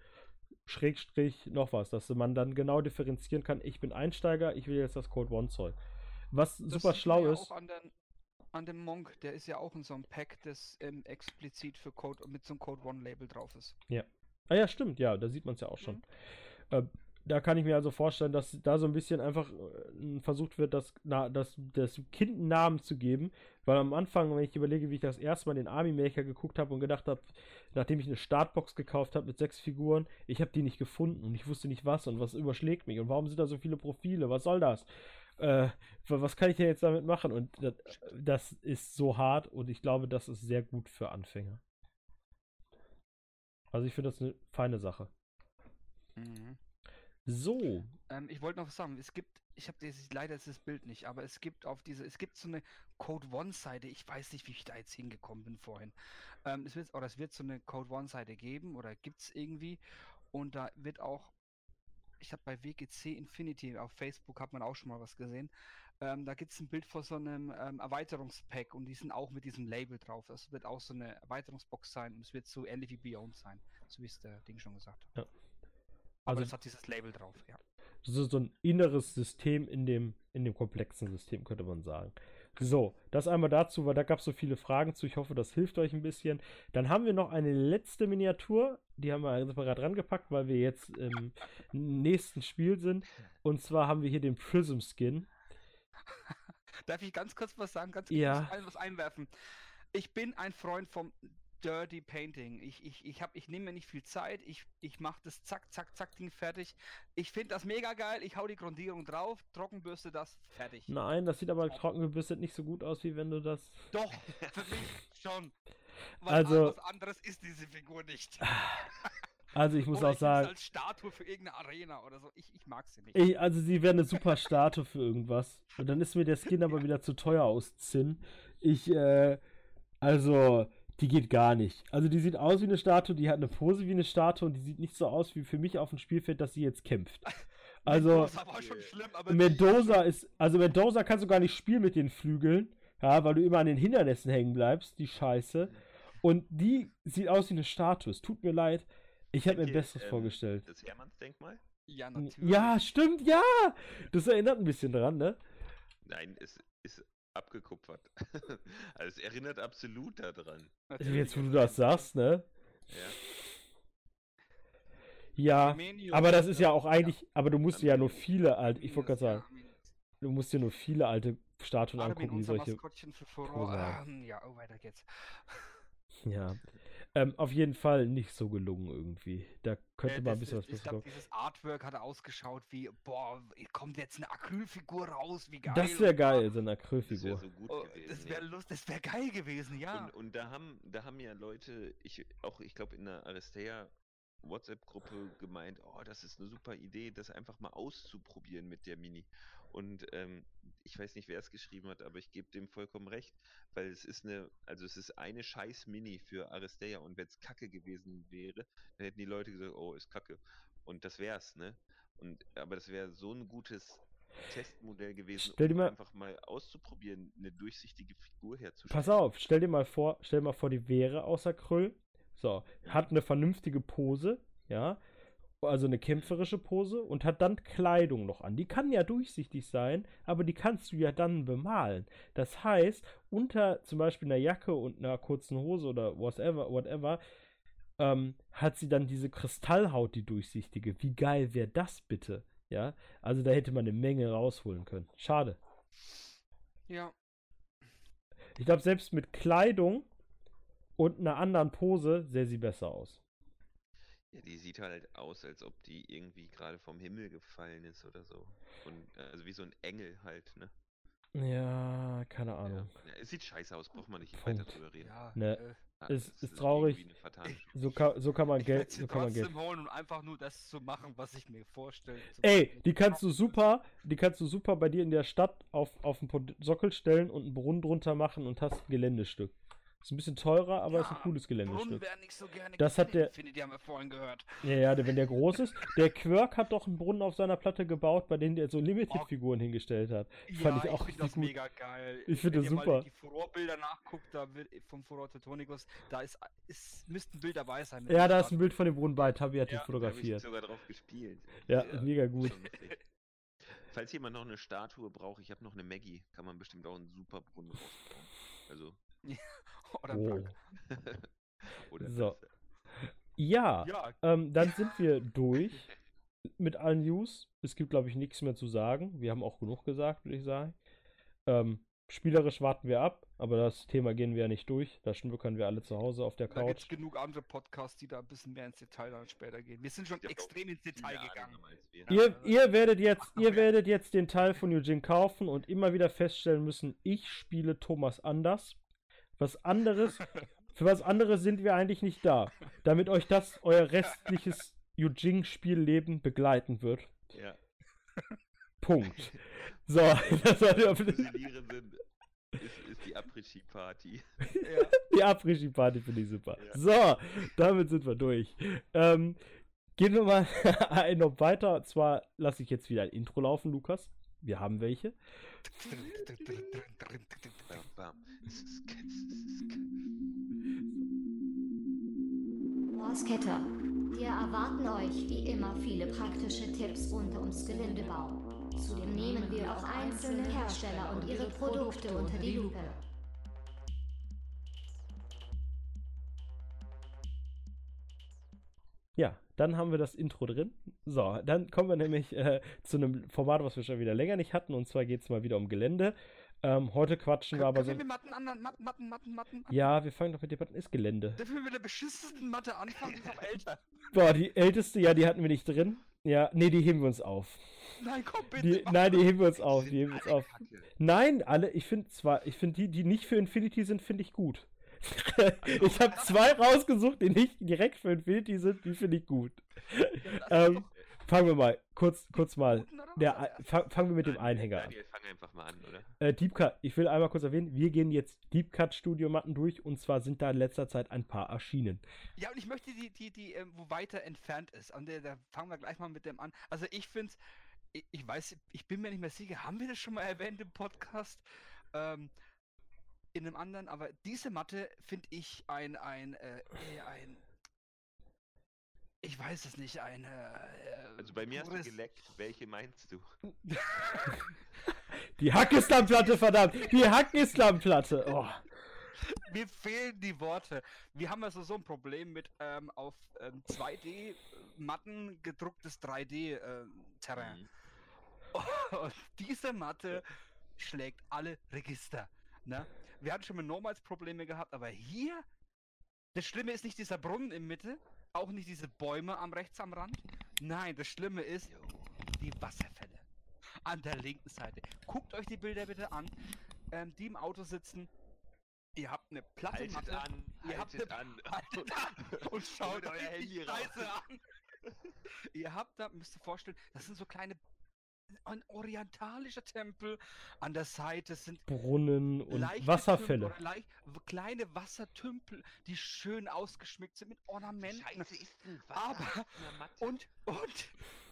Schrägstrich, noch was, dass man dann genau differenzieren kann, ich bin Einsteiger, ich will jetzt das Code One Zeug. Was Das super schlau ja ist. Auch an, den, an dem Monk, der ist ja auch in so einem Pack, das ähm, explizit für Code mit so einem Code One Label drauf ist. Ah ja, stimmt, ja, da sieht man es ja auch schon. Mhm. Äh, da kann ich mir also vorstellen, dass da so ein bisschen einfach äh, versucht wird, das, na, das, das Kind einen Namen zu geben. Weil am Anfang, wenn ich überlege, wie ich das erste Mal den Army Maker geguckt habe und gedacht habe, nachdem ich eine Startbox gekauft habe mit sechs Figuren, ich habe die nicht gefunden und ich wusste nicht was und was überschlägt mich und warum sind da so viele Profile, was soll das? Äh, wa- was kann ich denn jetzt damit machen? Und das, das ist so hart und ich glaube, das ist sehr gut für Anfänger. Also ich finde das eine feine Sache. Mhm. So, Ähm, ich wollte noch was sagen. Es gibt, ich habe leider ist das Bild nicht, aber es gibt auf diese, es gibt so eine Code One Seite. Ich weiß nicht, wie ich da jetzt hingekommen bin vorhin. Ähm, es wird, oder es wird so eine Code One Seite geben oder gibt es irgendwie und da wird auch, ich habe bei WGC Infinity auf Facebook hat man auch schon mal was gesehen. Ähm, da gibt es ein Bild von so einem ähm, Erweiterungspack und die sind auch mit diesem Label drauf. Das wird auch so eine Erweiterungsbox sein und es wird so ähnlich wie Beyond sein, so wie es der Ding schon gesagt hat. Ja. Aber Also- es hat dieses Label drauf, ja. das ist so ein inneres System in dem, in dem komplexen System, könnte man sagen. So, das einmal dazu, weil da gab es so viele Fragen zu. Ich hoffe, das hilft euch ein bisschen. Dann haben wir noch eine letzte Miniatur. Die haben wir separat rangepackt, weil wir jetzt im nächsten Spiel sind. Und zwar haben wir hier den Prism Skin. Darf ich ganz kurz was sagen? Ganz kurz Ja. was einwerfen. Ich bin ein Freund vom Dirty Painting. Ich, ich, ich, hab- ich nehme mir nicht viel Zeit. Ich, ich mache das zack, zack, zack Ding fertig. Ich finde das mega geil. Ich hau die Grundierung drauf, Trockenbürste das, fertig. Nein, das sieht aber trockengebürstet nicht so gut aus, wie wenn du das. Doch, für mich schon. Weil Also- was anderes ist diese Figur nicht. Also ich muss Oder auch ich sagen, als Statue für irgendeine Arena oder so. Ich, ich mag sie nicht. ich, also sie wäre eine super Statue für irgendwas. Und dann ist mir der Skin aber wieder zu teuer aus Zinn. Ich, äh, also, die geht gar nicht. Also die sieht aus wie eine Statue, die hat eine Pose wie eine Statue und die sieht nicht so aus wie für mich auf dem Spielfeld, dass sie jetzt kämpft. Also, das war schon schlimm, aber Mendoza ist, also Mendoza kannst du gar nicht spielen mit den Flügeln, ja, weil du immer an den Hindernissen hängen bleibst, die Scheiße. Und die sieht aus wie eine Statue. Es tut mir leid. Ich habe mir ihr, Besseres ähm, vorgestellt. Das Hermannsdenkmal? Ja, natürlich. Ja, stimmt, ja! Das erinnert ein bisschen dran, ne? Nein, es ist abgekupfert. also es erinnert absolut daran. natürlich. Jetzt, wo du das sagst, ne? Ja. Ja, aber das ist ja auch eigentlich, aber du musst dir ja nur viele alte, ich wollte gerade sagen, ja, du musst dir nur viele alte Statuen Armin, angucken, die solche. Maskottchen für Furore. Ähm, ja, oh, weiter geht's. Ja. Ähm, auf jeden Fall nicht so gelungen irgendwie. Da könnte Äh, mal ein bisschen was ist- Ich glaube, dieses Artwork hat ausgeschaut wie, boah, kommt jetzt eine Acrylfigur raus, wie geil. Das wäre geil, so eine Das wäre Acrylfigur. so gut Oh, gewesen. wäre das wäre geil gewesen, ja. Und, und da haben, da haben ja Leute, ich auch, ich glaube in der Aristea WhatsApp-Gruppe gemeint, oh, das ist eine super Idee, das einfach mal auszuprobieren mit der Mini. Und ähm, ich weiß nicht, wer es geschrieben hat, aber ich gebe dem vollkommen recht, weil es ist eine, also es ist eine scheiß Mini für Aristea und wenn es Kacke gewesen wäre, dann hätten die Leute gesagt, oh, ist Kacke. Und das wär's, ne? Und aber das wäre so ein gutes Testmodell gewesen, um mal- einfach mal auszuprobieren, eine durchsichtige Figur herzustellen. Pass auf, stell dir mal vor, stell dir mal vor, die wäre aus Acryl. So, hat eine vernünftige Pose, ja. Also eine kämpferische Pose und hat dann Kleidung noch an. Die kann ja durchsichtig sein, aber die kannst du ja dann bemalen. Das heißt, unter zum Beispiel einer Jacke und einer kurzen Hose oder whatever, whatever ähm, hat sie dann diese Kristallhaut, die durchsichtige. Wie geil wäre das bitte? Ja, also da hätte man eine Menge rausholen können. Schade. Ja. Ich glaube, selbst mit Kleidung und einer anderen Pose sähe sie besser aus. Ja, die sieht halt aus, als ob die irgendwie gerade vom Himmel gefallen ist oder so. Und, also wie so ein Engel halt, ne? Ja, keine Ja. Ahnung. Ja, es sieht scheiße aus, braucht man nicht Punkt. weiter drüber reden. Ja. Ne. Äh, Ah, Ist- das ist traurig. So kann, so kann man ich Geld, so kann man Geld. trotzdem holen, um einfach nur das zu machen, was ich mir vorstelle. Ey, die kannst du super, die kannst du super bei dir in der Stadt auf, auf einen Sockel stellen und einen Brunnen drunter machen und hast ein Geländestück. Ist ein bisschen teurer, aber ist ein Ja, cooles Brunnen Geländestück. werden nicht so gerne Das hat der- Infinity haben wir vorhin gehört. Ja, ja, der- wenn der groß ist. Der Quirk hat doch einen Brunnen auf seiner Platte gebaut, bei dem der so Limited-Figuren hingestellt hat. Fand ich auch finde richtig das gut. mega geil. Ich finde Wenn das ihr mal super. die Furore-Bilder nachguckt, da wird vom Furore Teutonicus, da ist, ist müsste ein Bild dabei sein. Ja, da ist ein Bild von dem Brunnen bei. Tabi hat Ja, ihn Da habe ich fotografiert. sogar drauf gespielt. Ja, mega gut. Falls jemand noch eine Statue braucht, ich habe noch eine Maggie, kann man bestimmt auch einen super Brunnen rausbauen. Also, Oder Oh. Frank. oder So. Ja, Ja, ähm, dann sind wir durch mit allen News. Es gibt, glaube ich, nichts mehr zu sagen. Wir haben auch genug gesagt, würde ich sagen. Ähm, spielerisch warten wir ab, aber das Thema gehen wir ja nicht durch. Da schmückern wir alle zu Hause auf der da gibt es Couch. genug andere Podcasts, die da ein bisschen mehr ins Detail dann später gehen. Wir sind schon auch extrem ins Detail gegangen. Wir. Ihr, ihr werdet jetzt, ihr werdet jetzt den Teil von Eugene kaufen und immer wieder feststellen müssen, ich spiele Thomas anders. Was anderes, für was anderes sind wir eigentlich nicht da. Damit euch das euer restliches Eugene-Spielleben begleiten wird. Ja. Punkt. So, das war der, Fusilierenden ist, ist die Après-Ski-Party. Ja. die Après-Ski-Party finde ich super. Ja. So, damit sind wir durch. Ähm, gehen wir mal noch weiter. Und zwar lasse ich jetzt wieder ein Intro laufen, Lukas. Wir haben welche. Morsketter. Wir erwarten euch wie immer viele praktische Tipps rund ums Geländebau. Zudem nehmen wir auch einzelne Hersteller und ihre Produkte unter die Lupe. Dann haben wir das Intro drin. So, dann kommen wir nämlich äh, zu einem Format, was wir schon wieder länger nicht hatten. Und zwar geht es mal wieder um Gelände. Ähm, heute quatschen wir Können, aber wir so. mit Matten, anderen, Matten, Matten, Matten, Matten? Ja, wir fangen doch mit Debatten. Ist Gelände. Dürfen wir mit der beschissensten Matte anfangen? Die ist älter. Boah, die älteste, ja, die hatten wir nicht drin. Ja, nee, die heben wir uns auf. Nein, komm bitte. Die, nein, die heben wir uns auf. Die heben wir uns auf. Kacke. Nein, alle, ich finde zwar, ich finde die, die nicht für Infinity sind, finde ich gut. ich habe zwei rausgesucht, die nicht direkt für Infinity sind, die finde ich gut. Ja, Ähm, fangen wir mal, kurz, kurz mal. Der, fang, fangen wir mit dem Daniel, Einhänger an. Einfach mal an, oder? Äh, Deep Cut, ich will einmal kurz erwähnen, wir gehen jetzt Deep Cut Studio Matten durch und zwar sind da in letzter Zeit ein paar erschienen. Ja, und ich möchte die, die, die, ähm, wo weiter entfernt ist. Und der, da fangen wir gleich mal mit dem an. Also ich finde ich, ich weiß, ich bin mir nicht mehr sicher, haben wir das schon mal erwähnt im Podcast? Ähm, in einem anderen, aber diese Matte finde ich ein, ein, äh, eher ein, ich weiß es nicht, ein, äh, Also bei mir hast du geleckt. Welche meinst du? Die Hackislam-Platte, verdammt! Die Hackislam-Platte! Oh. Mir fehlen die Worte. Wir haben also so ein Problem mit ähm, auf ähm, 2D-Matten gedrucktes 3D-Terrain. Mhm. Und diese Matte schlägt alle Register. Ne? Wir hatten schon mit Normals Probleme gehabt, aber hier, das Schlimme ist nicht dieser Brunnen in Mitte, auch nicht diese Bäume am rechts am Rand. Nein, das Schlimme ist die Wasserfälle an der linken Seite. Guckt euch die Bilder bitte an, ähm, die im Auto sitzen. Ihr habt eine platte Haltet Matte. an, Ihr habt haltet eine- an. Haltet an und schaut euer euch Handy die raus. An. Ihr habt da, müsst ihr vorstellen, das sind so kleine ein orientalischer Tempel. An der Seite sind Brunnen und Wasserfälle. Tümpel oder leicht, kleine Wassertümpel, die schön ausgeschmückt sind mit Ornamenten. Scheiße ist ein Aber- Wasser. Und, und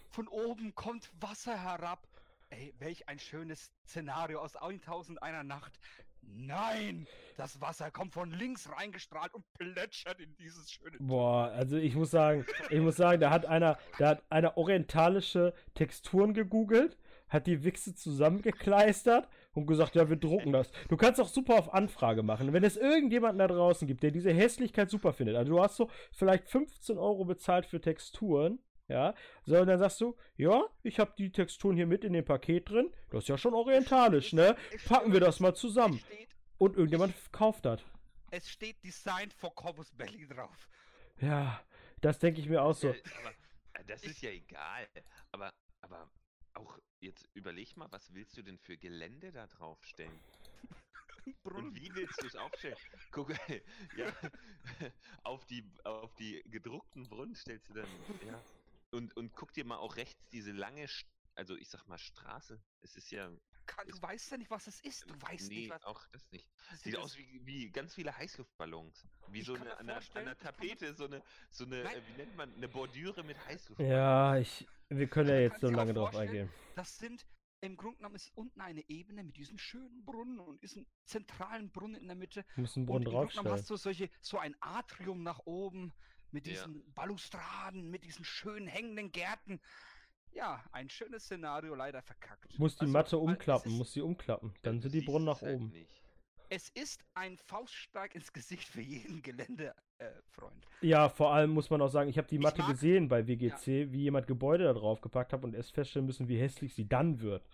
von oben kommt Wasser herab. Ey, welch ein schönes Szenario aus 1001 Nacht. Nein! Das Wasser kommt von links reingestrahlt und plätschert in dieses schöne. Boah, also ich muss sagen, ich muss sagen, da hat einer, da hat einer orientalische Texturen gegoogelt, hat die Wichse zusammengekleistert und gesagt, ja, wir drucken das. Du kannst auch super auf Anfrage machen. Wenn es irgendjemanden da draußen gibt, der diese Hässlichkeit super findet, also du hast so vielleicht 15 Euro bezahlt für Texturen, ja, so, und dann sagst du, ja, ich habe die Texturen hier mit in dem Paket drin, das ist ja schon orientalisch, ne? Packen wir das mal zusammen. Und irgendjemand kauft das. es steht Designed for Corpus Belly drauf. Ja, das denke ich mir auch so. Ja, aber äh, das ist ja egal. Aber, aber auch jetzt überleg mal, was willst du denn für Gelände da draufstellen? Und wie willst du es aufstellen? Guck, ja, auf die, auf die gedruckten Brunnen stellst du dann, ja. Und, und guck dir mal auch rechts diese lange, St- also ich sag mal Straße. Es ist ja, Kann, du weißt ja nicht, was es ist. Du weißt nee, nicht, was auch das nicht. das Sieht ist. aus wie, wie ganz viele Heißluftballons. Wie so eine an der, Tapete, so eine, so eine, Nein. äh, wie nennt man, eine Bordüre mit Heißluftballons. Ja, ich, wir können ja jetzt so lange drauf eingehen. Das sind, im Grunde genommen ist unten eine Ebene mit diesem schönen Brunnen und diesem zentralen Brunnen in der Mitte. Du musst einen Und Brunnen im Grunde genommen hast du solche, so ein Atrium nach oben mit Ja. diesen Balustraden, mit diesen schönen hängenden Gärten. Ja, ein schönes Szenario, leider verkackt. Muss die Also, Matte umklappen, ist- muss sie umklappen. Ja, Dann du sind die Brunnen nach halt oben. nicht. Es ist ein Faustschlag ins Gesicht für jeden Geländefreund. Äh, Freund. Ja, vor allem muss man auch sagen, ich habe die Ich Matte mag- gesehen bei WGC, wie jemand Gebäude da drauf gepackt hat und erst feststellen müssen, wie hässlich sie dann wird.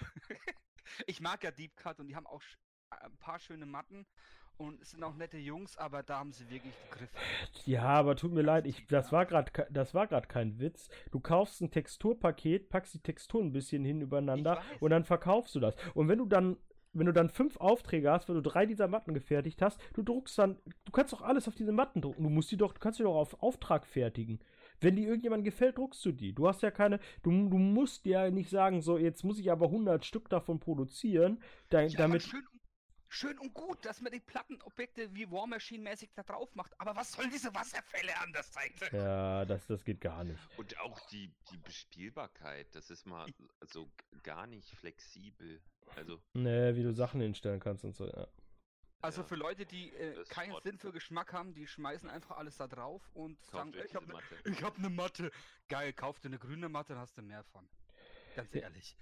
ich mag ja Deep Cut und die haben auch äh, ein paar schöne Matten und es sind auch nette Jungs, aber da haben sie wirklich gegriffen. Ja, aber tut mir leid, ich, das war gerade, das war gerade kein Witz. Du kaufst ein Texturpaket, packst die Texturen ein bisschen hin übereinander und dann verkaufst du das. Und wenn du dann, wenn du dann fünf Aufträge hast, weil du drei dieser Matten gefertigt hast, du druckst dann, du kannst doch alles auf diese Matten drucken. Du musst die doch, du kannst die doch auf Auftrag fertigen. Wenn die irgendjemandem gefällt, druckst du die. Du hast ja keine, du, du musst ja nicht sagen, so, jetzt muss ich aber 100 Stück davon produzieren, da, Ja, damit schön, schön und gut, dass man die Plattenobjekte wie War Machine mäßig da drauf macht. Aber was sollen diese Wasserfälle an der Seite? Ja, das, das geht gar nicht. Und auch die, die Bespielbarkeit, das ist mal so gar nicht flexibel. Also, Ne, wie du Sachen hinstellen kannst und so, ja. Also Ja. für Leute, die äh, keinen. Sinn für Geschmack haben, die schmeißen einfach alles da drauf und sagen, kauft euch ich habe ne, Matte. ich hab eine Matte. Geil, kauf dir eine grüne Matte, dann hast du mehr von. Ganz ehrlich.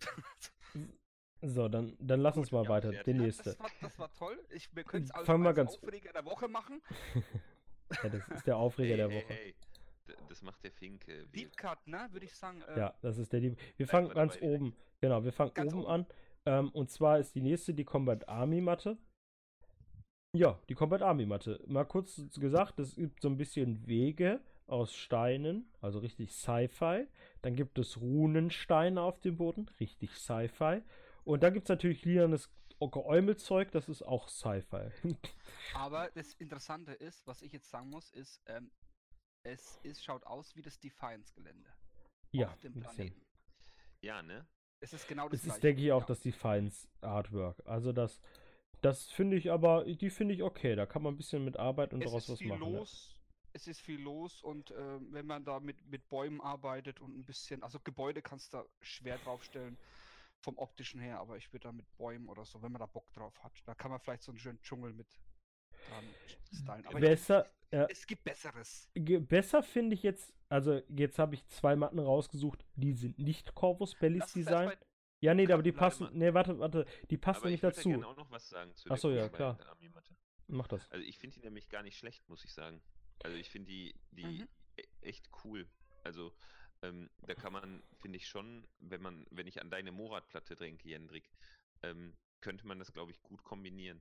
So, dann, dann lass uns mal ja, weiter. Der Ja, nächste. Das war, das war toll. Ich, wir können es Fangen wir als ganz- Aufreger der Woche machen. Ja, das ist der Aufreger hey, der hey, Woche. hey, d- das macht der Finke. Deep Cut, ne, würde ich sagen. Äh, Ja, das ist der Dieb. Wir fangen ganz dabei direkt. oben. Genau, wir fangen Ganz oben, oben. an. Ähm, und zwar ist die nächste die Combat Army Matte. Ja, die Combat Army Matte. Mal kurz gesagt, es gibt so ein bisschen Wege aus Steinen, also richtig Sci-Fi. Dann gibt es Runensteine auf dem Boden, richtig Sci-Fi. Und dann gibt es natürlich lilanes Geäumelzeug, das ist auch Sci-Fi. Aber das Interessante ist, was ich jetzt sagen muss, ist, ähm, es ist, schaut aus wie das Defiance-Gelände. ja, auf dem. Planeten. Ja, ne? Es ist genau das Es ist, gleiche. denke ich, auch ja. das Defiance Artwork. Also das, das finde ich aber, die finde ich okay. Da kann man ein bisschen mit arbeiten und es daraus ist was viel machen. ja. los. Es ist viel los und ähm, wenn man da mit, mit Bäumen arbeitet und ein bisschen, also Gebäude kannst du da schwer draufstellen vom optischen her, aber ich würde da mit Bäumen oder so, wenn man da Bock drauf hat, da kann man vielleicht so einen schönen Dschungel mit dran stylen. Aber Besser, ja, es gibt Besseres. ge- besser finde ich jetzt, also jetzt habe ich zwei Matten rausgesucht, die sind nicht Corvus Bellis Design. Ja, nee, aber die passen, nee, warte, warte, die passen Aber nicht ich würde dazu. gerne auch noch was sagen zu Ach so, ja, klar. Mach das. Also ich finde die nämlich gar nicht schlecht, muss ich sagen. Also ich finde die, die Mhm. e- echt cool. Also ähm, da kann man, finde ich schon, wenn man, wenn ich an deine Morat-Platte denke, Jendrik, ähm, könnte man das, glaube ich, gut kombinieren.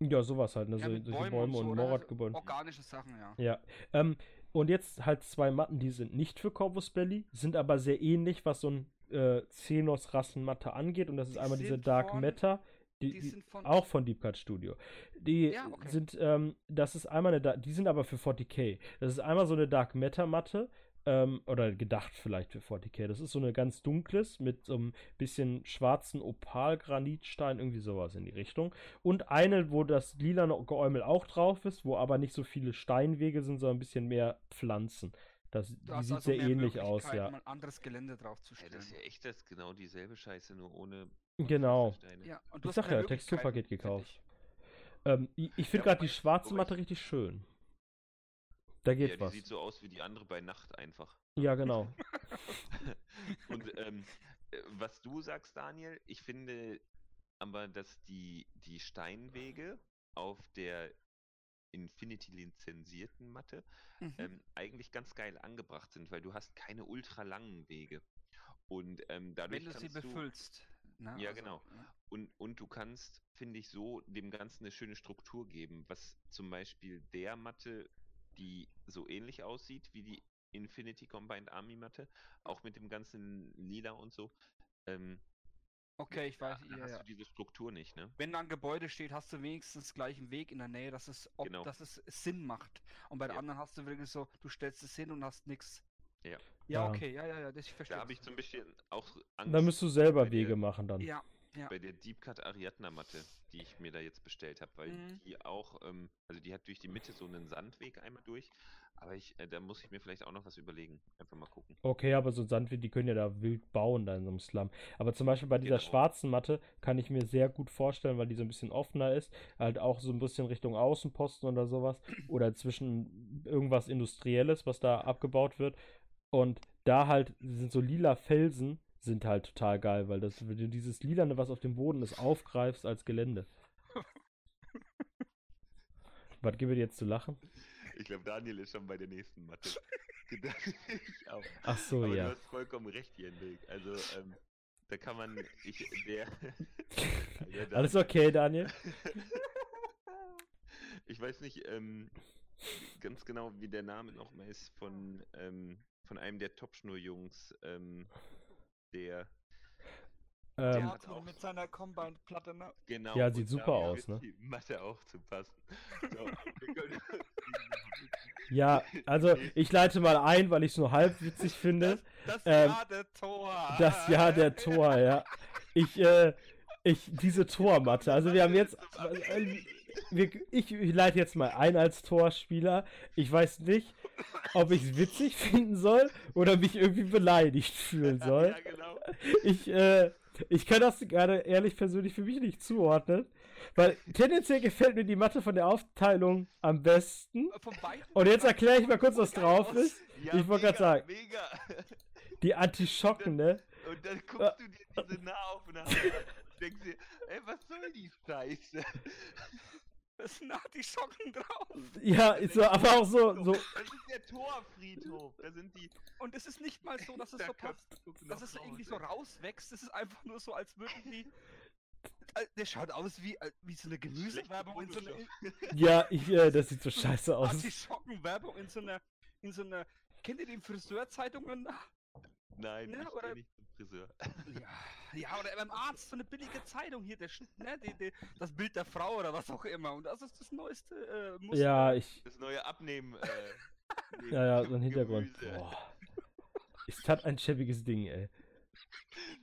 Ja, sowas halt, ne? Ja, so, mit solche Bäumen Bäume so, und? Morat-Gebäude. Organische Sachen, ja. Ja. Ähm, und jetzt halt zwei Matten, die sind nicht für Corvus Belli, sind aber sehr ähnlich, was so ein äh, Xenos-Rassenmatte angeht. Und das ist Die einmal diese Dark von- Matter. Die, Die die, sind von auch von Deep Cut Studio. Die Ja, okay. sind, ähm, das ist einmal eine, Da- die sind aber für 40k. Das ist einmal so eine Dark Matter Matte, ähm, oder gedacht vielleicht für 40k. Das ist so eine ganz dunkles mit so einem bisschen schwarzen Opalgranitstein, irgendwie sowas in die Richtung. Und eine, wo das lila Geäumel auch drauf ist, wo aber nicht so viele Steinwege sind, sondern ein bisschen mehr Pflanzen. Das, Du die hast sieht also sehr mehr ähnlich aus, ja. mal anderes Gelände draufzustellen. das ist ja echt das genau dieselbe Scheiße, nur ohne Genau. Ja, und Ich hast sag ja, Texturpaket gekauft. ich. Ähm, ich ich finde Ja, gerade die schwarze Matte ich- richtig schön. Da Ja, geht die was. sieht so aus wie die andere bei Nacht einfach. Ja, genau. Und ähm, äh, was du sagst, Daniel, ich finde aber, dass die, die Steinwege auf der Infinity-lizenzierten Matte Mhm. ähm, eigentlich ganz geil angebracht sind, weil du hast keine ultra langen Wege. Und ähm, dadurch Wenn du sie kannst du, befüllst. ne, Ja, also, genau. ja. und, und du kannst, finde ich, so dem Ganzen eine schöne Struktur geben, was zum Beispiel der Matte, die so ähnlich aussieht wie die Infinity Combined Army Matte, auch mit dem ganzen Lila und so, ähm, Okay, ich weiß, da ja, hast ja. du diese Struktur nicht, ne? Wenn da ein Gebäude steht, hast du wenigstens gleich einen Weg in der Nähe, dass es, ob, Genau. dass es Sinn macht. Und bei der Ja. anderen hast du wirklich so, du stellst es hin und hast nichts. Ja. Ja, Ja. okay, ja, ja, ja, das ich verstehe. Da habe ich du zum bisschen auch Angst Da müsst du selber Wege machen dann. Ja, ja. bei der Deep Cut Ariadna Matte, die ich mir da jetzt bestellt habe, weil Mhm. die auch, ähm, also die hat durch die Mitte so einen Sandweg einmal durch, aber ich, äh, da muss ich mir vielleicht auch noch was überlegen. Einfach mal gucken. Okay, aber so Sandweg, die können ja da wild bauen da in so einem Slum. Aber zum Beispiel bei dieser Genau. schwarzen Matte kann ich mir sehr gut vorstellen, weil die so ein bisschen offener ist, halt auch so ein bisschen Richtung Außenposten oder sowas oder zwischen irgendwas Industrielles, was da abgebaut wird. Und da halt sind so lila Felsen sind halt total geil, weil das, wenn du dieses Lilane, was auf dem Boden ist, aufgreifst als Gelände. Was gibt dir jetzt zu lachen? Ich glaube, Daniel ist schon bei der nächsten auch. Ach so, Aber ja. du hast vollkommen recht, Jendrik. Also, ähm, da kann man, ich, der, der Alles okay, Daniel? Ich weiß nicht ähm, ganz genau, wie der Name nochmal ist von, ähm, von einem der Topschnur-Jungs, ähm, der, Ähm, Der hat auch- mit seiner Combined-Platte, ne? genau. Ja, sieht super aus, ne? Die Matte auch zu passen. So, Ja, also ich leite mal ein, weil ich es nur halb witzig finde. Das Ähm, Jahr der Tor. Das Jahr der Tor, ja. Ich, äh, ich, diese Tormatte. Also wir haben jetzt, äh, wir, ich, ich leite jetzt mal ein als Torspieler. Ich weiß nicht, ob ich es witzig finden soll oder mich irgendwie beleidigt fühlen soll. Ja, genau. Ich, äh, ich kann das gerade ehrlich persönlich für mich nicht zuordnen. Weil tendenziell gefällt mir die Matte von der Aufteilung am besten. Beiden Und jetzt erkläre ich mal kurz, was drauf ist. Ja, Ich wollte gerade sagen. Mega. Die Antischocken, ne? Und dann guckst du dir diese Nahaufnahme an und denkst dir, ey, was soll die Scheiße? Das sind Artischocken drauf. Ja, ist so, aber auch so, so, Das ist der Torfriedhof. Da sind die. Und es ist nicht mal so, dass es so passt, dass es irgendwie so rauswächst. Es ist einfach nur so, als würden die. Der schaut aus wie, äh, wie so eine Gemüsewerbung in so einer ja, ich, äh, das sieht so scheiße aus. Artischockenwerbung in so einer, in so einer. Kennt ihr die Friseurzeitungen? Nein, Ne, ich oder- Friseur. Ja, ja, oder beim Arzt so eine billige Zeitung hier, der, ne, die, die, das Bild der Frau oder was auch immer. Und das ist das neueste äh, Muster. Ja, ich, Das neue Abnehmen. Äh, ja, ja, so ein Hintergrund. Boah. Ist das ein schäbiges Ding, ey.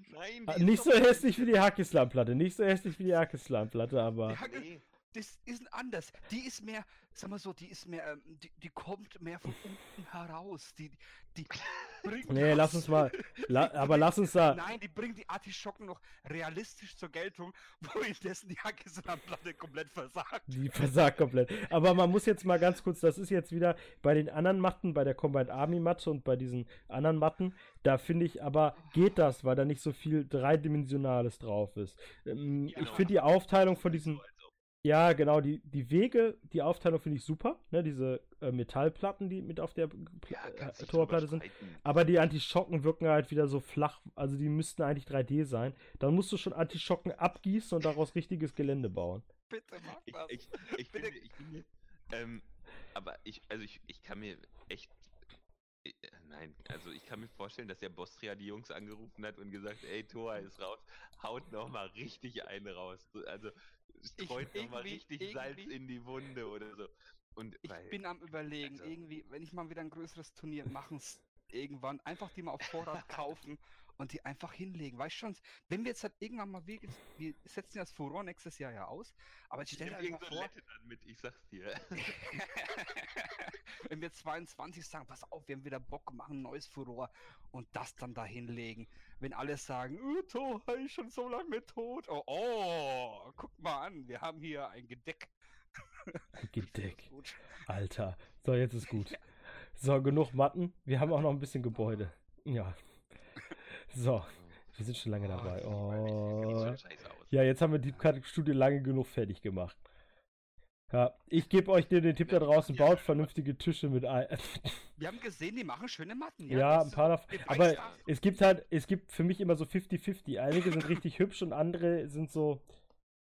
Nein, Ah, die ist Nicht so hässlich wie die Hackislam-Platte, nicht so hässlich wie die Hackislam-Platte, aber. Die Hacke- Nee, Das ist anders. Die ist mehr, sag mal so, die ist mehr, ähm, die, die kommt mehr von unten heraus. Die, die bringt Nee, lass uns mal. La, aber lass uns da. Nein, die bringt die Artischocken noch realistisch zur Geltung, wohindessen die Hackislam-Platte komplett versagt. Die versagt komplett. Aber man muss jetzt mal ganz kurz, das ist jetzt wieder bei den anderen Matten, bei der Combined Army Matte und bei diesen anderen Matten, da finde ich aber, geht das, weil da nicht so viel Dreidimensionales drauf ist. Ähm, ich Genau. finde die Aufteilung von diesen, ja genau, die, die Wege, die Aufteilung finde ich super, ne, diese äh, Metallplatten, die mit auf der Ja, äh, Torplatte sind. Aber die Antischocken wirken halt wieder so flach, also die müssten eigentlich 3D sein. Dann musst du schon Antischocken abgießen und daraus richtiges Gelände bauen. Bitte mach Ich, das. ich, ich Bitte. finde, ich finde, ähm, aber ich, also ich, ich kann mir echt, nein, also ich kann mir vorstellen, dass der Bostria die Jungs angerufen hat und gesagt, ey, Thor ist raus, haut noch mal richtig eine raus. So, Also streut noch mal irgendwie- richtig Salz in die Wunde oder so. Und Ich weil, bin am überlegen, also- irgendwie, wenn ich mal wieder ein größeres Turnier machen irgendwann, einfach die mal auf Vorrat kaufen und die einfach hinlegen. Weißt schon, wenn wir jetzt halt irgendwann mal, wir, wir setzen das Furor nächstes Jahr ja aus, aber ich Ich stell dir irgendein vor, an mit, ich sag's dir. wenn wir 22 sagen, pass auf, wir haben wieder Bock, machen ein neues Furor und das dann da hinlegen. Wenn alle sagen, oh, To, ich schon so lange tot. Oh, oh, guck mal an, wir haben hier ein Gedeck. Gedeck. Alter. So, jetzt ist gut. So, genug Matten. Wir haben auch noch ein bisschen Gebäude. Ja. So, wir sind schon lange dabei. Oh. Ja, jetzt haben wir die Studie lange genug fertig gemacht. Ja, ich gebe euch den, den Tipp da draußen, baut vernünftige Tische mit ein. Wir haben gesehen, die machen schöne Matten. Ja, das ein paar davon. Aber es gibt halt, es gibt für mich immer so 50-50. Einige sind richtig hübsch und andere sind so,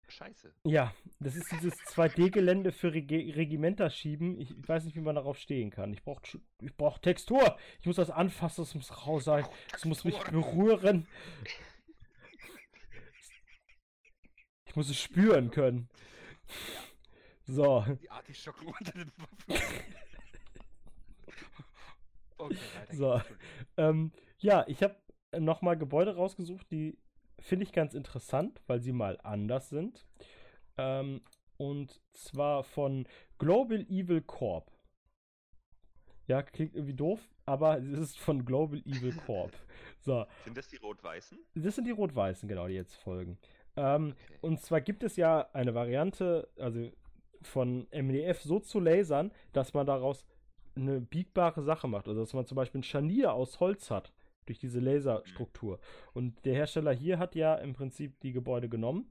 Scheiße. ja, das ist dieses 2D-Gelände für Regi Regimenter schieben. Ich, ich weiß nicht, wie man darauf stehen kann. Ich brauche ich brauch Textur. Ich muss das anfassen, es muss raus sein. Es muss mich berühren. Ich muss es spüren können. So, Die Artischocken unter den Waffen. okay, So. ähm, ja, ich habe nochmal Gebäude rausgesucht, die finde ich ganz interessant, weil sie mal anders sind. Ähm, und zwar von Global Evil Corp. Ja, klingt irgendwie doof, aber es ist von Global Evil Corp. So, Sind das die Rot-Weißen? das sind die Rot-Weißen, genau, die jetzt folgen. Ähm, Okay. und zwar gibt es ja eine Variante, also von MDF so zu lasern, dass man daraus eine biegbare Sache macht. Also dass man zum Beispiel ein Scharnier aus Holz hat, durch diese Laserstruktur. Und der Hersteller hier hat ja im Prinzip die Gebäude genommen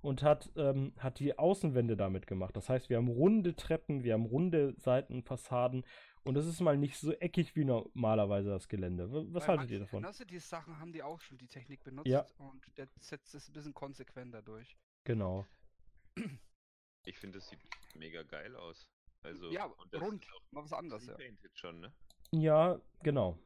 und hat, ähm, hat die Außenwände damit gemacht. Das heißt, wir haben runde Treppen, wir haben runde Seitenfassaden und das ist mal nicht so eckig wie normalerweise das Gelände. Was Weil haltet ihr davon? Velocity-Sachen haben die auch schon die Technik benutzt Ja. und der setzt es ein bisschen konsequenter durch. Genau. Ich finde, das sieht mega geil aus. Also, ja, und das rund. ist auch Mal was anderes, ja. schon, ne? Ja, genau.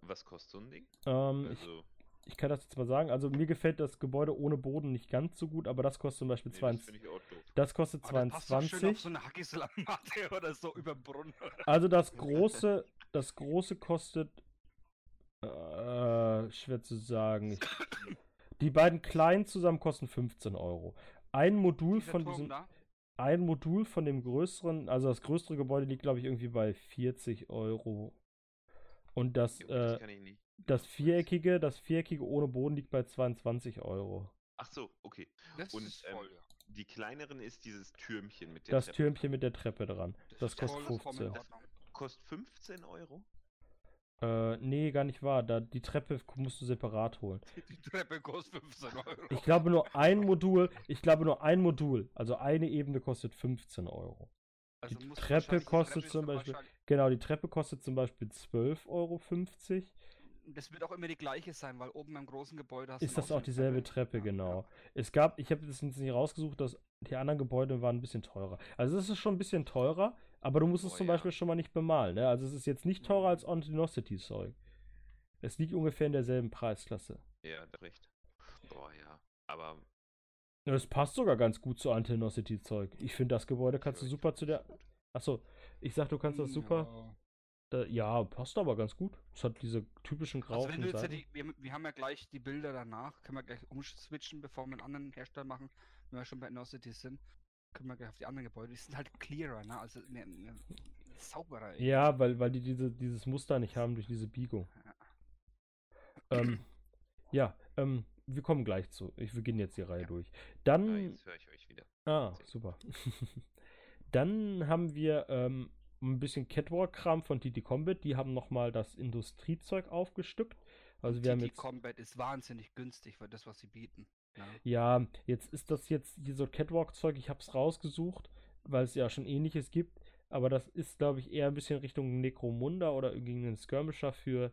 Was kostet so ein Ding? Ähm, ich Also, Ich kann das jetzt mal sagen. Also mir gefällt das Gebäude ohne Boden nicht ganz so gut, aber das kostet zum Beispiel nee, das 20. finde ich auch doof. Das kostet Aber das passt doch schön auf 22. so eine Hackislammmatte oder so über den Brunnen. Also das große, das große kostet äh, schwer zu sagen. Ich, die beiden kleinen zusammen kosten 15 Euro. Ein Modul Dieser von Turm diesem, da, ein Modul von dem größeren, also das größere Gebäude liegt glaube ich irgendwie bei 40 Euro. Und das, gut, das äh, kann ich nicht. das viereckige, das viereckige ohne Boden liegt bei 22 Euro. Ach so, okay. das und, ist ähm, voll, ja. Die kleineren ist dieses Türmchen mit der Das Treppe. Türmchen mit der Treppe dran. Das ist kostet voll- voll in 15. Ordnung. Kostet 15 Euro? Äh, nee, gar nicht wahr. Da, die Treppe musst du separat holen. Die Treppe kostet 15 Euro. Ich glaube nur ein Modul, ich glaube nur ein Modul, also eine Ebene kostet 15 Euro. Also die muss Treppe wahrscheinlich- die kostet Treppe zum Beispiel- Genau, die Treppe kostet zum Beispiel 12,50 Euro. Das wird auch immer die gleiche sein, weil oben im großen Gebäude hast du Ist das auch dieselbe Treppe, Ja, genau. Es gab, ich habe das jetzt nicht rausgesucht, dass die anderen Gebäude waren ein bisschen teurer. Also es ist schon ein bisschen teurer, aber du musst es Oh, zum ja. Beispiel schon mal nicht bemalen. Ne? Also es ist jetzt nicht teurer als Antinosity-Zeug. Es liegt ungefähr in derselben Preisklasse. Ja, recht. Boah, ja. Aber Ja, Es passt sogar ganz gut zu Antinosity-Zeug. Ich finde, das Gebäude kannst du super zu der. Achso, ich sag, du kannst das super. ja. Da, ja, passt aber ganz gut. Es hat diese typischen Also wenn grauen jetzt ja die, wir, wir haben ja gleich die Bilder danach, können wir gleich umswitchen, bevor wir einen anderen Hersteller machen, wenn wir schon bei Innocity sind, können wir gleich auf die anderen Gebäude. Die sind halt clearer, ne? Also ne, ne, sauberer. irgendwie. Ja, weil, weil die diese, dieses Muster nicht haben durch diese Biegung. Ähm, ja, ähm, wir kommen gleich zu. Ich, wir gehen jetzt die Reihe Ja. durch. ja, Dann. jetzt höre ich euch wieder. Ah, super. Dann haben wir ähm, ein bisschen Catwalk-Kram von TT Combat. Die haben nochmal das Industriezeug aufgestückt. Also wir haben jetzt. Combat ist wahnsinnig günstig für das, was sie bieten. Ja. Ja, jetzt ist das jetzt hier so Catwalk-Zeug. Ich habe es rausgesucht, weil es ja schon ähnliches gibt. Aber das ist, glaube ich, eher ein bisschen Richtung Necromunda oder irgendein Skirmisher für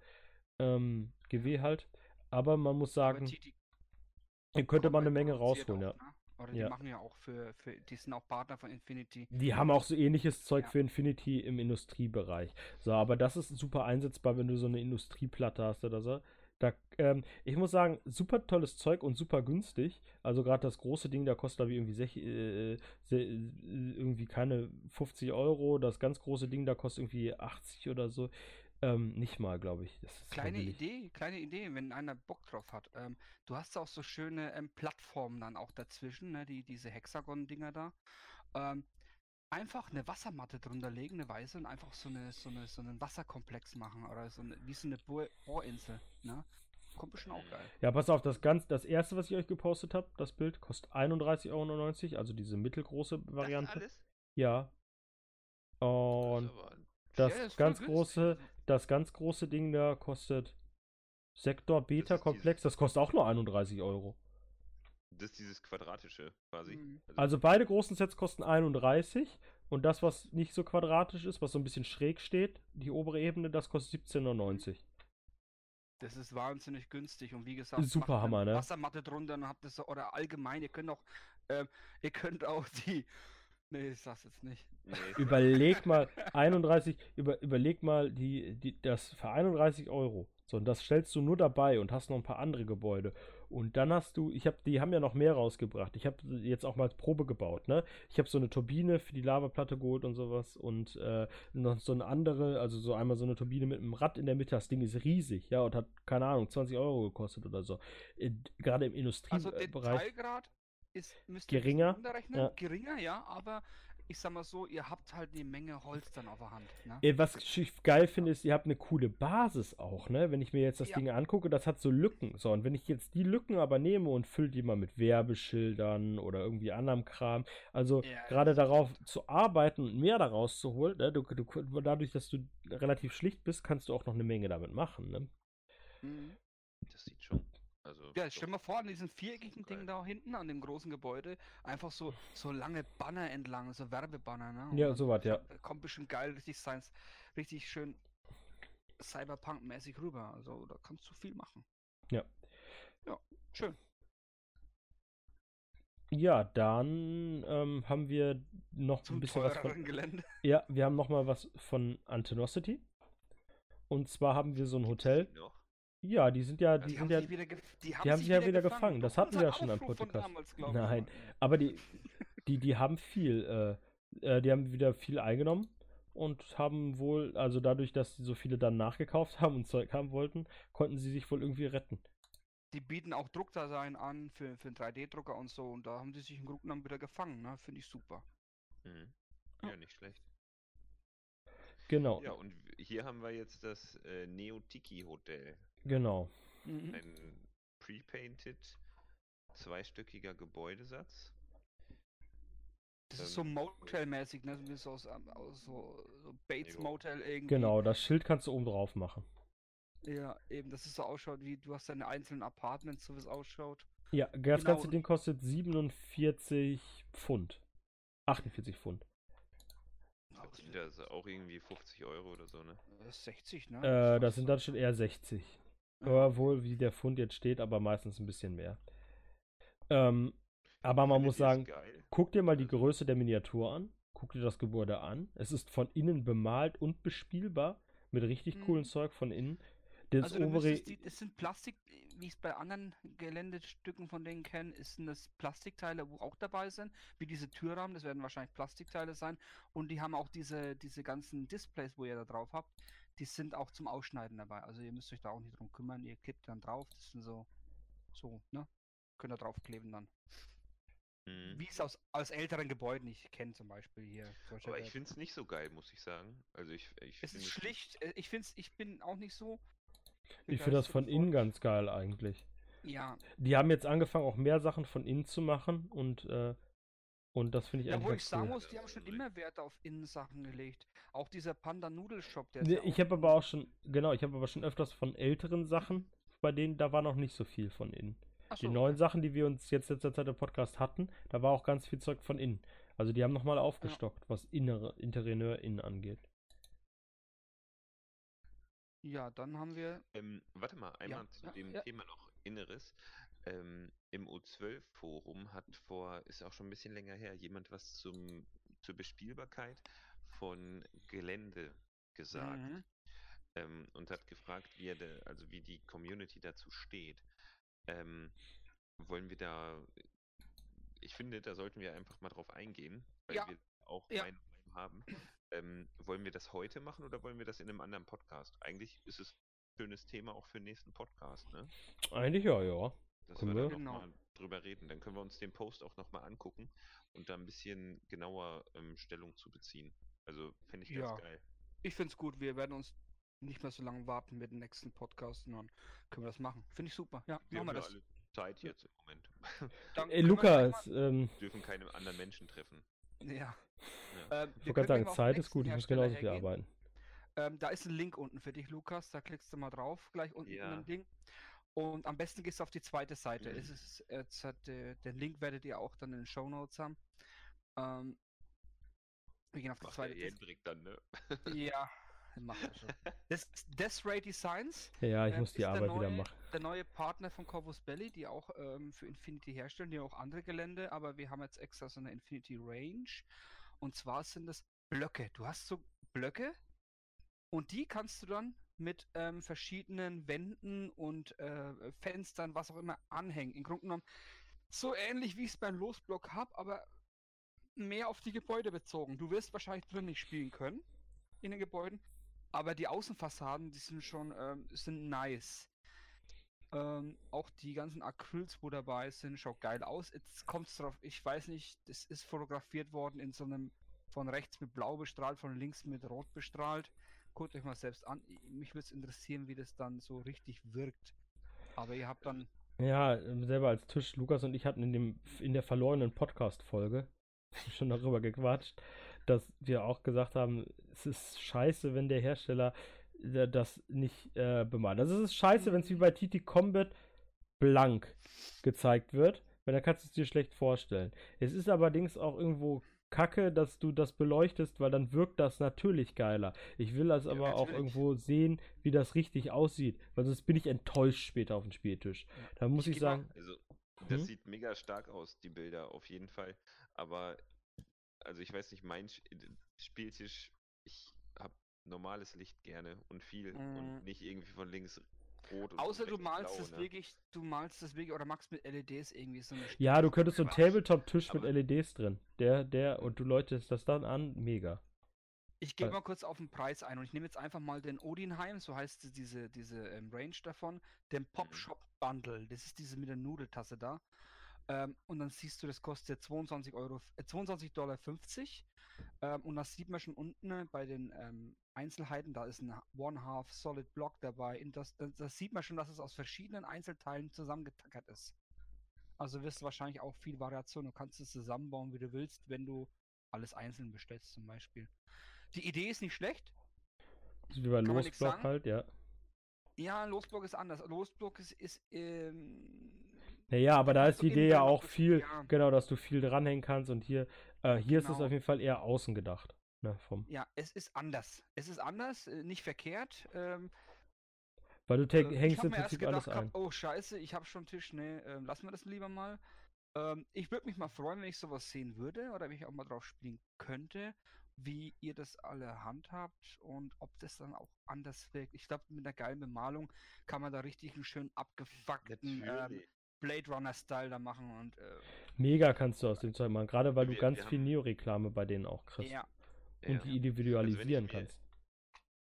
ähm, GW halt. Aber man muss sagen, hier könnte man eine Menge rausholen, ja. Oder die Ja. machen ja auch für, für, die sind auch Partner von Infinity. Die haben auch so ähnliches Zeug Ja. für Infinity im Industriebereich. So, aber das ist super einsetzbar, wenn du so eine Industrieplatte hast oder so. Da, ähm, ich muss sagen, super tolles Zeug und super günstig. Also gerade das große Ding, da kostet glaube ich irgendwie, sech, äh, se, irgendwie keine 50 Euro. Das ganz große Ding, da kostet irgendwie 80 oder so. Ähm, nicht mal, glaube ich. Das ist Kleine. Idee, kleine Idee, wenn einer Bock drauf hat. Ähm, du hast auch so schöne ähm, Plattformen dann auch dazwischen, ne, die, diese Hexagon-Dinger da. Ähm, einfach eine Wassermatte drunter legen, eine weiße, und einfach so, eine, so, eine, so einen Wasserkomplex machen oder so eine, wie so eine Bohr Bohrinsel. Ne? Kommt bestimmt auch geil. Ja, pass auf, das, ganz, das erste, was ich euch gepostet habe, das Bild, kostet 31,99 Euro, also diese mittelgroße Das Variante. alles? Ja. Und Das das ganz große, also. Das ganz große Ding da kostet Sektor Beta Komplex, das kostet auch nur 31 Euro. Das ist dieses quadratische quasi. Mhm. Also beide großen Sets kosten 31 und das, was nicht so quadratisch ist, was so ein bisschen schräg steht, die obere Ebene, das kostet 17,99. Das ist wahnsinnig günstig und wie gesagt, Super Hammer, ne? Wassermatte drunter und habt das so, oder allgemein, ihr könnt auch, ähm, ihr könnt auch die, nee, ich sag's jetzt nicht. Nee, Überleg mal 31, über, überleg mal die, die, das für 31 Euro. So, und das stellst du nur dabei und hast noch ein paar andere Gebäude. Und dann hast du, ich habe, die haben ja noch mehr rausgebracht. Ich habe jetzt auch mal als Probe gebaut, ne? Ich habe so eine Turbine für die Lavaplatte geholt und sowas und äh, noch so eine andere, also so einmal so eine Turbine mit einem Rad in der Mitte. Das Ding ist riesig, ja, und hat, keine Ahnung, 20 Euro gekostet oder so. Äh, Gerade im Also Industriebereich. Detailgrad ist, Geringer, ja. geringer, ja, aber ich sag mal so, ihr habt halt eine Menge Holz dann auf der Hand, ne? Äh, Was ich geil finde, ist, ihr habt eine coole Basis auch, ne? Wenn ich mir jetzt das Ja. Ding angucke, das hat so Lücken. So, und wenn ich jetzt die Lücken aber nehme und fülle die mal mit Werbeschildern oder irgendwie anderem Kram, also Ja, gerade darauf zu arbeiten und mehr daraus zu holen, ne? du, du, dadurch, dass du relativ schlicht bist, kannst du auch noch eine Menge damit machen, ne? Mhm. das sieht schon. Also, Ja, stell mal vor, an diesem viereckigen geil. Ding da hinten, an dem großen Gebäude, einfach so, so lange Banner entlang, so Werbebanner, ne? Und Ja, dann sowas, ja. Kommt bestimmt geil, richtig Science, richtig schön Cyberpunk-mäßig rüber. Also da kannst du viel machen. Ja. Ja, schön. Ja, dann ähm, haben wir noch ein Zum bisschen was von. Gelände. Ja, wir haben noch mal was von Antenosity. Und zwar haben wir so ein Hotel. noch? Ja, die sind ja, die, Die, sind haben ja, sich wieder, die haben die haben sich ja wieder gefangen. Das hatten wir ja schon am Podcast. damals, Nein, aber die, die, die haben viel, äh, äh, die haben wieder viel eingenommen und haben wohl, also dadurch, dass sie so viele dann nachgekauft haben und Zeug haben wollten, konnten sie sich wohl irgendwie retten. Die bieten auch Druckdasein an für, für einen 3D-Drucker und so. Und da haben die sich im Grunde genommen wieder gefangen. Ne? Finde ich super. Mhm. Ja. Ja, nicht schlecht. Genau, Ja, und hier haben wir jetzt das äh, Neotiki Hotel. Genau. Mhm. Ein pre-painted, zweistöckiger Gebäudesatz. Das ist Ähm, so Motel-mäßig, ne? Wie so aus, ähm, aus so, so Bates Jo. Motel irgendwie. Genau, das Schild kannst du oben drauf machen. Ja, eben, dass es so ausschaut, wie du hast deine einzelnen Apartments, so wie es ausschaut. Ja, das Genau. ganze Ding kostet 47 Pfund. 48 Pfund. Das sind ja so auch irgendwie 50 Euro oder so, ne? Das ist 60, ne? Äh, das sind dann schon eher 60. Ja. Wohl, wie der Pfund jetzt steht, aber meistens ein bisschen mehr. Ähm, aber man muss es sagen, guck dir mal die Also- Größe der Miniatur an. Guck dir das Gebäude an. Es ist von innen bemalt und bespielbar. Mit richtig coolem Mhm. Zeug von innen. Das Also obere. die, das sind Plastik, wie ich es bei anderen Geländestücken von denen kenne, ist sind das Plastikteile, wo auch dabei sind, wie diese Türrahmen, das werden wahrscheinlich Plastikteile sein. Und die haben auch diese, diese ganzen Displays, wo ihr da drauf habt, die sind auch zum Ausschneiden dabei. Also ihr müsst euch da auch nicht drum kümmern, ihr klebt dann drauf, das sind so, so, ne? Könnt ihr draufkleben dann. Mhm. Wie es aus, aus älteren Gebäuden ich kenne zum Beispiel hier. solche, Aber ich finde es nicht so geil, muss ich sagen. Also ich, ich es ist schlicht, äh, ich finde ich bin auch nicht so. Ich finde das von innen ganz geil eigentlich. Ja, Die haben jetzt angefangen, auch mehr Sachen von innen zu machen und, äh, und das finde ich Ja, wo ich sagen cool. muss, die haben schon immer Wert auf Innensachen gelegt. Auch dieser Panda-Nudelshop, der Nee, ist ja ich habe aber auch schon, genau, ich habe aber schon öfters von älteren Sachen, bei denen da war noch nicht so viel von innen. Ach Die so, neuen Sachen, die wir uns jetzt letzter Zeit im Podcast hatten, da war auch ganz viel Zeug von innen. Also die haben nochmal aufgestockt, was innere Interieur innen angeht. Ja, dann haben wir. Ähm, warte mal, einmal zu ja, dem ja. Thema noch Inneres. Ähm, Im U12-Forum hat vor, ist auch schon ein bisschen länger her, jemand was zum, zur Bespielbarkeit von Gelände gesagt Mhm. ähm, und hat gefragt, wie er de, also wie die Community dazu steht. Ähm, wollen wir da, ich finde, da sollten wir einfach mal drauf eingehen, weil Ja, wir auch ja. Meinung haben. Ähm, wollen wir das heute machen oder wollen wir das in einem anderen Podcast? Eigentlich ist es ein schönes Thema auch für den nächsten Podcast, ne? Eigentlich ja, ja. Dass Können wir da wir? Genau. nochmal drüber reden. Dann können wir uns den Post auch nochmal angucken und da ein bisschen genauer ähm, Stellung zu beziehen. Also fände ich ganz Ja. geil. Ich finde es gut. Wir werden uns nicht mehr so lange warten mit dem nächsten Podcast und dann können wir das machen. Finde ich super. Ja, Wir machen wir haben ja das. alle Zeit jetzt im Moment. Dann Ey, Lukas, ähm, dürfen keine anderen Menschen treffen. Ja. Ja. Ähm, ich wollte gerade sagen, Zeit ist gut, ich muss genauso viel arbeiten. Ähm, da ist ein Link unten für dich, Lukas. Da klickst du mal drauf, gleich unten in Ja. dem Ding. Und am besten gehst du auf die zweite Seite. Mhm. Es ist, jetzt hat, äh, den Link werdet ihr auch dann in den Show Notes haben. Ähm, wir gehen auf die Macht zweite. Jendrik dann, ne? Ja, macht er schon. Das ist Death Ray Designs. Ja, ich ähm, muss die Arbeit wieder neue- machen. Der neue Partner von Corvus Belly, die auch ähm, für Infinity herstellen, die auch andere Gelände, aber wir haben jetzt extra so eine Infinity Range. Und zwar sind das Blöcke. Du hast so Blöcke und die kannst du dann mit ähm, verschiedenen Wänden und äh, Fenstern, was auch immer, anhängen. Im Grunde genommen so ähnlich wie ich es beim Losblock habe, aber mehr auf die Gebäude bezogen. Du wirst wahrscheinlich drin nicht spielen können in den Gebäuden, aber die Außenfassaden, die sind schon ähm, sind nice. Ähm, auch die ganzen Acryls, wo dabei sind, schaut geil aus. Jetzt kommt es drauf, ich weiß nicht, das ist fotografiert worden in so einem von rechts mit blau bestrahlt, von links mit rot bestrahlt. Guckt euch mal selbst an. Mich würde es interessieren, wie das dann so richtig wirkt. Aber ihr habt dann. Ja, ähm, selber als Tisch, Lukas und ich hatten in dem in der verlorenen Podcast-Folge schon darüber gequatscht, dass wir auch gesagt haben, es ist scheiße, wenn der Hersteller äh, das nicht äh, bemalt. Also es ist scheiße, wenn es wie bei TT Combat blank gezeigt wird, weil dann kannst du es dir schlecht vorstellen. Es ist allerdings auch irgendwo kacke, dass du das beleuchtest, weil dann wirkt das natürlich geiler. Ich will das Ja, aber auch natürlich. irgendwo sehen, wie das richtig aussieht, weil sonst bin ich enttäuscht später auf dem Spieltisch. Da muss Ich ich, sagen, Also, das Mhm. sieht mega stark aus, die Bilder, auf jeden Fall. Aber, also ich weiß nicht, mein äh, Spieltisch, ich habe normales Licht gerne und viel Mhm. und nicht irgendwie von links rot und Außer du malst blau, es ne? wirklich, du malst es wirklich oder machst mit LEDs irgendwie so eine ja, du könntest so einen. Tabletop-Tisch mit LEDs drin. Der, der, und du leuchtest das dann an, mega. Ich gehe Weil- mal kurz auf den Preis ein und ich nehme jetzt einfach mal den Odinheim, so heißt die- diese, diese ähm, Range davon, den Pop Shop Bundle. Das ist diese mit der Nudeltasse da. Ähm, und dann siehst du, das kostet 22 Euro, äh, 22 Dollar 50. Ähm, und das sieht man schon unten äh, bei den ähm, Einzelheiten. Da ist ein One Half Solid Block dabei. Das, das, das sieht man schon, dass es aus verschiedenen Einzelteilen zusammengetackert ist. Also wirst du wahrscheinlich auch viel Variation. Du kannst es zusammenbauen, wie du willst, wenn du alles einzeln bestellst, zum Beispiel. Die Idee ist nicht schlecht. Das ist wie bei Losblock halt, ja. Ja, Losblock ist anders. Losblock ist, ist ähm, Naja, aber da ist die Idee ja auch viel, ja. genau, dass du viel dranhängen kannst und hier, äh, hier ist es Genau. auf jeden Fall eher außen gedacht. Ne, vom, ja, es ist anders. Es ist anders, äh, nicht verkehrt. Ähm, weil du äh, hängst hab im Prinzip alles ein. gehabt, oh scheiße, ich habe schon einen Tisch, ne, ähm, lassen wir das lieber mal. Ähm, ich würde mich mal freuen, wenn ich sowas sehen würde oder wenn ich auch mal drauf spielen könnte, wie ihr das alle handhabt und ob das dann auch anders wirkt. Ich glaube, mit einer geilen Bemalung kann man da richtig einen schön abgefuckten ähm. Blade Runner-Style da machen und äh, Mega kannst du aus dem Zeug machen, gerade weil du Wir- ganz wir viel Neo-Reklame bei denen auch kriegst. ja. Und Ja. die individualisieren mir- kannst.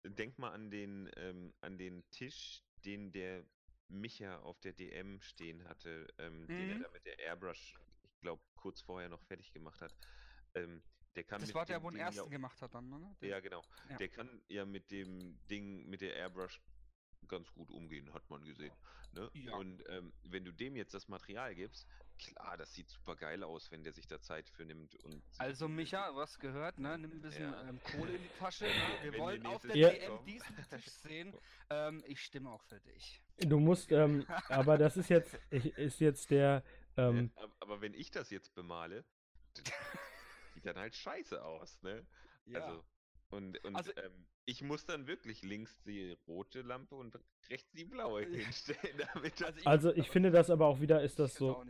Denk mal an den, ähm, an den Tisch, den der Micha auf der DM stehen hatte, ähm, den er Mhm. da mit der Airbrush, ich glaube, kurz vorher noch fertig gemacht hat. Ähm, der kann Das war der, wo den Ding ja ersten auch- gemacht hat dann, ne? Den- Ja, genau. Ja. Der kann ja mit dem Ding, mit der Airbrush ganz gut umgehen, hat man gesehen. Ne? Ja. Und ähm, wenn du dem jetzt das Material gibst, klar, das sieht super geil aus, wenn der sich da Zeit für nimmt. Und Also Micha, was gehört, ne? Nimm ein bisschen Ja. ähm, Kohle in die Tasche. Ne? Wir Wenn wollen auf der Ja. DM kommt. diesen Tisch sehen. Ähm, ich stimme auch für dich. Du musst, ähm, aber das ist jetzt, ist jetzt der, Ja, ähm, ab- aber wenn ich das jetzt bemale, sieht dann halt scheiße aus, ne? Also, und, und Also- ähm, ich muss dann wirklich links die rote Lampe und rechts die blaue hinstellen, damit das. also ich finde das aber auch wieder, ist das ich so,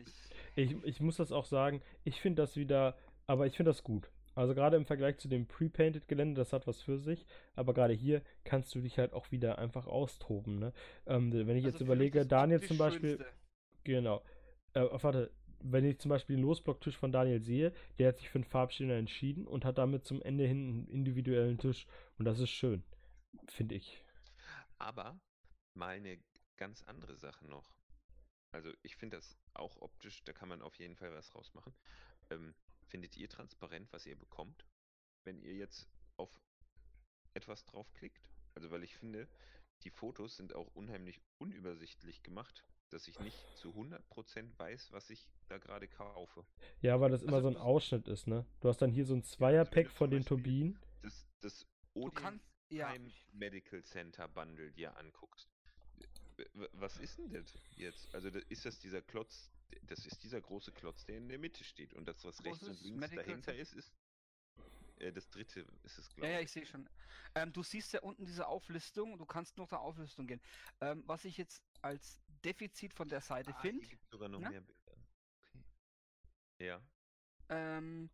ich, ich muss das auch sagen, ich finde das wieder, aber ich finde das gut. Also gerade im Vergleich zu dem Pre-Painted Gelände, das hat was für sich, aber gerade hier kannst du dich halt auch wieder einfach austoben, ne? Ähm, wenn ich Also jetzt überlege, Daniel zum Beispiel, Schönste. genau, äh, warte, wenn ich zum Beispiel den Losblocktisch von Daniel sehe, der hat sich für einen Farbschäler entschieden und hat damit zum Ende hin einen individuellen Tisch. Und das ist schön, finde ich. Aber mal eine ganz andere Sache noch. Also ich finde das auch optisch, da kann man auf jeden Fall was rausmachen. Ähm, findet ihr transparent, was ihr bekommt, wenn ihr jetzt auf etwas draufklickt? Also weil ich finde, die Fotos sind auch unheimlich unübersichtlich gemacht, dass ich nicht zu 100% weiß, was ich da gerade kaufe. Ja, weil das immer Also so ein du- Ausschnitt ist, ne? Du hast dann hier so ein Zweierpack du von den Turbinen. Das, das Du Odin kannst, ja, Prime Medical Center Bundle dir anguckst. Was ist denn das jetzt? Also ist das dieser Klotz, das ist dieser große Klotz, der in der Mitte steht und das, was rechts und Großes links Medical dahinter Center? ist, ist äh, das dritte ist es, Ja, glaube ja, ich. ich sehe schon. Ähm, du siehst ja unten diese Auflistung, du kannst noch der Auflistung gehen. Ähm, was ich jetzt als Defizit von der Seite Ah, finde, sogar noch ne? mehr Bilder. Okay. Ja. ähm,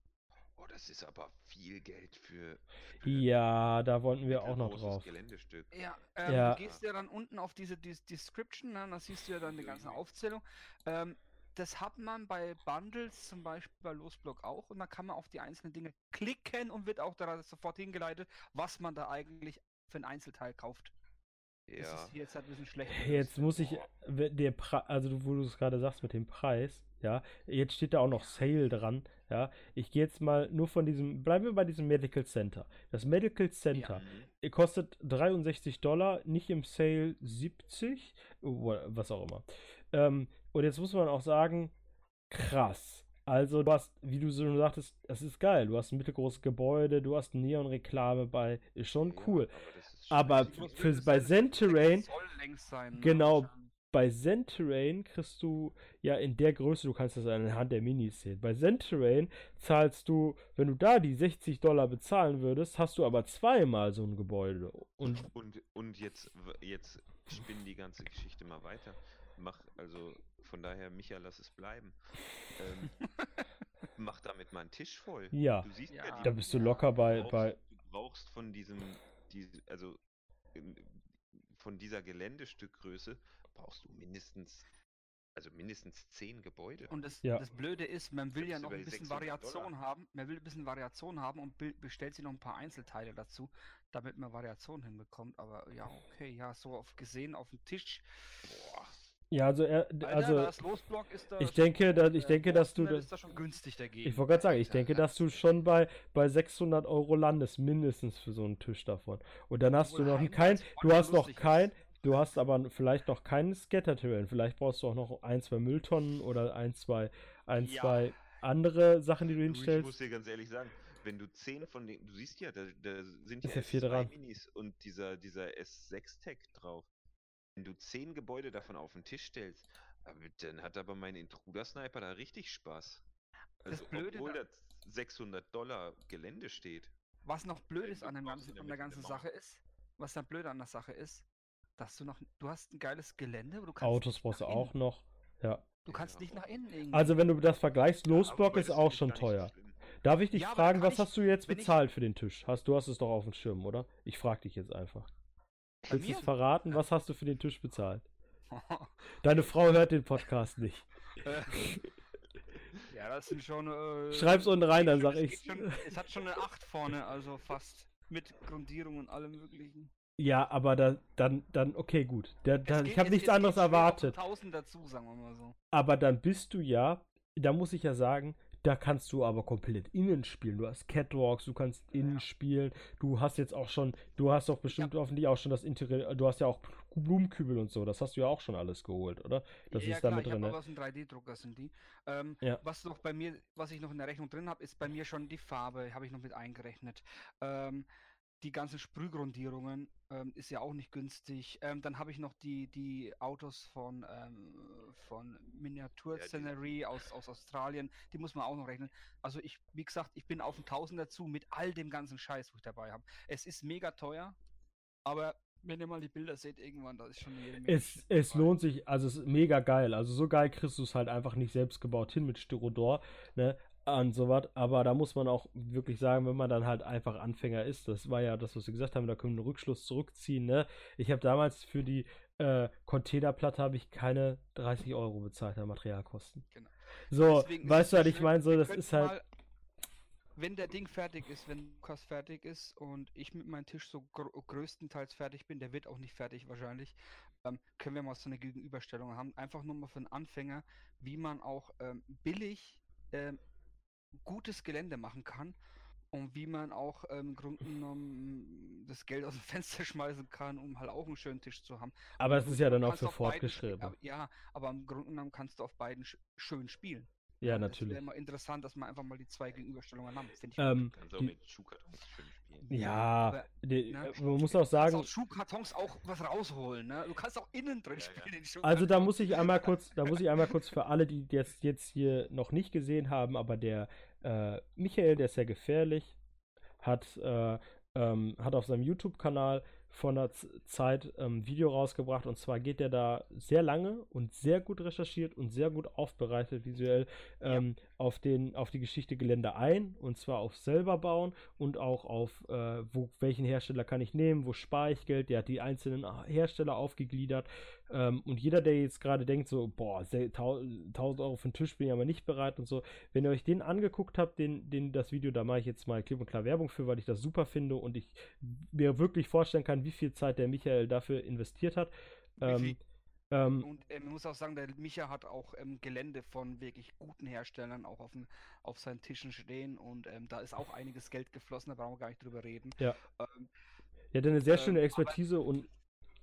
Oh, das ist aber viel Geld für, für Ja, da wollten wir auch noch drauf. Geländestück. ja, ähm, Ja. du gehst ja dann unten auf diese Dis Description, ne, da siehst du ja dann die ganze Uiuiui. Aufzählung. Ähm, das hat man bei Bundles zum Beispiel bei Losblock auch und da kann man auf die einzelnen Dinge klicken und wird auch da sofort hingeleitet, was man da eigentlich für ein Einzelteil kauft. Das Ja. jetzt halt ein bisschen schlecht. Jetzt muss ich, der Pre also du- wo du es gerade sagst mit dem Preis, ja, jetzt steht da auch noch Sale dran, ja. Ich gehe jetzt mal nur von diesem, bleiben wir bei diesem Medical Center. Das Medical Center äh, kostet 63 Dollar, nicht im Sale 70, oder was auch immer. Ähm, und jetzt muss man auch sagen, krass. Also du hast, wie du schon sagtest, das ist geil. Du hast ein mittelgroßes Gebäude, du hast Neon-Reklame bei, ist schon Ja, cool. Aber schon für- bei Zen-Terrain- ne? Genau. Bei Zen-Terrain kriegst du ja in der Größe, du kannst das anhand der Minis sehen. Bei Zen-Terrain zahlst du, wenn du da die 60 Dollar bezahlen würdest, hast du aber zweimal so ein Gebäude. Und Und, und jetzt, jetzt spinn die ganze Geschichte mal weiter. Mach, also von daher, Micha, lass es bleiben. Ähm, mach damit mal einen Tisch voll. Ja. Du siehst ja, Ja. die, da bist du locker bei, brauchst, bei du brauchst von diesem, diese, also in- von dieser Geländestückgröße brauchst du mindestens, also mindestens zehn Gebäude. Und das, Ja. das Blöde ist, man will ja du noch ein bisschen 600 Variation Dollar. haben. Man will ein bisschen Variation haben und be- bestellt sich noch ein paar Einzelteile dazu, damit man Variation hinbekommt. Aber ja, okay, ja, so auf gesehen auf dem Tisch. Boah, ja, also, er, Alter, also das Losblock ist da ich denke, da, ich denke, dass du, das, ist da schon günstig dagegen. ich wollte gerade sagen, ich denke, dass du schon bei, bei 600 Euro landest, mindestens für so einen Tisch davon. Und dann hast du Obwohl noch Heimwärts kein, du hast noch kein, du hast aber vielleicht noch keinen Scatter-Terrain. Vielleicht brauchst du auch noch ein, zwei Mülltonnen oder ein, zwei, ein, Ja. zwei andere Sachen, die du du, ich muss hinstellst. dir ganz ehrlich sagen, wenn du zehn von den, du siehst ja, da, da sind ja S2 dran. Minis und dieser, dieser S6-Tag drauf. Wenn du zehn Gebäude davon auf den Tisch stellst, aber dann hat aber mein Intruder-Sniper da richtig Spaß. Das Also, Blöde obwohl da- das 600 Dollar Gelände steht. Was noch blöd ist Du an, ganzen, an der ganzen. Sache ist, was dann blöd an der Sache ist, dass du noch, du hast ein geiles Gelände, aber du kannst Autos nicht brauchst du auch innen. noch. Ja. Du kannst Ja. nicht nach innen irgendwie. Also wenn du das vergleichst, Losblock wobei, ist das auch schon so teuer. Darf ich dich Ja, fragen, was ich- hast du jetzt wenn ich- bezahlt für den Tisch? Hast, du hast es doch auf dem Schirm, oder? Ich frage dich jetzt einfach. Willst du es verraten? Was hast du für den Tisch bezahlt? Deine Frau hört den Podcast nicht. ja, das sind schon. Äh, Schreib's unten rein, dann schon- sag ich's. geht Schon, es hat schon eine 8 vorne, also fast. Mit Grundierung und allem möglichen. Ja, aber da, dann, dann, okay, gut. Da, da, Es ich geht- habe nichts es geht anderes erwartet. 1000 dazu, sagen wir mal so. Aber dann bist du ja, da muss ich ja sagen, da kannst du aber komplett innen spielen. Du hast Catwalks, du kannst innen Ja. spielen. Du hast jetzt auch schon, du hast doch bestimmt hoffentlich auch schon das Interieur, du hast ja auch Blumenkübel und so. Das hast du ja auch schon alles geholt, oder? Das ja, ist da klar, mit ich drin. habe Ne? aus dem 3D-Drucker sind die. Ähm, Ja. Was noch bei mir, was ich noch in der Rechnung drin habe, ist bei mir schon die Farbe, habe ich noch mit eingerechnet. Ähm, die ganzen Sprühgrundierungen ähm, ist ja auch nicht günstig. Ähm, dann habe ich noch die, die Autos von, ähm, von Miniatur Ja, Scenery aus, aus Australien, die muss man auch noch rechnen. Also ich, wie gesagt, ich bin auf ein Tausend dazu mit all dem ganzen Scheiß, wo ich dabei habe. Es ist mega teuer, aber wenn ihr mal die Bilder seht, irgendwann, da ist schon jede Menge Es, es dabei. lohnt sich, also es ist mega geil. Also so geil kriegst du es halt einfach nicht selbst gebaut hin mit Styrodor, ne? Und sowas. Aber da muss man auch wirklich sagen, wenn man dann halt einfach Anfänger ist, das war ja das, was wir gesagt haben, da können wir einen Rückschluss zurückziehen, ne? Ich habe damals für die äh, Containerplatte habe ich keine 30 Euro bezahlt an Materialkosten. Genau. So, Deswegen weißt du, was ich meine? So, das ist halt. mal, wenn der Ding fertig ist, wenn Lukas fertig ist und ich mit meinem Tisch so gr größtenteils fertig bin, der wird auch nicht fertig wahrscheinlich, ähm, können wir mal so eine Gegenüberstellung haben. Einfach nur mal für einen Anfänger, wie man auch ähm, billig ähm, gutes Gelände machen kann und wie man auch ähm, im Grunde genommen das Geld aus dem Fenster schmeißen kann, um halt auch einen schönen Tisch zu haben. Aber es ist ja dann auch für aber- Ja, aber im Grunde genommen kannst du auf beiden sch schön spielen. Ja, Es natürlich. wäre mal interessant, dass man einfach mal die zwei Gegenüberstellungen haben. Finde ich. Ähm, die, mit Schuhkartons schön spielen. ja, aber, ne, äh, man muss du auch kannst sagen, aus Schuhkartons auch was rausholen. Ne? Du kannst auch innen drin Ja, ja. spielen. in Also da muss ich einmal kurz, da muss ich einmal kurz für alle, die jetzt, jetzt hier noch nicht gesehen haben, aber der äh, Michael, der ist sehr gefährlich, hat, äh, ähm, hat auf seinem YouTube-Kanal vor einer Zeit ähm, ein Video rausgebracht. Und zwar geht er da sehr lange und sehr gut recherchiert und sehr gut aufbereitet visuell ähm, auf, den, auf die Geschichte Gelände ein. Und zwar auf selber bauen und auch auf äh, wo, welchen Hersteller kann ich nehmen, wo spare ich Geld, der hat die einzelnen Hersteller aufgegliedert ähm, und jeder, der jetzt gerade denkt, so, boah, se- tau- 1000 Euro für den Tisch bin ich aber nicht bereit und so, wenn ihr euch den angeguckt habt, den, den, das Video, da mache ich jetzt mal klipp und klar Werbung für, weil ich das super finde und ich mir wirklich vorstellen kann, wie viel Zeit der Michael dafür investiert hat. Ähm, ähm, Und äh, man muss auch sagen, der Micha hat auch ähm, Gelände von wirklich guten Herstellern auch auf, den, auf seinen Tischen stehen und ähm, da ist auch einiges Geld geflossen, da brauchen wir gar nicht drüber reden. Ja. Ähm, er hat eine sehr ähm, schöne aber- Expertise und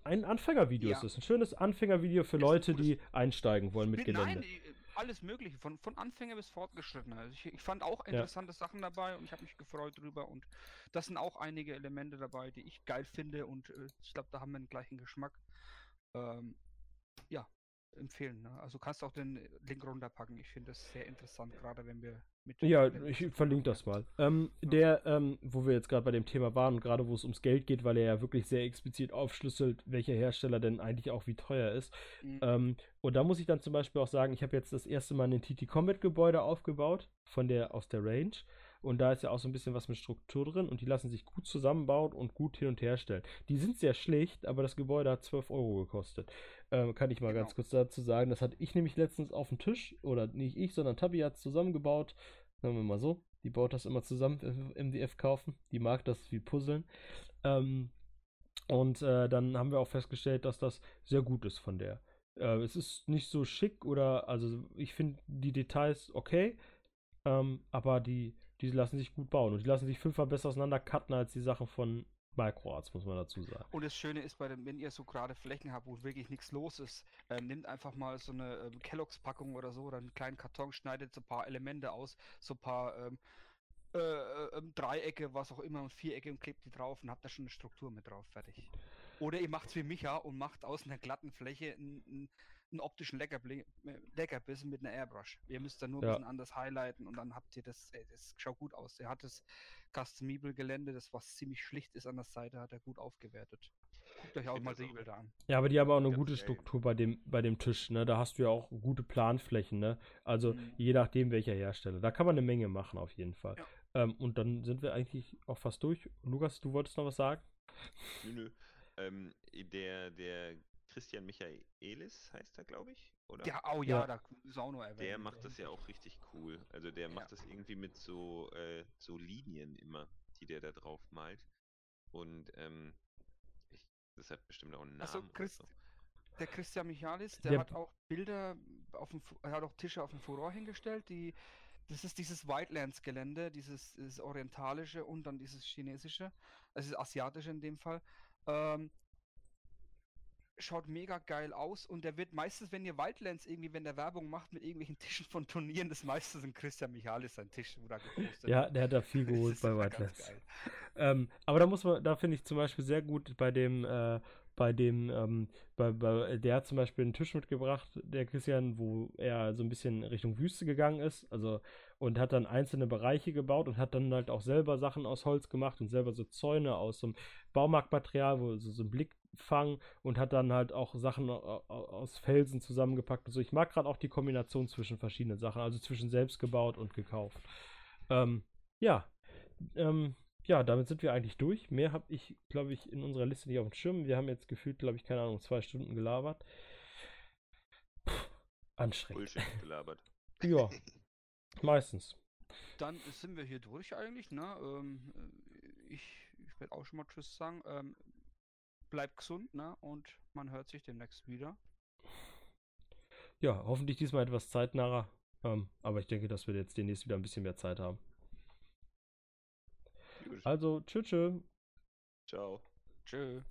ein Anfängervideo Ja. ist es. Ein schönes Anfängervideo für Leute, die einsteigen wollen mit Gelände. Nein, äh, alles Mögliche, von, von Anfänger bis Fortgeschrittener. Also ich, ich fand auch Ja. interessante Sachen dabei und ich habe mich gefreut drüber und das sind auch einige Elemente dabei, die ich geil finde und äh, ich glaube, da haben wir den gleichen Geschmack. Ähm, ja, empfehlen. Ne? Also kannst auch den Link runterpacken. Ich finde das sehr interessant, gerade wenn wir mit Ja, ich verlinke das mal. Ähm, der, ähm, wo wir jetzt gerade bei dem Thema waren und gerade wo es ums Geld geht, weil er ja wirklich sehr explizit aufschlüsselt, welcher Hersteller denn eigentlich auch wie teuer ist. Mhm. Ähm, und da muss ich dann zum Beispiel auch sagen, ich habe jetzt das erste Mal ein TT Combat Gebäude aufgebaut von der aus der Range. Und da ist ja auch so ein bisschen was mit Struktur drin und die lassen sich gut zusammenbauen und gut hin und her stellen. Die sind sehr schlicht, aber das Gebäude hat 12 Euro gekostet. Ähm, kann ich mal ganz Genau. kurz dazu sagen. Das hatte ich nämlich letztens auf dem Tisch, oder nicht ich, sondern Tabi hat es zusammengebaut. Sagen wir mal so. Die baut das immer zusammen, wir MDF kaufen. Die mag das wie Puzzeln. Ähm, und äh, dann haben wir auch festgestellt, dass das sehr gut ist von der. Äh, es ist nicht so schick oder, also ich finde die Details okay, ähm, aber die, die lassen sich gut bauen und die lassen sich fünfmal besser auseinander cutten als die Sachen von Microarts, muss man dazu sagen. Und das Schöne ist, bei dem, wenn ihr so gerade Flächen habt, wo wirklich nichts los ist, ähm, nehmt einfach mal so eine ähm, Kelloggs-Packung oder so oder einen kleinen Karton, schneidet so ein paar Elemente aus, so ein paar ähm, äh, äh, ähm, Dreiecke, was auch immer, und Vierecke und klebt die drauf und habt da schon eine Struktur mit drauf, fertig. Oder ihr macht's wie Micha und macht aus einer glatten Fläche einen, einen, einen optischen Leckerbli- äh, Leckerbissen mit einer Airbrush. Ihr müsst dann nur ein Ja. bisschen anders highlighten und dann habt ihr das, ey, das schaut gut aus. Er hat das Customable Gelände, das was ziemlich schlicht ist an der Seite, hat er gut aufgewertet. Guckt euch auch mal die Bilder an. Ja, aber die haben auch eine gute. Struktur bei dem, bei dem Tisch, ne? Da hast du ja auch gute Planflächen, ne? Also Mhm. je nachdem welcher Hersteller. Da kann man eine Menge machen auf jeden Fall. Ja. Ähm, und dann sind wir eigentlich auch fast durch. Lukas, du wolltest noch was sagen? Nö, nö. Ähm, der, der Christian Michaelis heißt er, glaube ich, oder? Ja, oh ja, Ja. da ist auch nur erwähnt. Der macht das ja auch richtig cool. Also der Ja. macht das irgendwie mit so, äh, so Linien immer, die der da drauf malt. Und ähm, ich, das hat bestimmt auch einen Namen. Oder Christ, so. der Christian Michalis, der Der- hat auch Bilder auf dem, er hat auch Tische auf dem Furor hingestellt, die, das ist dieses Wildlands-Gelände, dieses, dieses orientalische und dann dieses chinesische, also das asiatische in dem Fall. Ähm, schaut mega geil aus und der wird meistens, wenn ihr Wildlands irgendwie, wenn der Werbung macht mit irgendwelchen Tischen von Turnieren, das meistens ein Christian Michalis sein Tisch, wo da gepostet Ja, der hat da viel geholt bei geil. Ähm, aber da muss man, da finde ich zum Beispiel sehr gut bei dem, äh, bei dem, ähm, bei, bei, der hat zum Beispiel einen Tisch mitgebracht, der Christian, wo er so ein bisschen Richtung Wüste gegangen ist, also und hat dann einzelne Bereiche gebaut und hat dann halt auch selber Sachen aus Holz gemacht und selber so Zäune aus so einem Baumarktmaterial, wo so, so ein Blickfang und hat dann halt auch Sachen au- au- aus Felsen zusammengepackt und so. Ich mag gerade auch die Kombination zwischen verschiedenen Sachen, also zwischen selbst gebaut und gekauft. Ähm, ja, ähm, ja, damit sind wir eigentlich durch. Mehr habe ich, glaube ich, in unserer Liste nicht auf dem Schirm. Wir haben jetzt gefühlt, glaube ich, keine Ahnung, zwei Stunden gelabert. Puh, anstrengend. Bullshit gelabert. Ja, meistens. Dann sind wir hier durch eigentlich, ne? Ähm, äh, ich ich werde auch schon mal Tschüss sagen. Ähm, bleibt gesund, ne? Und man hört sich demnächst wieder. Ja, hoffentlich diesmal etwas zeitnaher. Ähm, aber ich denke, dass wir jetzt demnächst wieder ein bisschen mehr Zeit haben. Also, tschüss. tschüss. Ciao. Tschö.